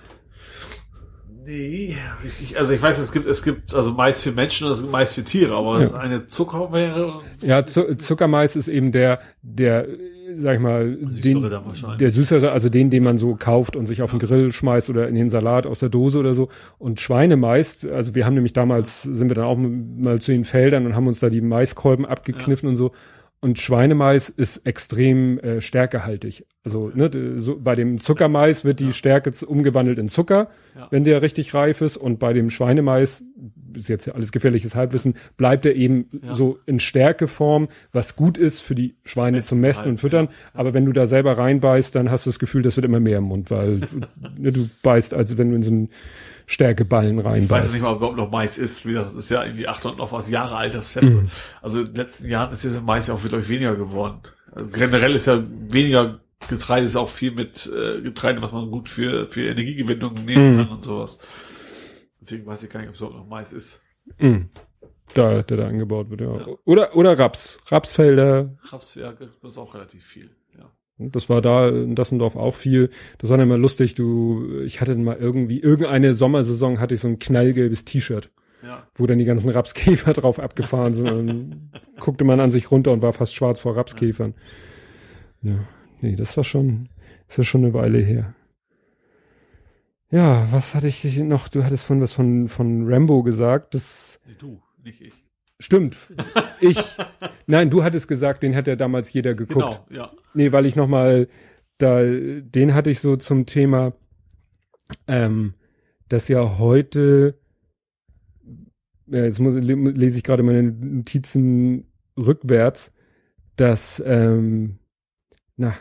Nee, ich, also ich weiß, es gibt, es gibt also Mais für Menschen und es gibt Mais für Tiere, aber Ja. ja. eine Zucker wäre. Ja, Zu Zuckermais ist eben der, der, sag ich mal, Süßere den, der süßere, also den, den man so kauft und sich auf den Grill schmeißt oder in den Salat aus der Dose oder so. Und Schweinemais, also wir haben nämlich damals, sind wir dann auch mal zu den Feldern und haben uns da die Maiskolben abgekniffen und so. Und Schweinemais ist extrem äh, stärkehaltig. Also ne, so, bei dem Zuckermais wird die Stärke z- umgewandelt in Zucker, Ja. wenn der richtig reif ist. Und bei dem Schweinemais, ist jetzt ja alles gefährliches Halbwissen, bleibt er eben Ja. so in Stärkeform, was gut ist für die Schweine Messen zum Messen halt, und Füttern. Aber wenn du da selber reinbeißt, dann hast du das Gefühl, das wird immer mehr im Mund, weil ne, du beißt, als wenn du in so einen Stärkeballen Ich weiß nicht mal, ob überhaupt noch Mais ist. Wie das ist ja irgendwie 800 noch was Jahre alt, das Fest. Mhm. Also in den letzten Jahren ist dieser Mais ja auch wirklich weniger geworden. Also generell ist ja weniger Getreide, ist auch viel mit äh, Getreide, was man gut für, für Energiegewinnung nehmen Mhm. kann und sowas. Deswegen weiß ich gar nicht, ob es überhaupt noch Mais ist. Mhm. Da, der da angebaut wird, ja. Oder, oder Raps. Rapsfelder, Raps, ja, gibt es auch relativ viel. Ja. Das war da in Dassendorf auch viel. Das war dann immer lustig. Du, ich hatte mal irgendwie, irgendeine Sommersaison hatte ich so ein knallgelbes T-Shirt, Ja. wo dann die ganzen Rapskäfer drauf abgefahren sind. Und guckte man an sich runter und war fast schwarz vor Rapskäfern. Ja, nee, das war schon, das ist schon eine Weile her. Ja, was hatte ich noch? Du hattest von was von, von Rambo gesagt. Das Nee, du, nicht ich. Stimmt. Ich. Nein, du hattest gesagt, den hat ja damals jeder geguckt. Genau, ja. Nee, weil ich noch mal da, den hatte ich so zum Thema, ähm, dass ja heute, ja, jetzt muss, le- lese ich gerade meine Notizen rückwärts, dass, ähm, na,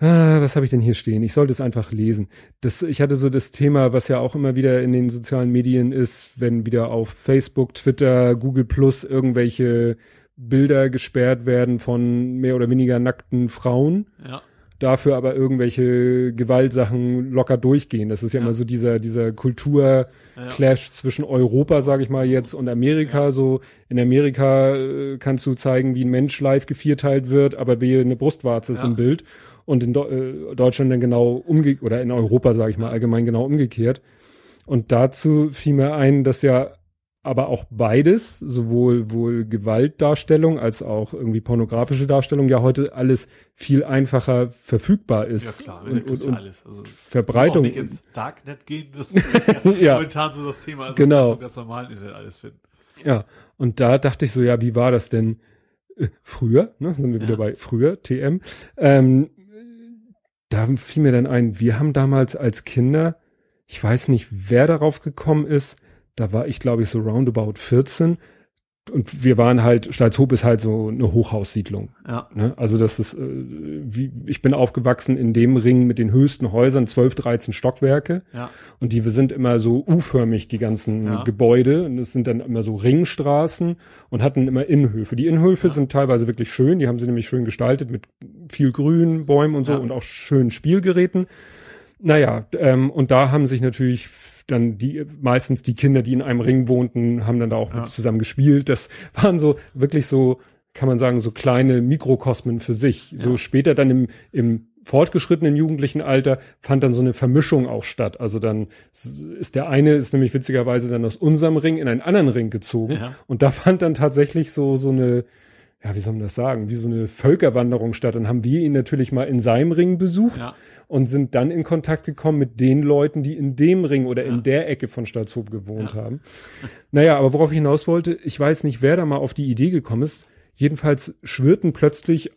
ah, was habe ich denn hier stehen? Ich sollte es einfach lesen. Das, ich hatte so das Thema, was ja auch immer wieder in den sozialen Medien ist, wenn wieder auf Facebook, Twitter, Google Plus irgendwelche Bilder gesperrt werden von mehr oder weniger nackten Frauen, Ja. dafür aber irgendwelche Gewaltsachen locker durchgehen. Das ist ja, Ja. immer so dieser, dieser Kulturclash ja. zwischen Europa, sage ich mal jetzt, und Amerika. So in Amerika äh, kannst du zeigen, wie ein Mensch live gevierteilt wird, aber wie eine Brustwarze ist im Bild. Und in Do äh, Deutschland dann genau umge oder in Europa, sage ich mal, allgemein genau umgekehrt. Und dazu fiel mir ein, dass ja aber auch beides, sowohl wohl Gewaltdarstellung als auch irgendwie pornografische Darstellung, ja heute alles viel einfacher verfügbar Ja ist. klar, und, und, und, alles. Also, Verbreitung. Muss auch nicht ins Darknet gehen, das ist ja, Ja. momentan so das Thema. Also Genau. kannst du ganz normal Internet alles finden. Ja, und da dachte ich so, ja, wie war das denn äh, früher? Ne, sind wir wieder Ja. bei früher, TM. Ähm, da fiel mir dann ein, wir haben damals als Kinder, ich weiß nicht, wer darauf gekommen ist, da war ich, glaube ich, so roundabout 14 und wir waren halt, Stalzhoop ist halt so eine Hochhaussiedlung. Ja. Ne? Also das ist, äh, wie, ich bin aufgewachsen in dem Ring mit den höchsten Häusern, 12, 13 Stockwerke. Ja. Und die sind immer so U-förmig, die ganzen Ja. Gebäude. Und es sind dann immer so Ringstraßen und hatten immer Innenhöfe. Die Innenhöfe Ja. sind teilweise wirklich schön. Die haben sie nämlich schön gestaltet mit viel Grün, Bäumen und so Ja. und auch schönen Spielgeräten. Naja, ähm, und da haben sich natürlich dann die, meistens die Kinder, die in einem Ring wohnten, haben dann da auch Ja. mit zusammen gespielt. Das waren so wirklich so, kann man sagen, so kleine Mikrokosmen für sich. So Ja. später dann im, im fortgeschrittenen jugendlichen Alter fand dann so eine Vermischung auch statt. Also dann ist der eine, ist nämlich witzigerweise dann aus unserem Ring in einen anderen Ring gezogen. Ja. Und da fand dann tatsächlich so, so eine, ja, wie soll man das sagen, wie so eine Völkerwanderung statt. Dann haben wir ihn natürlich mal in seinem Ring besucht Ja. und sind dann in Kontakt gekommen mit den Leuten, die in dem Ring oder Ja. in der Ecke von Stalzhoop gewohnt Ja. haben. Naja, aber worauf ich hinaus wollte, ich weiß nicht, wer da mal auf die Idee gekommen ist. Jedenfalls schwirrten plötzlich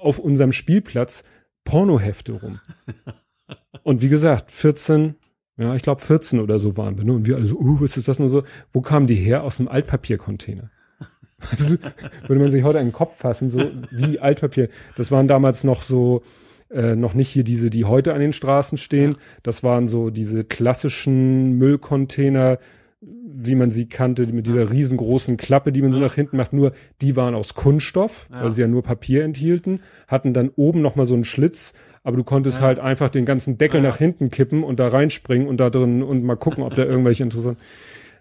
auf unserem Spielplatz Pornohefte rum. Und wie gesagt, 14, ja, ich glaube 14 oder so waren wir. Ne? Und wir alle so, uh, was ist das nur so? Wo kamen die her? Aus dem Altpapiercontainer. Weißt du, würde man sich heute einen Kopf fassen, so wie Altpapier. Das waren damals noch so, äh, noch nicht hier diese, die heute an den Straßen stehen. Ja. Das waren so diese klassischen Müllcontainer, wie man sie kannte, mit dieser riesengroßen Klappe, die man so nach hinten macht, nur die waren aus Kunststoff, Ja. weil sie ja nur Papier enthielten, hatten dann oben nochmal so einen Schlitz, aber du konntest Ja. halt einfach den ganzen Deckel Ja. nach hinten kippen und da reinspringen und da drin und mal gucken, ob da irgendwelche interessanten.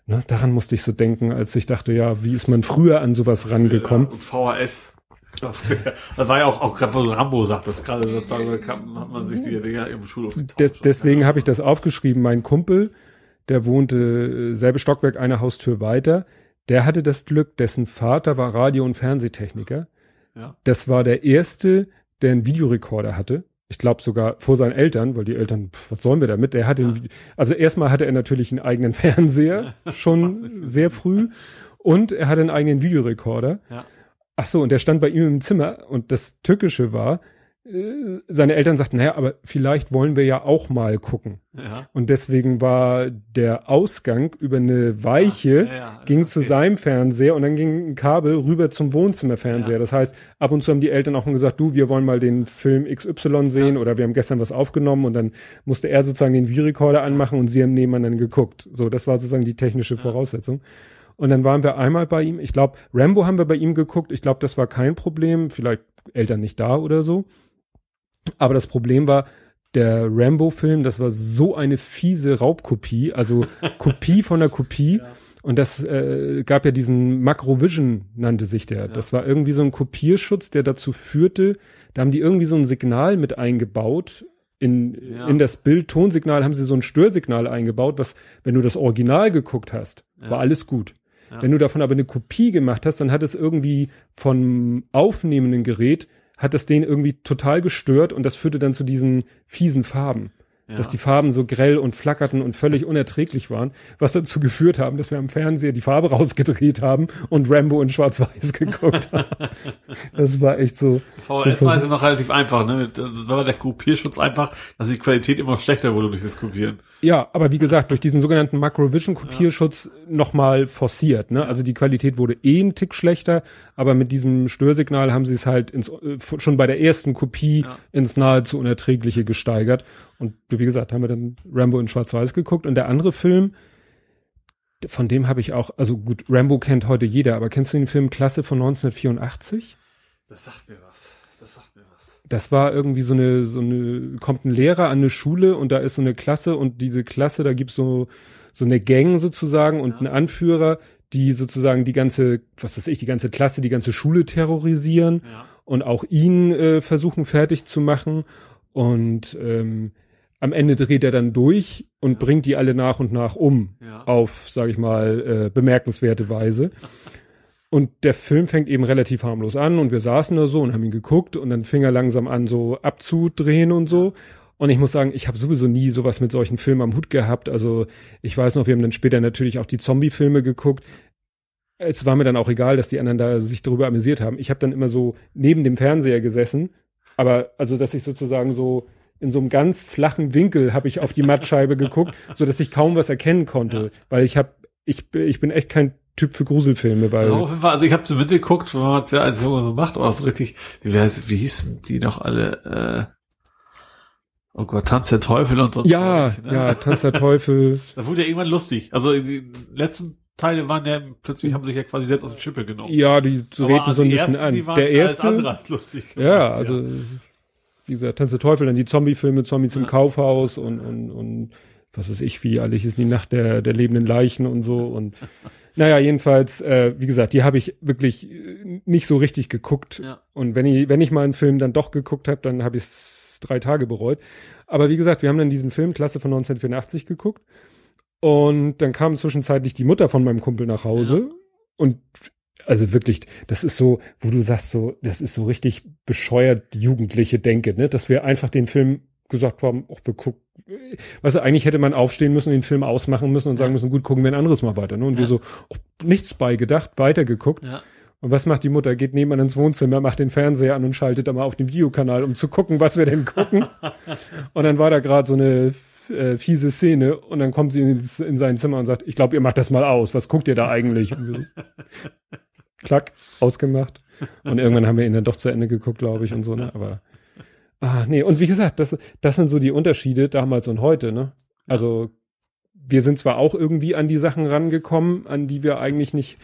Ne, daran musste ich so denken, als ich dachte, ja, wie ist man früher an sowas rangekommen? Ja, VHS. Das war ja auch, auch gerade, wo Rambo sagt, das gerade sozusagen, hat man sich die Dinger im Schulhof. Des, deswegen habe ich das aufgeschrieben. Mein Kumpel, der wohnte äh, selbe Stockwerk, eine Haustür weiter, der hatte das Glück, dessen Vater war Radio- und Fernsehtechniker. Ja. Das war der erste, der einen Videorekorder hatte. Ich glaube sogar vor seinen Eltern, weil die Eltern, pf, was sollen wir damit? Der hatte, Ja. also erstmal hatte er natürlich einen eigenen Fernseher, schon sehr früh, und er hatte einen eigenen Videorekorder. Ja. Ach so, und der stand bei ihm im Zimmer und das Tückische war, seine Eltern sagten, naja, aber vielleicht wollen wir ja auch mal gucken. Ja. Und deswegen war der Ausgang über eine Weiche, Ja, ja, ging okay. zu seinem Fernseher und dann ging ein Kabel rüber zum Wohnzimmerfernseher. Das heißt, ab und zu haben die Eltern auch mal gesagt, du, wir wollen mal den Film XY sehen oder wir haben gestern was aufgenommen und dann musste er sozusagen den Videorekorder anmachen und sie haben nebeneinander geguckt. So, das war sozusagen die technische Voraussetzung. Und dann waren wir einmal bei ihm. Ich glaube, Rambo haben wir bei ihm geguckt. Ich glaube, das war kein Problem. Vielleicht Eltern nicht da oder so. Aber das Problem war, der Rambo-Film, das war so eine fiese Raubkopie, also Kopie von der Kopie. Ja. Und das äh, gab ja diesen Macrovision, nannte sich der. Das war irgendwie so ein Kopierschutz, der dazu führte, da haben die irgendwie so ein Signal mit eingebaut. In, Ja. in das Bild, Tonsignal haben sie so ein Störsignal eingebaut, was, wenn du das Original geguckt hast, Ja. war alles gut. Ja. Wenn du davon aber eine Kopie gemacht hast, dann hat es irgendwie vom aufnehmenden Gerät, hat es den irgendwie total gestört und das führte dann zu diesen fiesen Farben. Ja. Dass die Farben so grell und flackerten und völlig unerträglich waren, was dazu geführt haben, dass wir am Fernseher die Farbe rausgedreht haben und Rambo in Schwarz-Weiß geguckt haben. Das war echt so. VHS so- war es noch relativ einfach, ne? Da war der Kopierschutz einfach, dass die Qualität immer schlechter wurde durch das Kopieren. Ja, aber wie gesagt, durch diesen sogenannten Macrovision-Kopierschutz nochmal forciert. Ne? Also die Qualität wurde eh ein Tick schlechter, aber mit diesem Störsignal haben sie es halt ins, äh, schon bei der ersten Kopie Ja. ins nahezu Unerträgliche gesteigert. Und wie gesagt, haben wir dann Rambo in Schwarz-Weiß geguckt. Und der andere Film, von dem habe ich auch, also gut, Rambo kennt heute jeder, aber kennst du den Film Klasse von 1984? Das sagt mir was. Das sagt mir was. Das war irgendwie so eine, so eine, kommt ein Lehrer an eine Schule und da ist so eine Klasse und diese Klasse, da gibt's so, so eine Gang sozusagen und Ja. einen Anführer, die sozusagen die ganze, was weiß ich, die ganze Klasse, die ganze Schule terrorisieren Ja. und auch ihn äh, versuchen fertig zu machen. Und ähm, am Ende dreht er dann durch und Ja. bringt die alle nach und nach um Ja. auf, sage ich mal, äh, bemerkenswerte Weise. Und der Film fängt eben relativ harmlos an und wir saßen da so und haben ihn geguckt und dann fing er langsam an, so abzudrehen und so. Und ich muss sagen, ich habe sowieso nie sowas mit solchen Filmen am Hut gehabt. Also ich weiß noch, wir haben dann später natürlich auch die Zombie-Filme geguckt. Es war mir dann auch egal, dass die anderen da sich darüber amüsiert haben. Ich habe dann immer so neben dem Fernseher gesessen, aber also, dass ich sozusagen so in so einem ganz flachen Winkel habe ich auf die Mattscheibe geguckt, so dass ich kaum was erkennen konnte, Ja. weil ich habe ich, bin- ich bin echt kein Typ für Gruselfilme, weil Also, ich habe so mitgeguckt, man es ja als Junge so macht, aber so richtig, wie, wie hießen die noch alle, äh, oh Gott, Tanz der Teufel und so. ja, Zeug, ne? ja, Tanz der Teufel. Da wurde ja irgendwann lustig. Also die letzten Teile waren ja, plötzlich haben sich ja quasi selbst auf die Schippe genommen. Ja, die so Aber reden so ein bisschen ersten, die an. waren Der alles erste, andere als lustig. ja, gemacht, also wie gesagt, Tanz der Teufel, dann die Zombie-Filme, Zombies im Ja. Kaufhaus und und und was weiß ich, wie alle hießen die Nacht der der lebenden Leichen und so und naja, jedenfalls, äh, wie gesagt, die habe ich wirklich äh, nicht so richtig geguckt. Ja. Und wenn ich, wenn ich mal einen Film dann doch geguckt habe, dann habe ich drei Tage bereut. Aber wie gesagt, wir haben dann diesen Film Klasse von 1984 geguckt. Und dann kam zwischenzeitlich die Mutter von meinem Kumpel nach Hause. Und also wirklich, das ist so, wo du sagst, so, das ist so richtig bescheuert jugendliche Denke, ne? Dass wir einfach den Film gesagt haben, ach, wir gucken. Weißt du, eigentlich hätte man aufstehen müssen, den Film ausmachen müssen und sagen Ja. müssen, gut, gucken wir ein anderes Mal weiter. Ne? Und wir Ja. so, ach, nichts beigedacht, weitergeguckt. Ja. Und was macht die Mutter? Geht nebenan ins Wohnzimmer, macht den Fernseher an und schaltet da mal auf den Videokanal, um zu gucken, was wir denn gucken. und dann war da gerade so eine äh, fiese Szene und dann kommt sie ins, in sein Zimmer und sagt, ich glaube, ihr macht das mal aus. Was guckt ihr da eigentlich? So, Klack, ausgemacht. Und irgendwann haben wir ihn dann doch zu Ende geguckt, glaube ich, und so, ne? Aber ah, nee, und wie gesagt, das, das sind so die Unterschiede damals und heute, ne? Also wir sind zwar auch irgendwie an die Sachen rangekommen, an die wir eigentlich nicht,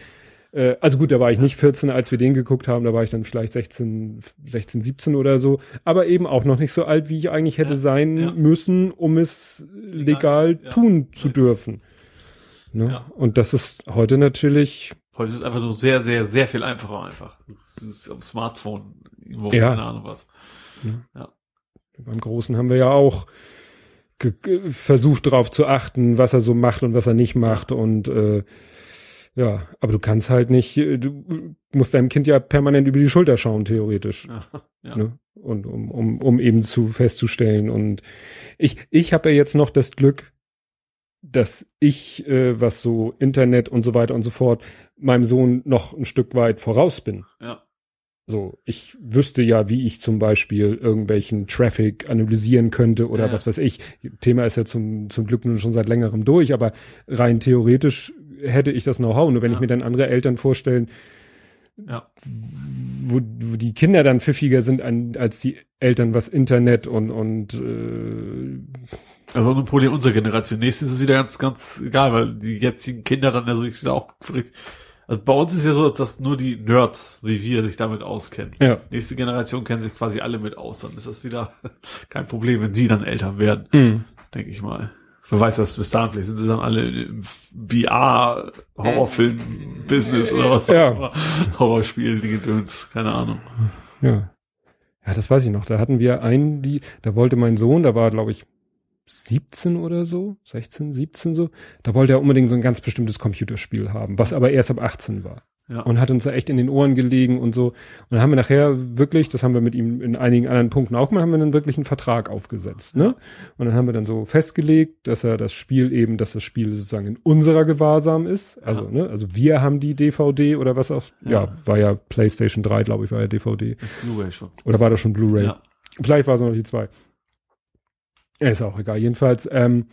äh, also gut, da war ich nicht 14, als wir den geguckt haben, da war ich dann vielleicht 16, 16, 17 oder so, aber eben auch noch nicht so alt, wie ich eigentlich hätte Ja, sein ja. müssen, um es legal ja, tun zu dürfen. Ne? Ja. Und das ist heute natürlich, Heute ist es einfach nur sehr, sehr, sehr viel einfacher einfach. Es ist am Smartphone, irgendwo, Ja. keine Ahnung was. beim Großen haben wir ja auch versucht darauf zu achten, was er so macht und was er nicht macht und äh, ja, aber du kannst halt nicht, du musst deinem Kind ja permanent über die Schulter schauen, theoretisch. Ja, ja. Ne? Und um, um, um eben zu festzustellen. Und ich, ich habe ja jetzt noch das Glück, dass ich, äh, was so Internet und so weiter und so fort, meinem Sohn noch ein Stück weit voraus bin. ja. So, ich wüsste ja, wie ich zum Beispiel irgendwelchen Traffic analysieren könnte oder Ja. was weiß ich. Thema ist ja zum, zum Glück nun schon seit längerem durch, aber rein theoretisch hätte ich das Know-how. Nur wenn Ja. ich mir dann andere Eltern vorstellen, Ja. wo, wo die Kinder dann pfiffiger sind an, als die Eltern, was Internet und, und äh, Also ein Problem unserer Generation. Nächstes ist es wieder ganz, ganz egal, weil die jetzigen Kinder dann ja so, ich sehe auch, also bei uns ist ja so, dass nur die Nerds, wie wir, sich damit auskennen. ja. Nächste Generation kennen sich quasi alle mit aus, dann ist das wieder kein Problem, wenn sie dann Eltern werden, Mhm. denke ich mal. Wer weiß das bis dahin, vielleicht sind sie dann alle im VR-Horrorfilm-Business oder was auch Ja. immer. Horrorspiel, die Gedöns, keine Ahnung. Ja. Ja, das weiß ich noch. Da hatten wir einen, die, da wollte mein Sohn, da war, glaube ich, 17 oder so, 16, 17 so, da wollte er unbedingt so ein ganz bestimmtes Computerspiel haben, was aber erst ab 18 war. Ja. Und hat uns da echt in den Ohren gelegen und so. Und dann haben wir nachher wirklich, das haben wir mit ihm in einigen anderen Punkten auch gemacht, haben wir dann wirklich einen Vertrag aufgesetzt, ne? Und dann haben wir dann so festgelegt, dass er das Spiel eben, dass das Spiel sozusagen in unserer Gewahrsam ist. Also, ne? Also wir haben die DVD oder was auch, ja, Ja. war ja PlayStation 3, glaube ich, war ja DVD. Blu-ray schon. Oder war das schon Blu-ray? Ja. Vielleicht war es noch die zwei. Ja, ist auch egal. Jedenfalls, ähm,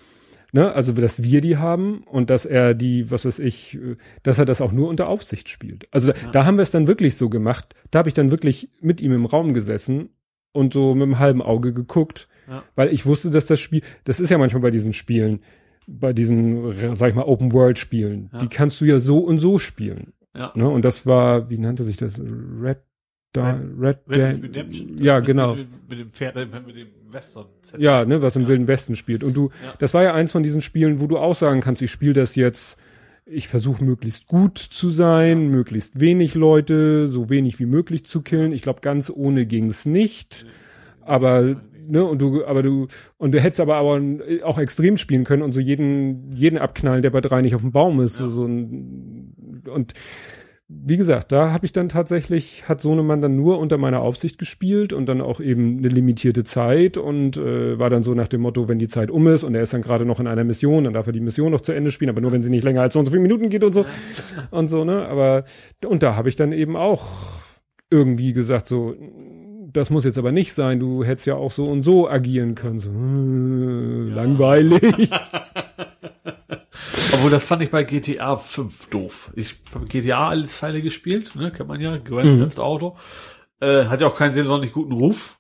ne, also dass wir die haben und dass er die, was weiß ich, äh, dass er das auch nur unter Aufsicht spielt. Also da, Ja. da haben wir es dann wirklich so gemacht. Da habe ich dann wirklich mit ihm im Raum gesessen und so mit einem halben Auge geguckt, Ja. weil ich wusste, dass das Spiel, das ist ja manchmal bei diesen Spielen, bei diesen, sag ich mal, Open World Spielen, Ja. die kannst du ja so und so spielen. Ja. Ne? Und das war, wie nannte sich das? Red, da, Red, Red Dead- Dead Redemption. Ja, mit, genau. Mit, mit dem Pferd, äh, mit dem Western. Ja, ne, was im Ja. Wilden Westen spielt. Und du, Ja. das war ja eins von diesen Spielen, wo du auch sagen kannst, ich spiele das jetzt, ich versuche möglichst gut zu sein, möglichst wenig Leute, so wenig wie möglich zu killen. Ich glaube, ganz ohne ging's nicht. Aber ne, und du, aber du, und du hättest aber, aber auch extrem spielen können und so jeden, jeden abknallen, der bei drei nicht auf dem Baum ist. Ja. So ein, und wie gesagt, da habe ich dann tatsächlich, hat Sohnemann dann nur unter meiner Aufsicht gespielt und dann auch eben eine limitierte Zeit und äh, war dann so nach dem Motto, wenn die Zeit um ist und er ist dann gerade noch in einer Mission, dann darf er die Mission noch zu Ende spielen, aber nur wenn sie nicht länger als so und so viele Minuten geht und so und so, ne? Aber und da habe ich dann eben auch irgendwie gesagt, so, das muss jetzt aber nicht sein, du hättest ja auch so und so agieren können. So, äh, langweilig. Obwohl, das fand ich bei GTA 5 doof. Ich habe GTA alles Pfeile gespielt, ne, kennt man ja, Grand Mhm. Theft Auto. Äh, hat ja auch keinen sonderlich guten Ruf.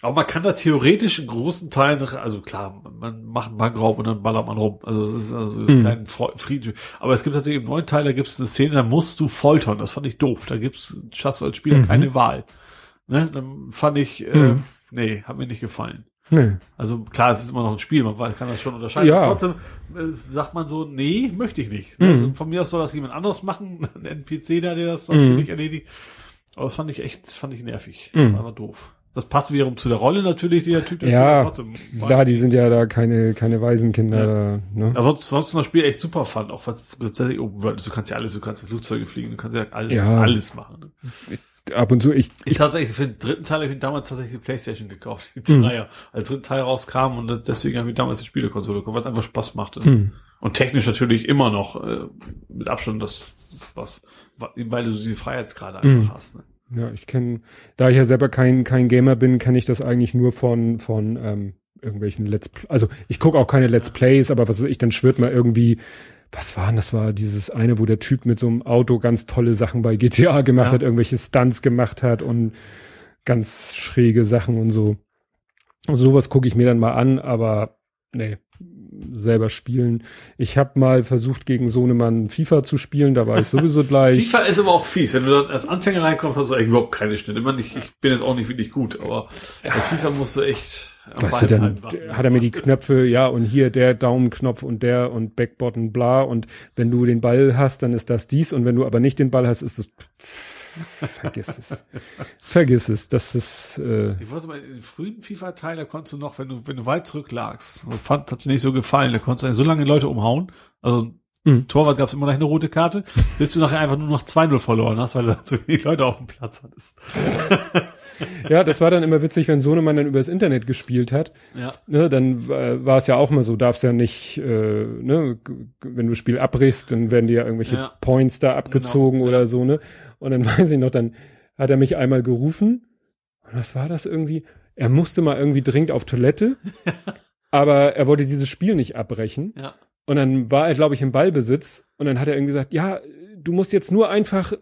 Aber man kann da theoretisch in großen Teilen, also klar, man macht einen Bankraub und dann ballert man rum. Also es ist, also es ist Mhm. kein Frieden. Aber es gibt tatsächlich im neuen Teil, da gibt es eine Szene, da musst du foltern. Das fand ich doof. Da gibt's, hast du als Spieler Mhm. keine Wahl. Ne? Dann fand ich, äh, Mhm. nee, hat mir nicht gefallen. Nee. Also klar, es ist immer noch ein Spiel, man kann das schon unterscheiden. Ja. Trotzdem äh, sagt man so, nee, möchte ich nicht. Mhm. Also von mir aus soll das jemand anderes machen, ein NPC da, der das Mhm. natürlich erledigt. Aber das fand ich echt, das fand ich nervig. Mhm. Das war doof. Das passt wiederum zu der Rolle natürlich, die der Typ der Ja, trotzdem Klar, die sind ja da keine, keine Waisenkinder da, ne? aber sonst, sonst das Spiel echt super fand, auch was tatsächlich Open World ist. Du kannst ja alles, du kannst ja Flugzeuge fliegen, du kannst ja alles, Ja. alles machen. Ne? Ab und zu, ich, Ich tatsächlich für den dritten Teil habe ich mir damals tatsächlich die Playstation gekauft, die Mhm. Dreier, als dritten Teil rauskam und deswegen habe ich damals die Spielekonsole gekauft, weil es einfach Spaß machte. hm. Und technisch natürlich immer noch äh, mit Abstand das, das was, weil du diese Freiheitsgrade einfach Mhm. hast. Ne? Ja, ich kenne, da ich ja selber kein, kein Gamer bin, kann ich das eigentlich nur von, von ähm, irgendwelchen Let's Play. Also ich gucke auch keine Let's Plays, aber was weiß ich, dann schwirrt mal irgendwie, was war denn, das war dieses eine, wo der Typ mit so einem Auto ganz tolle Sachen bei GTA gemacht Ja. hat, irgendwelche Stunts gemacht hat und ganz schräge Sachen und so. Also sowas gucke ich mir dann mal an, aber nee, selber spielen. Ich habe mal versucht, gegen Sohnemann FIFA zu spielen, da war ich sowieso gleich. FIFA ist aber auch fies. Wenn du dann als Anfänger reinkommst, hast du eigentlich überhaupt keine Schnitte. Ich, meine, ich, ich bin jetzt auch nicht wirklich gut, aber bei FIFA musst du echt Weißt du, dann hat er mir die Knöpfe, ja, und hier der Daumenknopf und der und Backbutton, bla. Und wenn du den Ball hast, dann ist das dies. Und wenn du aber nicht den Ball hast, ist es. Vergiss es. Vergiss es. Das ist. Äh, Ich weiß mal, in den frühen FIFA-Teil, da konntest du noch, wenn du, wenn du weit zurücklagst, und fand, hat dir nicht so gefallen, da konntest du so lange Leute umhauen. Also, Mhm. Torwart gab es immer noch eine rote Karte, bis du nachher einfach nur noch 2-0 verloren hast, weil du so wenig Leute auf dem Platz hattest. ja, das war dann immer witzig, wenn Sohnemann dann übers Internet gespielt hat. Ja. Ne, dann äh, war es ja auch mal so, darfst ja nicht, äh, ne, wenn du Spiel abbrichst, dann werden dir ja irgendwelche Ja. Points da abgezogen Genau, oder ja. so, ne? Und dann weiß ich noch, dann hat er mich einmal gerufen. Und was war das irgendwie? Er musste mal irgendwie dringend auf Toilette, aber er wollte dieses Spiel nicht abbrechen. Ja. Und dann war er, glaube ich, im Ballbesitz. Und dann hat er irgendwie gesagt, ja, du musst jetzt nur einfach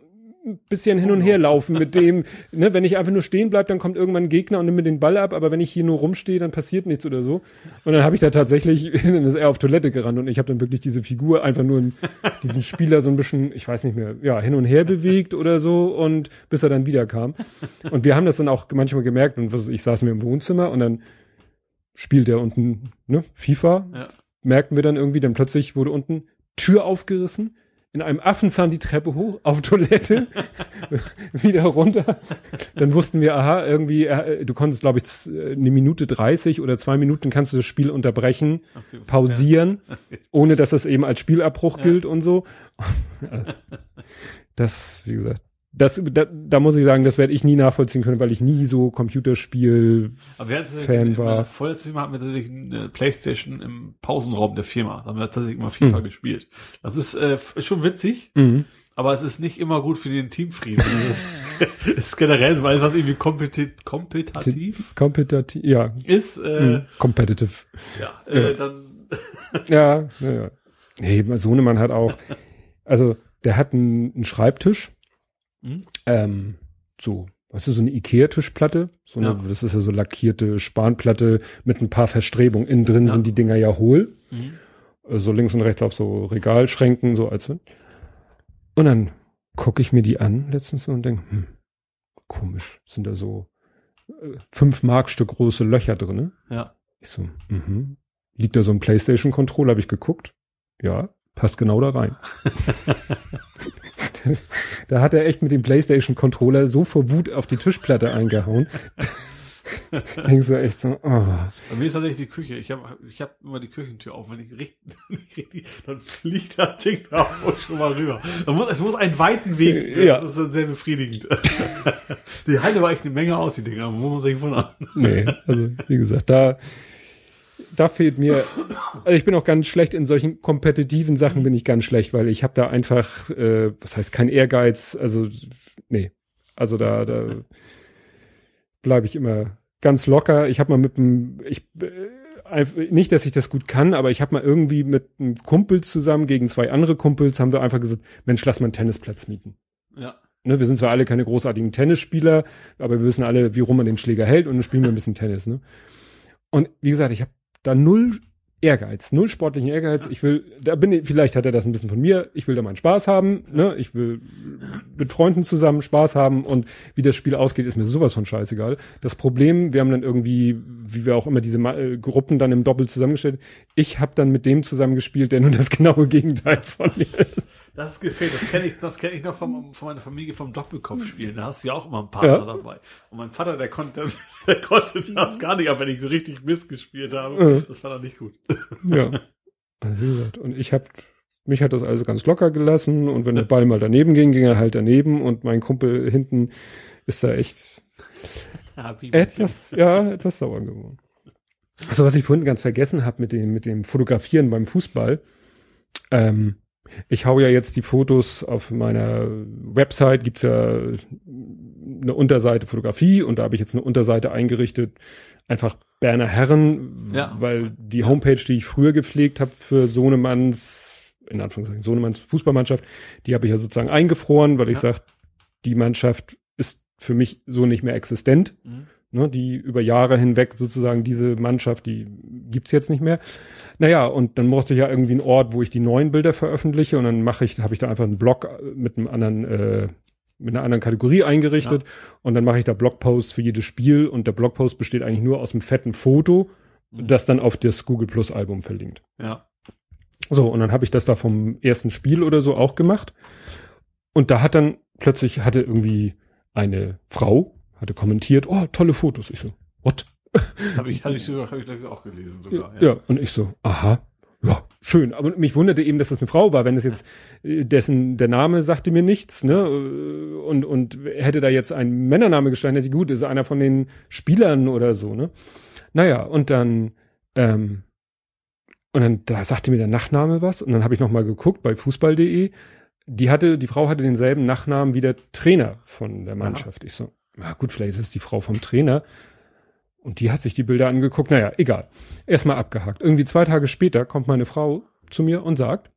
ein bisschen hin und her laufen mit dem, ne, wenn ich einfach nur stehen bleib, dann kommt irgendwann ein Gegner und nimmt mir den Ball ab, aber wenn ich hier nur rumstehe, dann passiert nichts oder so. Und dann habe ich da tatsächlich, dann ist er auf Toilette gerannt und ich habe dann wirklich diese Figur einfach nur in diesen Spieler so ein bisschen, ich weiß nicht mehr, ja, hin und her bewegt oder so und bis er dann wieder kam. Und wir haben das dann auch manchmal gemerkt und was, ich saß mir im Wohnzimmer und dann spielt er unten, ne, FIFA, Ja. merkten wir dann irgendwie, dann plötzlich wurde unten Tür aufgerissen, in einem Affenzahn die Treppe hoch, auf Toilette, wieder runter. Dann wussten wir, aha, irgendwie, äh, du konntest, glaube ich, äh, eine Minute 30 oder zwei Minuten kannst du das Spiel unterbrechen, Okay. pausieren, ohne dass das eben als Spielabbruch Ja. gilt und so. Das, wie gesagt, das, da, da muss ich sagen, das werde ich nie nachvollziehen können, weil ich nie so Computerspiel Aber wir hatten Fan in war. meiner vorletzten Firma hatten wir tatsächlich eine Playstation im Pausenraum der Firma. Da haben wir tatsächlich immer FIFA Mhm. gespielt. Das ist äh, schon witzig, Mhm. aber es ist nicht immer gut für den Teamfrieden. Es ist generell so alles, was irgendwie kompetit kompetitiv Kompetitiv, ja, ist, äh, mhm. competitive. ja, äh, dann Ja, ja, ja. Nee, mein Sohnemann hat auch, also der hat einen, einen Schreibtisch, Mhm. ähm, so, weißt du, so eine Ikea-Tischplatte, so eine, Ja. das ist ja so lackierte Spanplatte mit ein paar Verstrebungen. Innen drin Ja. sind die Dinger ja hohl, Mhm. äh, so links und rechts auf so Regalschränken, so als und dann gucke ich mir die an letztens und denke, hm, komisch, sind da so äh, fünf Markstück große Löcher drinne. ja. Ich so, mhm. Liegt da so ein Playstation-Controller, habe ich geguckt. Ja, passt genau da rein. da hat er echt mit dem Playstation-Controller so vor Wut auf die Tischplatte eingehauen. Denkst du echt so, oh. Bei mir ist tatsächlich die Küche. Ich habe ich hab immer die Küchentür auf. Wenn ich richtig, dann fliegt das Ding da auch schon mal rüber. Muss, es muss einen weiten Weg führen. Ja. Das ist dann sehr befriedigend. die halten aber echt eine Menge aus, die Dinger. Muss man sich wundern. Nee, also wie gesagt, da, da fehlt mir, also ich bin auch ganz schlecht in solchen kompetitiven Sachen bin ich ganz schlecht, weil ich habe da einfach, äh, was heißt kein Ehrgeiz, also nee, also da, da bleibe ich immer ganz locker. Ich habe mal mit einem, ich äh, nicht, dass ich das gut kann, aber ich habe mal irgendwie mit einem Kumpel zusammen gegen zwei andere Kumpels haben wir einfach gesagt, Mensch, lass mal einen Tennisplatz mieten. Ja. Ne, wir sind zwar alle keine großartigen Tennisspieler, aber wir wissen alle, wie rum man den Schläger hält und dann spielen wir ein bisschen Tennis. Ne? Und wie gesagt, ich habe da null Ehrgeiz, null sportlichen Ehrgeiz. Ich will, da bin ich, vielleicht hat er das ein bisschen von mir. Ich will da meinen Spaß haben. Ne? Ich will mit Freunden zusammen Spaß haben und wie das Spiel ausgeht, ist mir sowas von scheißegal. Das Problem, wir haben dann irgendwie, wie wir auch immer diese äh, Gruppen dann im Doppel zusammengestellt. Ich habe dann mit dem zusammengespielt, der nun das genaue Gegenteil von mir ist. Das ist gefällt. Das kenne ich, das kenne ich noch von, von meiner Familie vom Doppelkopfspielen. Da hast du ja auch immer einen Partner Ja. dabei. Und mein Vater, der konnte, der konnte das gar nicht, aber wenn ich so richtig Mist gespielt habe, Ja. das war dann nicht gut. Ja. Also wie gesagt, und ich habe mich hat das alles ganz locker gelassen und wenn der Ball mal daneben ging, ging er halt daneben und mein Kumpel hinten ist da echt etwas, ja, etwas sauer geworden. Also was ich vorhin ganz vergessen habe mit dem, mit dem Fotografieren beim Fußball. Ähm, ich hau ja jetzt die Fotos auf meiner Website, gibt's ja eine Unterseite Fotografie und da habe ich jetzt eine Unterseite eingerichtet, einfach Berner Herren, Ja. weil die Homepage, die ich früher gepflegt habe für Sohnemanns, in Anführungszeichen Sohnemanns Fußballmannschaft, die habe ich ja sozusagen eingefroren, weil ich Ja. sag, die Mannschaft ist für mich so nicht mehr existent. Mhm. Ne, die über Jahre hinweg sozusagen diese Mannschaft, die gibt's jetzt nicht mehr. Naja, und dann brauchte ich ja irgendwie einen Ort, wo ich die neuen Bilder veröffentliche und dann mache ich, habe ich da einfach einen Blog mit einem anderen, äh, mit einer anderen Kategorie eingerichtet ja. und dann mache ich da Blogposts für jedes Spiel und der Blogpost besteht eigentlich nur aus einem fetten Foto, mhm. das dann auf das Google Plus Album verlinkt. Ja. So, und dann habe ich das da vom ersten Spiel oder so auch gemacht. Und da hat dann plötzlich hatte irgendwie eine Frau, hatte kommentiert, oh, tolle Fotos. Ich so, what? Habe ich, hab ich, sogar, hab ich auch gelesen sogar. Ja. ja, und ich so, aha, ja, schön. Aber mich wunderte eben, dass das eine Frau war, wenn es jetzt äh, dessen der Name sagte mir nichts, ne? Und und hätte da jetzt ein Männername gestanden, hätte ich gut, ist einer von den Spielern oder so, ne? Naja, und dann ähm, und dann da sagte mir der Nachname was und dann habe ich noch mal geguckt bei fußball.de. Die hatte, die Frau hatte denselben Nachnamen wie der Trainer von der Mannschaft. Aha. Ich so, na gut, vielleicht ist es die Frau vom Trainer. Und die hat sich die Bilder angeguckt. Naja, egal. Erstmal abgehakt. Irgendwie zwei Tage später kommt meine Frau zu mir und sagt,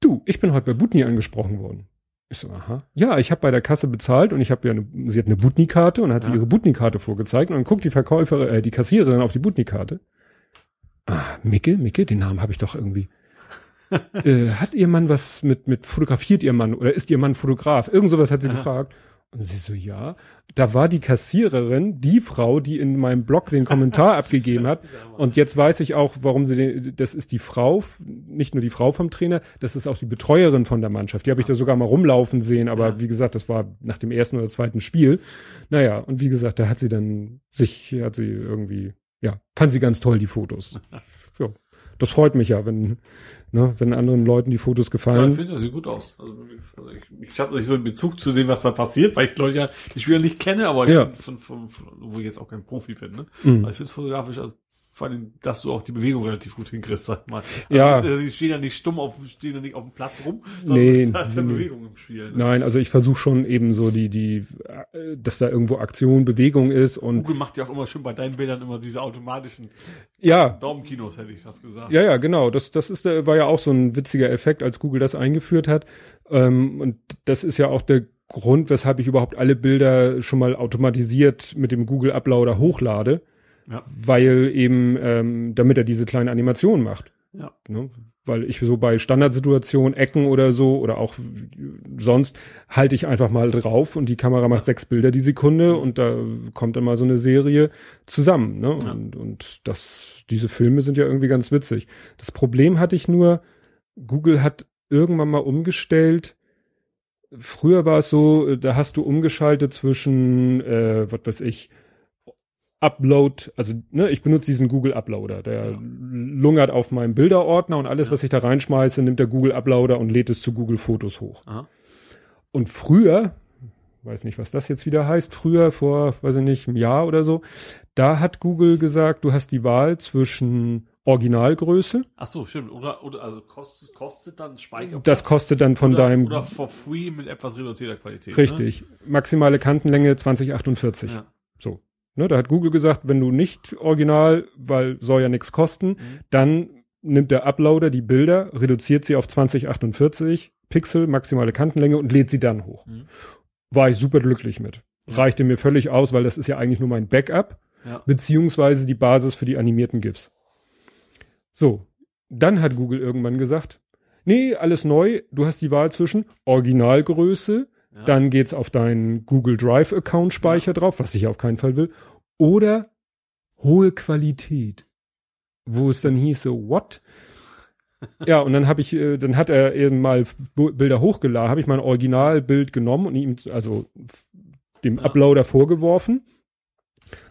du, ich bin heute bei Butni angesprochen worden. Ich so, aha. Ja, ich habe bei der Kasse bezahlt und ich habe ja eine, sie hat eine Butni-Karte und hat ja. sie ihre Butni-Karte vorgezeigt und dann guckt die Verkäuferin, äh, die Kassiererin auf die Butni-Karte. Ah, Micke, Micke, den Namen habe ich doch irgendwie. äh, hat ihr Mann was mit, mit fotografiert ihr Mann oder ist ihr Mann Fotograf? Irgend sowas hat sie Aha. gefragt. Und sie so, ja. Da war die Kassiererin, die Frau, die in meinem Blog den Kommentar abgegeben hat. Und jetzt weiß ich auch, warum sie den, das ist die Frau, nicht nur die Frau vom Trainer, das ist auch die Betreuerin von der Mannschaft. Die habe ich da sogar mal rumlaufen sehen, aber ja. wie gesagt, das war nach dem ersten oder zweiten Spiel. Naja, und wie gesagt, da hat sie dann sich, hat sie irgendwie, ja, fand sie ganz toll, die Fotos. Ja, das freut mich ja, wenn, ne, wenn anderen Leuten die Fotos gefallen. Ja, ich finde, das sieht gut aus. Also, also ich, ich habe nicht so einen Bezug zu dem, was da passiert, weil ich Leute ja die Spieler nicht kenne, aber ich ja. von, von, von, wo ich jetzt auch kein Profi bin. Ne? Mhm. Also ich finde es fotografisch also vor allem, dass du auch die Bewegung relativ gut hinkriegst, sag mal. Also ja. Ist, die stehen ja nicht stumm auf, stehen ja nicht auf dem Platz rum, sondern nee, da ist ja nee. Bewegung im Spiel. Ne? Nein, also ich versuche schon eben so die, die, äh, dass da irgendwo Aktion, Bewegung ist und. Google macht ja auch immer schön bei deinen Bildern immer diese automatischen ja. Daumenkinos, hätte ich fast gesagt. Ja, ja, genau. Das, das ist, war ja auch so ein witziger Effekt, als Google das eingeführt hat. Ähm, und das ist ja auch der Grund, weshalb ich überhaupt alle Bilder schon mal automatisiert mit dem Google Uploader hochlade ja. Weil eben, ähm, damit er diese kleine Animation macht. Ja. Ne? Weil ich so bei Standardsituationen, Ecken oder so oder auch sonst halte ich einfach mal drauf und die Kamera macht sechs Bilder die Sekunde und da kommt dann mal so eine Serie zusammen. Ne? Ja. Und, und das, diese Filme sind ja irgendwie ganz witzig. Das Problem hatte ich nur, Google hat irgendwann mal umgestellt. Früher war es so, da hast du umgeschaltet zwischen, äh, was weiß ich, Upload, also ne, ich benutze diesen Google Uploader, der ja. lungert auf meinem Bilderordner und alles, ja. was ich da reinschmeiße, nimmt der Google Uploader und lädt es zu Google Fotos hoch. Aha. Und früher, weiß nicht, was das jetzt wieder heißt, früher vor, weiß ich nicht, einem Jahr oder so, da hat Google gesagt, du hast die Wahl zwischen Originalgröße. Ach so, stimmt. Oder, oder also kostet, kostet dann Speicherplatz. Das kostet dann von oder, deinem. Oder for free mit etwas reduzierter Qualität. Richtig. Ne? Maximale Kantenlänge 2048. Ja. So. Ne, da hat Google gesagt, wenn du nicht original, weil soll ja nichts kosten, mhm. dann nimmt der Uploader die Bilder, reduziert sie auf 2048 Pixel, maximale Kantenlänge und lädt sie dann hoch. Mhm. War ich super glücklich mit. Ja. Reichte mir völlig aus, weil das ist ja eigentlich nur mein Backup, ja. beziehungsweise die Basis für die animierten GIFs. So, dann hat Google irgendwann gesagt, nee, alles neu, du hast die Wahl zwischen Originalgröße, dann geht's auf deinen Google Drive Account Speicher ja. drauf, was ich auf keinen Fall will. Oder hohe Qualität. Wo es dann hieß so, what? ja, und dann habe ich, äh, dann hat er eben mal Bilder hochgeladen, habe ich mein Originalbild genommen und ihm, also dem ja. Uploader vorgeworfen.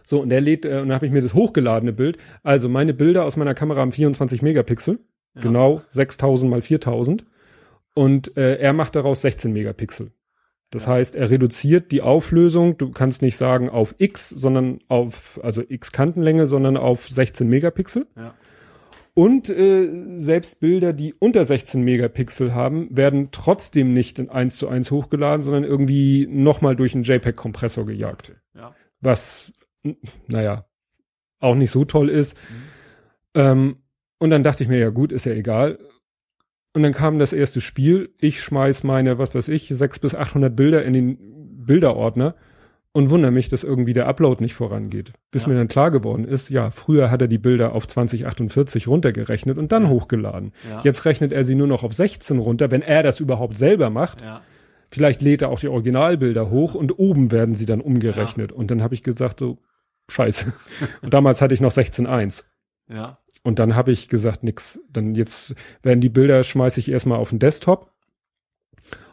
So, und der lädt, äh, und dann habe ich mir das hochgeladene Bild. Also meine Bilder aus meiner Kamera haben 24 Megapixel. Ja. Genau 6000 mal 4000. Und äh, er macht daraus 16 Megapixel. Das ja. heißt, er reduziert die Auflösung, du kannst nicht sagen auf X, sondern auf, also X Kantenlänge, sondern auf 16 Megapixel. Ja. Und äh, selbst Bilder, die unter 16 Megapixel haben, werden trotzdem nicht in 1 zu 1 hochgeladen, sondern irgendwie nochmal durch einen JPEG-Kompressor gejagt. Ja. Was, naja, auch nicht so toll ist. Mhm. Ähm, und dann dachte ich mir, ja gut, ist ja egal. Und dann kam das erste Spiel. Ich schmeiß meine, was weiß ich, sechs bis achthundert Bilder in den Bilderordner. und wundere mich, dass irgendwie der Upload nicht vorangeht. Bis Ja. mir dann klar geworden ist, ja, früher hat er die Bilder auf 2048 runtergerechnet und dann Ja. hochgeladen. Ja. Jetzt rechnet er sie nur noch auf 16 runter, wenn er das überhaupt selber macht. Vielleicht lädt er auch die Originalbilder hoch und oben werden sie dann umgerechnet. Und dann habe ich gesagt, so, scheiße. und damals hatte ich noch 16.1. Ja. Und dann habe ich gesagt, nix. Dann jetzt werden die Bilder, schmeiße ich erstmal auf den Desktop.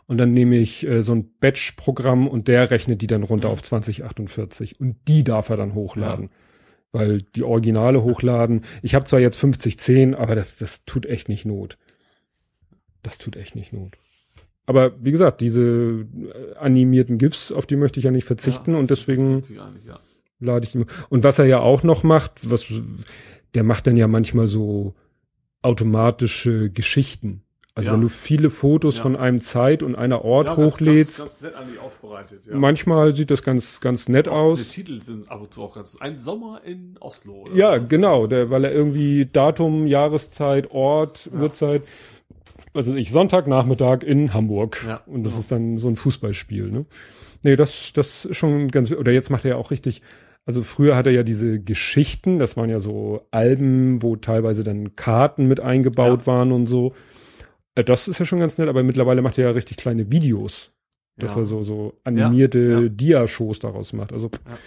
Und dann nehme ich äh, so ein Batch-Programm und der rechnet die dann runter Mhm. auf 2048. Und die darf er dann hochladen. Weil die Originale hochladen. Ich habe zwar jetzt 5010, aber das, das tut echt nicht Not. Das tut echt nicht Not. Aber wie gesagt, diese äh, animierten GIFs, auf die möchte ich ja nicht verzichten Ja, und deswegen ja. lade ich die. Und was er ja auch noch macht, was der macht dann ja manchmal so automatische Geschichten. Also Ja. wenn du viele Fotos Ja. von einem Zeit und einer Ort Ja, hochlädst, Ganz, ganz nett eigentlich aufbereitet, ja. manchmal sieht das ganz ganz nett Auch aus. Die Titel sind ab und zu auch ganz. Ein Sommer in Oslo. oder Ja, genau, der, weil er irgendwie Datum, Jahreszeit, Ort. Uhrzeit, also ich Sonntagnachmittag in Hamburg. Ja, und das genau. ist dann so ein Fußballspiel, ne? Nee, das, das ist schon ganz, oder jetzt macht er ja auch richtig, also früher hat er ja diese Geschichten, das waren ja so Alben, wo teilweise dann Karten mit eingebaut Ja. waren und so. Äh, Das ist ja schon ganz nett, aber mittlerweile macht er ja richtig kleine Videos, dass Ja. er so, so animierte ja. Dia-Shows daraus macht. Also Ja.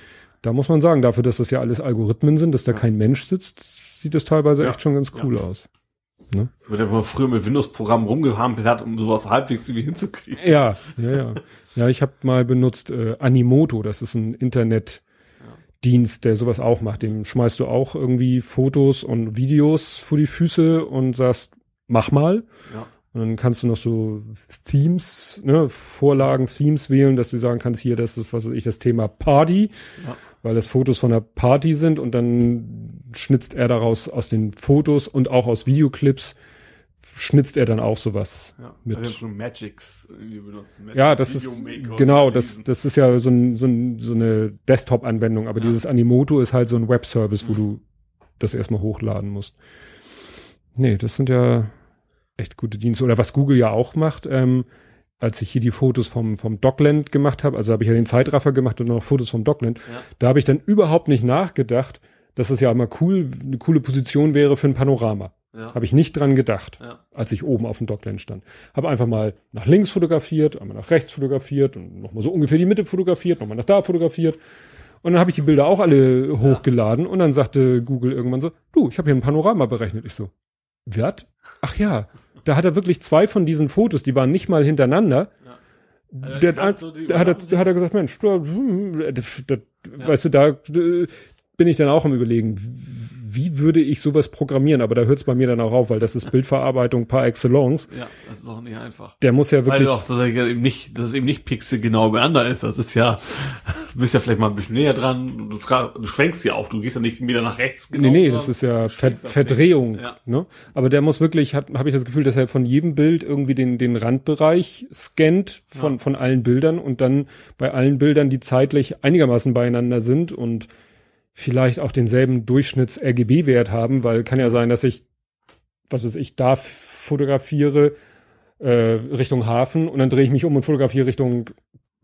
da muss man sagen, dafür, dass das ja alles Algorithmen sind, dass da Ja. kein Mensch sitzt, sieht das teilweise Ja. echt schon ganz Ja. cool aus. Wenn er mal früher mit Windows-Programmen rumgehampelt hat, um sowas halbwegs irgendwie hinzukriegen. Ja, ja, ja. Ja, ich habe mal benutzt äh, Animoto, das ist ein Internetdienst, der sowas auch macht. Dem schmeißt du auch irgendwie Fotos und Videos vor die Füße und sagst, mach mal. Ja. Und dann kannst du noch so Themes, ne, Vorlagen, Themes wählen, dass du sagen kannst, hier, das ist, was weiß ich, das Thema Party, Ja. weil das Fotos von der Party sind und dann schnitzt er daraus aus den Fotos und auch aus Videoclips schnitzt er dann auch sowas. Ja. Mit- haben schon Magics benutzt. Magic Ja, das ist, genau, das, das ist ja so, ein, so, ein, so eine Desktop-Anwendung, aber Ja. dieses Animoto ist halt so ein Webservice, wo Mhm. du das erstmal hochladen musst. Nee, das sind ja echt gute Dienste. Oder was Google ja auch macht, ähm, als ich hier die Fotos vom, vom Dockland gemacht habe, also habe ich ja den Zeitraffer gemacht und noch Fotos vom Dockland, Ja. da habe ich dann überhaupt nicht nachgedacht, dass es ja immer cool, eine coole Position wäre für ein Panorama. Ja. Habe ich nicht dran gedacht ja. als ich oben auf dem Dockland stand. Habe einfach mal nach links fotografiert, einmal nach rechts fotografiert und nochmal so ungefähr die Mitte fotografiert, nochmal nach da fotografiert. Und dann habe ich die Bilder auch alle hochgeladen und dann sagte Google irgendwann so, du, ich habe hier ein Panorama berechnet. Ich so, was? Ach ja, da hat er wirklich zwei von diesen Fotos, die waren nicht mal hintereinander. Also Der, er hat, so da, hat er, da hat er gesagt, Mensch, da, hm, das, Ja. weißt du, da äh, bin ich dann auch am überlegen, wie würde ich sowas programmieren? Aber da hört es bei mir dann auch auf, weil das ist Bildverarbeitung par excellence. Ja, das ist auch nicht einfach. Der muss ja Weil wirklich. auch, dass er eben nicht, dass es eben nicht pixelgenau beieinander ist. Das ist ja, du bist ja vielleicht mal ein bisschen näher dran, du, fra- du schwenkst ja auch, du gehst ja nicht wieder nach rechts Nee, nee, das ist ja Ver Verdrehung. Ja. Ne? Aber der muss wirklich, hat habe ich das Gefühl, dass er von jedem Bild irgendwie den, den Randbereich scannt von, Ja. von allen Bildern und dann bei allen Bildern, die zeitlich einigermaßen beieinander sind und vielleicht auch denselben Durchschnitts-RGB-Wert haben, weil kann ja sein, dass ich, was weiß ich, da fotografiere äh, Richtung Hafen und dann drehe ich mich um und fotografiere Richtung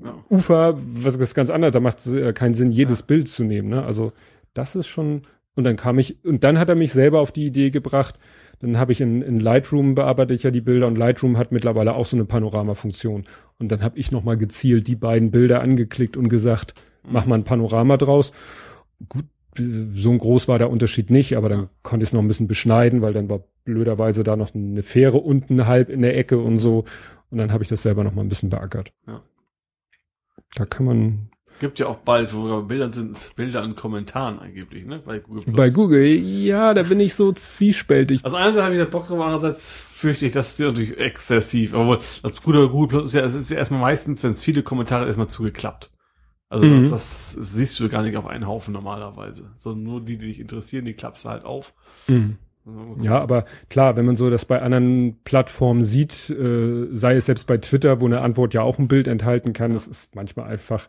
Ja. Ufer, was ist ganz anderes, da macht es äh, keinen Sinn, jedes Ja. Bild zu nehmen. Ne? Also das ist schon, und dann kam ich, und dann hat er mich selber auf die Idee gebracht, dann habe ich in, in Lightroom bearbeite ich ja die Bilder und Lightroom hat mittlerweile auch so eine Panoramafunktion. Und dann habe ich nochmal gezielt die beiden Bilder angeklickt und gesagt, mach mal ein Panorama draus. Gut, so ein groß war der Unterschied nicht, aber dann konnte ich es noch ein bisschen beschneiden, weil dann war blöderweise da noch eine Fähre unten halb in der Ecke und so. Und dann habe ich das selber noch mal ein bisschen beackert. Ja. Da kann man Gibt ja auch bald, wo Bildern sind, Bilder in Kommentaren angeblich, ne? Bei Google. Plus. bei Google, ja, da bin ich so zwiespältig. Also einerseits habe ich da Bock drauf, andererseits fürchte ich, das ist natürlich exzessiv. Aber das bei Google Plus ist ja, es ist ja erstmal meistens, wenn es viele Kommentare erstmal zugeklappt. Also Mhm. das siehst du gar nicht auf einen Haufen normalerweise. Sondern nur die, die dich interessieren, die klappst du halt auf. Mhm. Ja, aber klar, wenn man so das bei anderen Plattformen sieht, äh, sei es selbst bei Twitter, wo eine Antwort ja auch ein Bild enthalten kann, es ist manchmal einfach,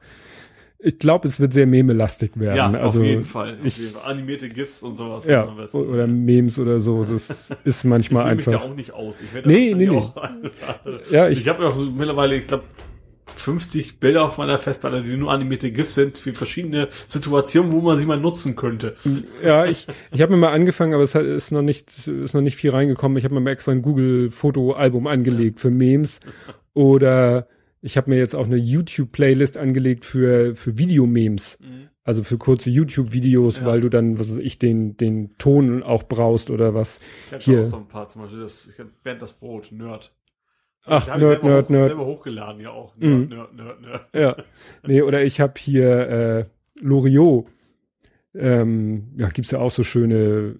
ich glaube, es wird sehr memelastig werden. Ja, also, auf jeden Fall. Ich-. Animierte GIFs und sowas. Ja, oder Memes oder so, das ist manchmal ich will mich einfach. da auch nicht aus. Ich werde Nee, das nee, nee. Auch, Ja, ich- ich, ich habe ja auch mittlerweile, ich glaube, 50 Bilder auf meiner Festplatte, die nur animierte GIFs sind, für verschiedene Situationen, wo man sie mal nutzen könnte. Ja, ich, ich habe mir mal angefangen, aber es hat, ist noch nicht, ist noch nicht viel reingekommen. Ich habe mir mal extra ein Google-Foto-Album angelegt für Memes. Oder ich habe mir jetzt auch eine YouTube-Playlist angelegt für, für Videomemes. Mhm. Also für kurze YouTube-Videos, Ja. weil du dann, was weiß ich, den, den Ton auch brauchst oder was. Ich habe Hier. auch so ein paar, zum Beispiel das, ich hab Bernd das Brot, Nerd. Ach, hab ich Nerd, selber Nerd, Nerd. selber hochgeladen, ja auch. Mhm. Nerd, Nerd, Nerd, Nerd. Ja. Nee, oder ich habe hier äh, Loriot. Ähm, ja, gibt's ja auch so schöne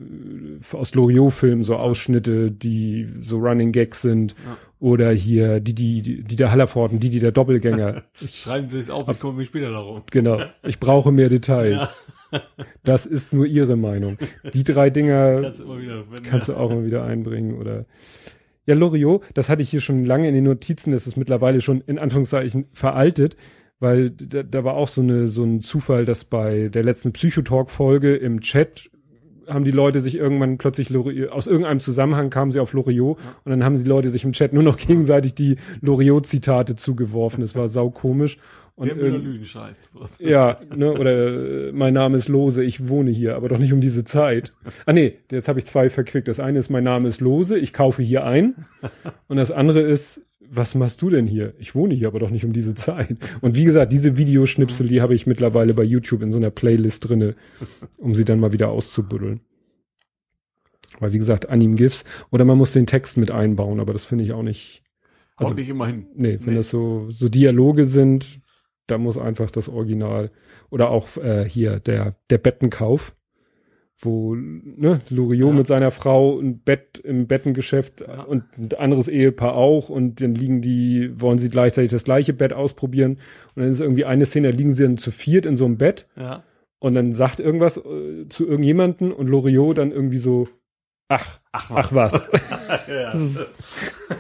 äh, aus Loriot-Filmen, so Ausschnitte, die so Running Gags sind. Ja. Oder hier die, die, die, die der Hallervorden, die, die der Doppelgänger. Ich, Schreiben Sie es auf, ich komme mich später darum. genau. Ich brauche mehr Details. Das ist nur Ihre Meinung. Die drei Dinger Kannst du immer wieder, kannst du auch mal wieder einbringen oder ja Loriot, das hatte ich hier schon lange in den Notizen, das ist mittlerweile schon in Anführungszeichen veraltet, weil da, da war auch so eine so ein Zufall, dass bei der letzten Psychotalk Folge im Chat haben die Leute sich irgendwann plötzlich Loriot, aus irgendeinem Zusammenhang kamen sie auf Loriot Ja. und dann haben die Leute sich im Chat nur noch gegenseitig die Loriot-Zitate zugeworfen. Das war sau komisch. Und Wir haben wieder irgend- Lügenscheiß. ja, ne, oder äh, mein Name ist Lose, ich wohne hier, aber doch nicht um diese Zeit. Ah nee, jetzt habe ich zwei verquickt. Das eine ist, mein Name ist Lose, ich kaufe hier ein. Und das andere ist, was machst du denn hier? Ich wohne hier, aber doch nicht um diese Zeit. Und wie gesagt, diese Videoschnipsel, die habe ich mittlerweile bei YouTube in so einer Playlist drinne, um sie dann mal wieder auszubuddeln. Weil wie gesagt, Anim-GIFs. Oder man muss den Text mit einbauen, aber das finde ich auch nicht. Also Also- nicht immer hin. Nee, wenn Nee. das so, so Dialoge sind, da muss einfach das Original oder auch äh, hier der, der Bettenkauf, wo ne, Loriot Ja. mit seiner Frau ein Bett im Bettengeschäft Ja. und ein anderes Ehepaar auch und dann liegen die, wollen sie gleichzeitig das gleiche Bett ausprobieren und dann ist irgendwie eine Szene, da liegen sie dann zu viert in so einem Bett Ja. und dann sagt irgendwas äh, zu irgendjemanden und Loriot dann irgendwie so, ach, Ach ach was. Das ist-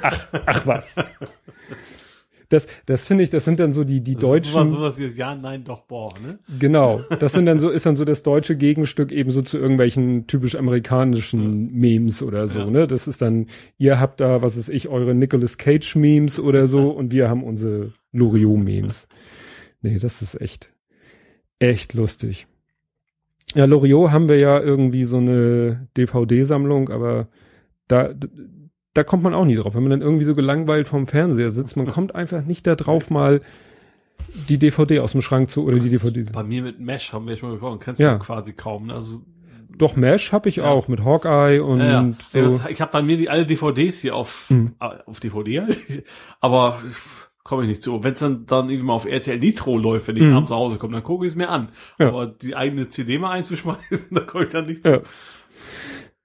ach, ach was. Das, das finde ich, das sind dann so die, die Das deutschen, Ist sowas, sowas wie Ja, nein, doch, boah, ne? genau. Das sind dann so, ist dann so das deutsche Gegenstück ebenso zu irgendwelchen typisch amerikanischen Memes oder so, Ja. ne? Das ist dann, ihr habt da, was ist ich, eure Nicolas Cage Memes oder so und wir haben unsere Loriot Memes. Nee, das ist echt, echt lustig. Ja, Loriot haben wir ja irgendwie so eine DVD-Sammlung, aber da, da kommt man auch nie drauf. Wenn man dann irgendwie so gelangweilt vorm Fernseher sitzt, man kommt einfach nicht da drauf, mal die DVD aus dem Schrank zu oder die DVD. Bei mir mit Mesh haben wir schon mal gesprochen, kennst Ja. du quasi kaum. Ne? Also, Doch, Mesh habe ich Ja. auch mit Hawkeye und ja, ja. so. Das, ich habe bei mir die alle DVDs hier auf, Mhm. äh, auf DVD, aber komme ich nicht zu. Wenn es dann, dann irgendwie mal auf RTL Nitro läuft, wenn ich Mhm. abends nach Hause komme, dann gucke ich es mir an. Aber die eigene CD mal einzuschmeißen, da komme ich dann nicht zu.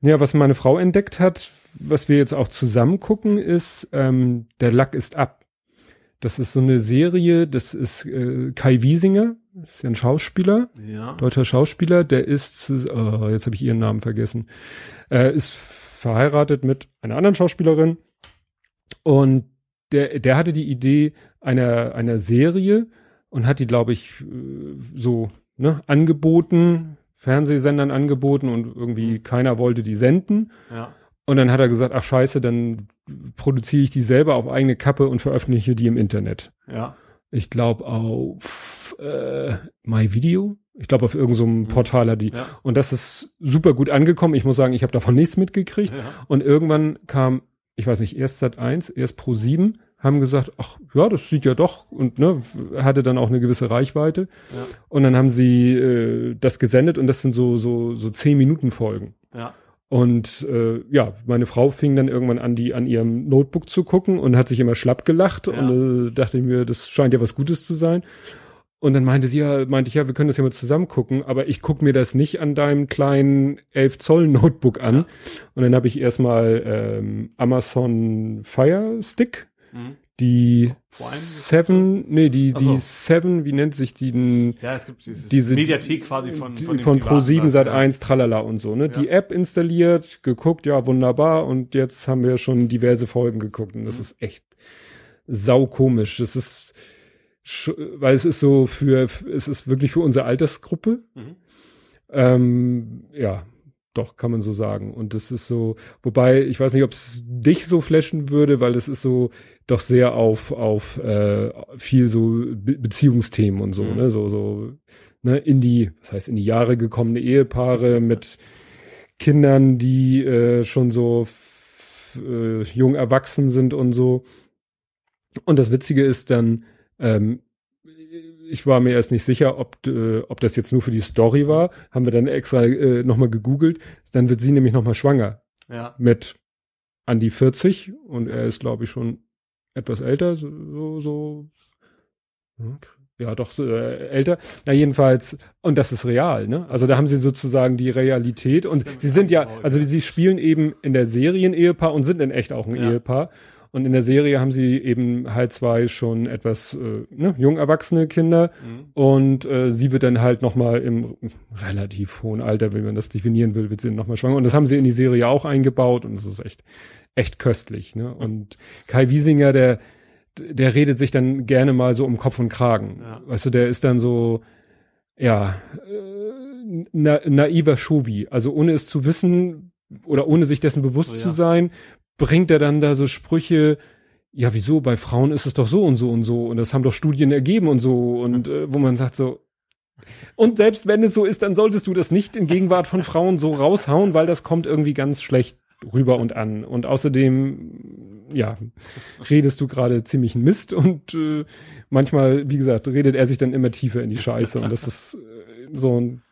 Ja, was meine Frau entdeckt hat, was wir jetzt auch zusammen gucken, ist ähm, Der Lack ist ab. Das ist so eine Serie, das ist äh, Kai Wiesinger, das ist ja ein Schauspieler, Ja. deutscher Schauspieler, der ist, oh, jetzt habe ich ihren Namen vergessen, äh, ist verheiratet mit einer anderen Schauspielerin und der, der hatte die Idee einer, einer Serie und hat die, glaube ich, äh, so ne, angeboten, Fernsehsendern angeboten und irgendwie keiner wollte die senden. ja. Und dann hat er gesagt, ach scheiße, dann produziere ich die selber auf eigene Kappe und veröffentliche die im Internet. Ja. Ich glaube auf äh, MyVideo. Ich glaube auf irgendeinem so einem Portal hat die. Ja. Und das ist super gut angekommen. Ich muss sagen, ich habe davon nichts mitgekriegt. Ja. Und irgendwann kam, ich weiß nicht, erst Sat 1, erst Pro 7, haben gesagt, ach ja, das sieht ja doch und ne, hatte dann auch eine gewisse Reichweite. Ja. Und dann haben sie äh, das gesendet und das sind so so so zehn Minuten Folgen. Ja. Und äh, ja, meine Frau fing dann irgendwann an, die an ihrem Notebook zu gucken und hat sich immer schlapp gelacht Ja. und äh, dachte mir, das scheint ja was Gutes zu sein. Und dann meinte sie ja, meinte ich, ja, wir können das ja mal zusammen gucken, aber ich guck mir das nicht an deinem kleinen 11 Zoll Notebook an. Ja. Und dann habe ich erstmal ähm, Amazon Fire Stick, Mhm. Die Prime? Seven, nee, die, so. die Seven, wie nennt sich die denn? Ja, es gibt dieses Diese Mediathek quasi von, die- von, den von privaten Pro7 Sachen, Sat ja. 1 tralala und so, ne? Die App installiert, geguckt, ja, wunderbar und jetzt haben wir schon diverse Folgen geguckt und das Mhm. ist echt sau komisch. Das ist weil es ist so für es ist wirklich für unsere Altersgruppe. Mhm. Ähm, ja, doch, kann man so sagen. Und das ist so, wobei, ich weiß nicht, ob es dich so flashen würde, weil es ist so doch sehr auf, auf äh, viel so Be Beziehungsthemen und so, mhm. ne? So, so, ne, in die, was heißt, in die Jahre gekommene Ehepaare mit Kindern, die äh, schon so äh, jung erwachsen sind und so. Und das Witzige ist dann, ähm, ich war mir erst nicht sicher, ob, äh, ob das jetzt nur für die Story war. Haben wir dann extra äh, nochmal gegoogelt. Dann wird sie nämlich nochmal schwanger. Ja. Mit an die 40 und er ist, glaube ich, schon etwas älter, so, so ja, doch äh, älter. Na jedenfalls, und das ist real, ne? Also da haben sie sozusagen die Realität und sie sind ja, also sie spielen eben in der Serie ein Ehepaar und sind in echt auch ein ja. Ehepaar. Und in der Serie haben sie eben halt zwei schon etwas äh, ne, jung erwachsene Kinder mhm. und äh, sie wird dann halt nochmal im relativ hohen Alter, wenn man das definieren will, wird sie nochmal schwanger. Und das haben sie in die Serie auch eingebaut und es ist echt, echt köstlich. Ne? Und Kai Wiesinger, der, der redet sich dann gerne mal so um Kopf und Kragen. Ja. Weißt du, der ist dann so, ja, äh, na, naiver Shovi. Also ohne es zu wissen oder ohne sich dessen bewusst oh, ja. zu sein, bringt er dann da so Sprüche, ja, wieso, bei Frauen ist es doch so und so und so und das haben doch Studien ergeben und so und äh, wo man sagt so, und selbst wenn es so ist, dann solltest du das nicht in Gegenwart von Frauen so raushauen, weil das kommt irgendwie ganz schlecht rüber und an. Und außerdem, ja, redest du gerade ziemlich Mist und äh, manchmal, wie gesagt, redet er sich dann immer tiefer in die Scheiße und das ist äh, so ein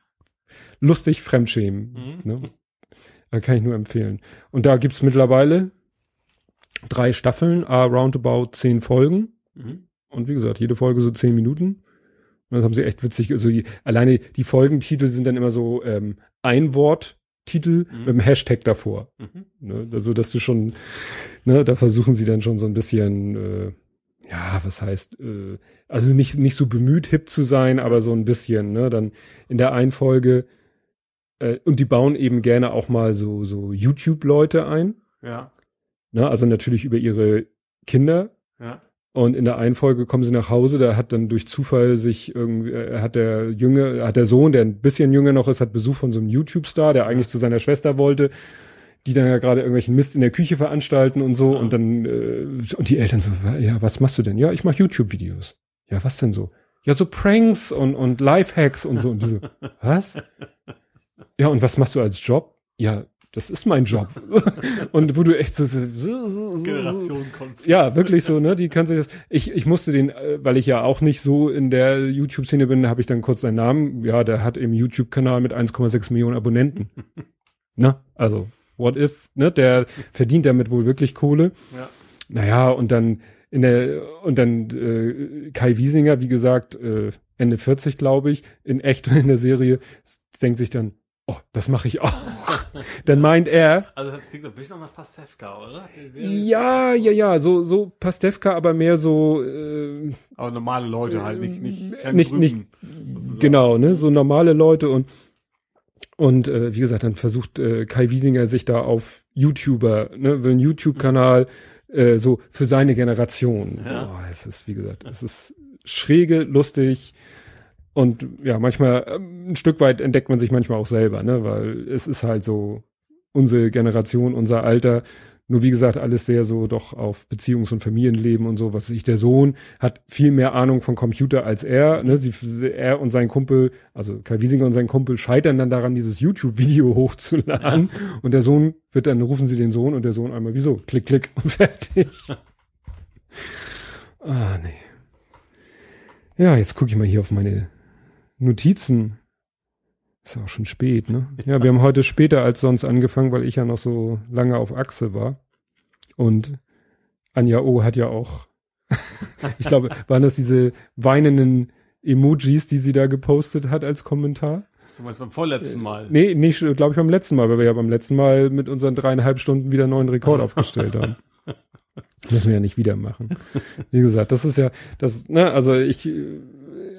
lustig Fremdschämen. Mhm. Ne? Da kann ich nur empfehlen. Und da gibt's mittlerweile drei Staffeln, a roundabout zehn Folgen. Mhm. Und wie gesagt, jede Folge so zehn Minuten. Und das haben sie echt witzig, also die, alleine die Folgentitel sind dann immer so ähm, ein Wort Titel mhm. mit einem Hashtag davor. Mhm. Ne, also, dass du schon, ne, da versuchen sie dann schon so ein bisschen, äh, ja, was heißt, äh, also nicht, nicht so bemüht, hip zu sein, aber so ein bisschen, ne, dann in der einen Folge, äh, und die bauen eben gerne auch mal so, so YouTube-Leute ein. Ja. Ne, also natürlich über ihre Kinder. Ja. Und in der einen Folge kommen sie nach Hause, da hat dann durch Zufall sich irgendwie, äh, hat der Junge, hat der Sohn, der ein bisschen jünger noch ist, hat Besuch von so einem YouTube-Star, der eigentlich zu seiner Schwester wollte, die dann ja gerade irgendwelchen Mist in der Küche veranstalten und so. Ja. Und dann, äh, und die Eltern so, ja, was machst du denn? Ja, ich mache YouTube-Videos. Ja, was denn so? Ja, so Pranks und, und Lifehacks und so. Und die so, was? Ja, und was machst du als Job? Ja, das ist mein Job. und wo du echt so, so, so, so ja, wirklich so, ne, die können sich das, ich, ich musste den, äh, weil ich ja auch nicht so in der YouTube-Szene bin, habe ich dann kurz seinen Namen, ja, der hat im YouTube-Kanal mit 1,6 Millionen Abonnenten. ne, also, what if, ne, der verdient damit wohl wirklich Kohle. Ja. Naja, und dann, in der, und dann äh, Kai Wiesinger, wie gesagt, äh, Ende 40, glaube ich, in echt und in der Serie, denkt sich dann, oh, das mache ich auch. Dann meint er. Also das klingt so ein bisschen nach Pastewka, oder? Ja, ja, ja, so, so Pastewka, aber mehr so. Äh, aber normale Leute halt, nicht, nicht, nicht, nicht genau, ne, so normale Leute und und äh, wie gesagt, dann versucht äh, Kai Wiesinger sich da auf YouTuber, ne, will einen YouTube-Kanal äh, so für seine Generation. Ja. Oh, es ist wie gesagt, es ist schräge, lustig und ja, manchmal, ähm, ein Stück weit entdeckt man sich manchmal auch selber, ne, weil es ist halt so unsere Generation, unser Alter. Nur wie gesagt, alles sehr so doch auf Beziehungs- und Familienleben und so, was ich, der Sohn hat viel mehr Ahnung von Computer als er, ne, sie, er und sein Kumpel, also Kai Wiesinger und sein Kumpel scheitern dann daran, dieses YouTube-Video hochzuladen ja. und der Sohn wird dann, rufen sie den Sohn und der Sohn einmal, wieso? Klick, klick und fertig. ah, nee. Ja, jetzt gucke ich mal hier auf meine Notizen. Ist auch schon spät, ne? Ja, wir haben heute später als sonst angefangen, weil ich ja noch so lange auf Achse war. Und Anja O hat ja auch, ich glaube, waren das diese weinenden Emojis, die sie da gepostet hat als Kommentar? Du meinst beim vorletzten Mal? Äh, nee, nicht, glaube ich, beim letzten Mal, weil wir ja beim letzten Mal mit unseren dreieinhalb Stunden wieder einen neuen Rekord aufgestellt haben. Müssen wir ja nicht wieder machen. Wie gesagt, das ist ja, das, ne, also ich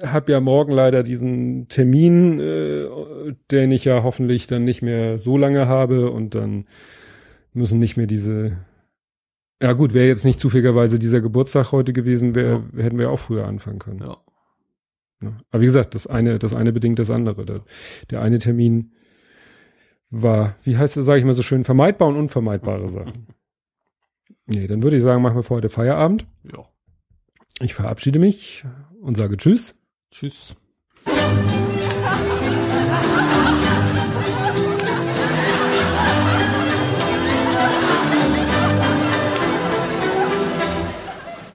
habe ja morgen leider diesen Termin, äh, den ich ja hoffentlich dann nicht mehr so lange habe und dann müssen nicht mehr diese ja gut, wäre jetzt nicht zufälligerweise dieser Geburtstag heute gewesen, wäre, ja. hätten wir auch früher anfangen können. Ja. ja. Aber wie gesagt, das eine, das eine bedingt das andere. Der, der eine Termin war, wie heißt das, sage ich mal so schön, vermeidbar und unvermeidbare Sachen. Nee, dann würde ich sagen, machen wir für heute Feierabend. Ja. Ich verabschiede mich und sage Tschüss. Tschüss.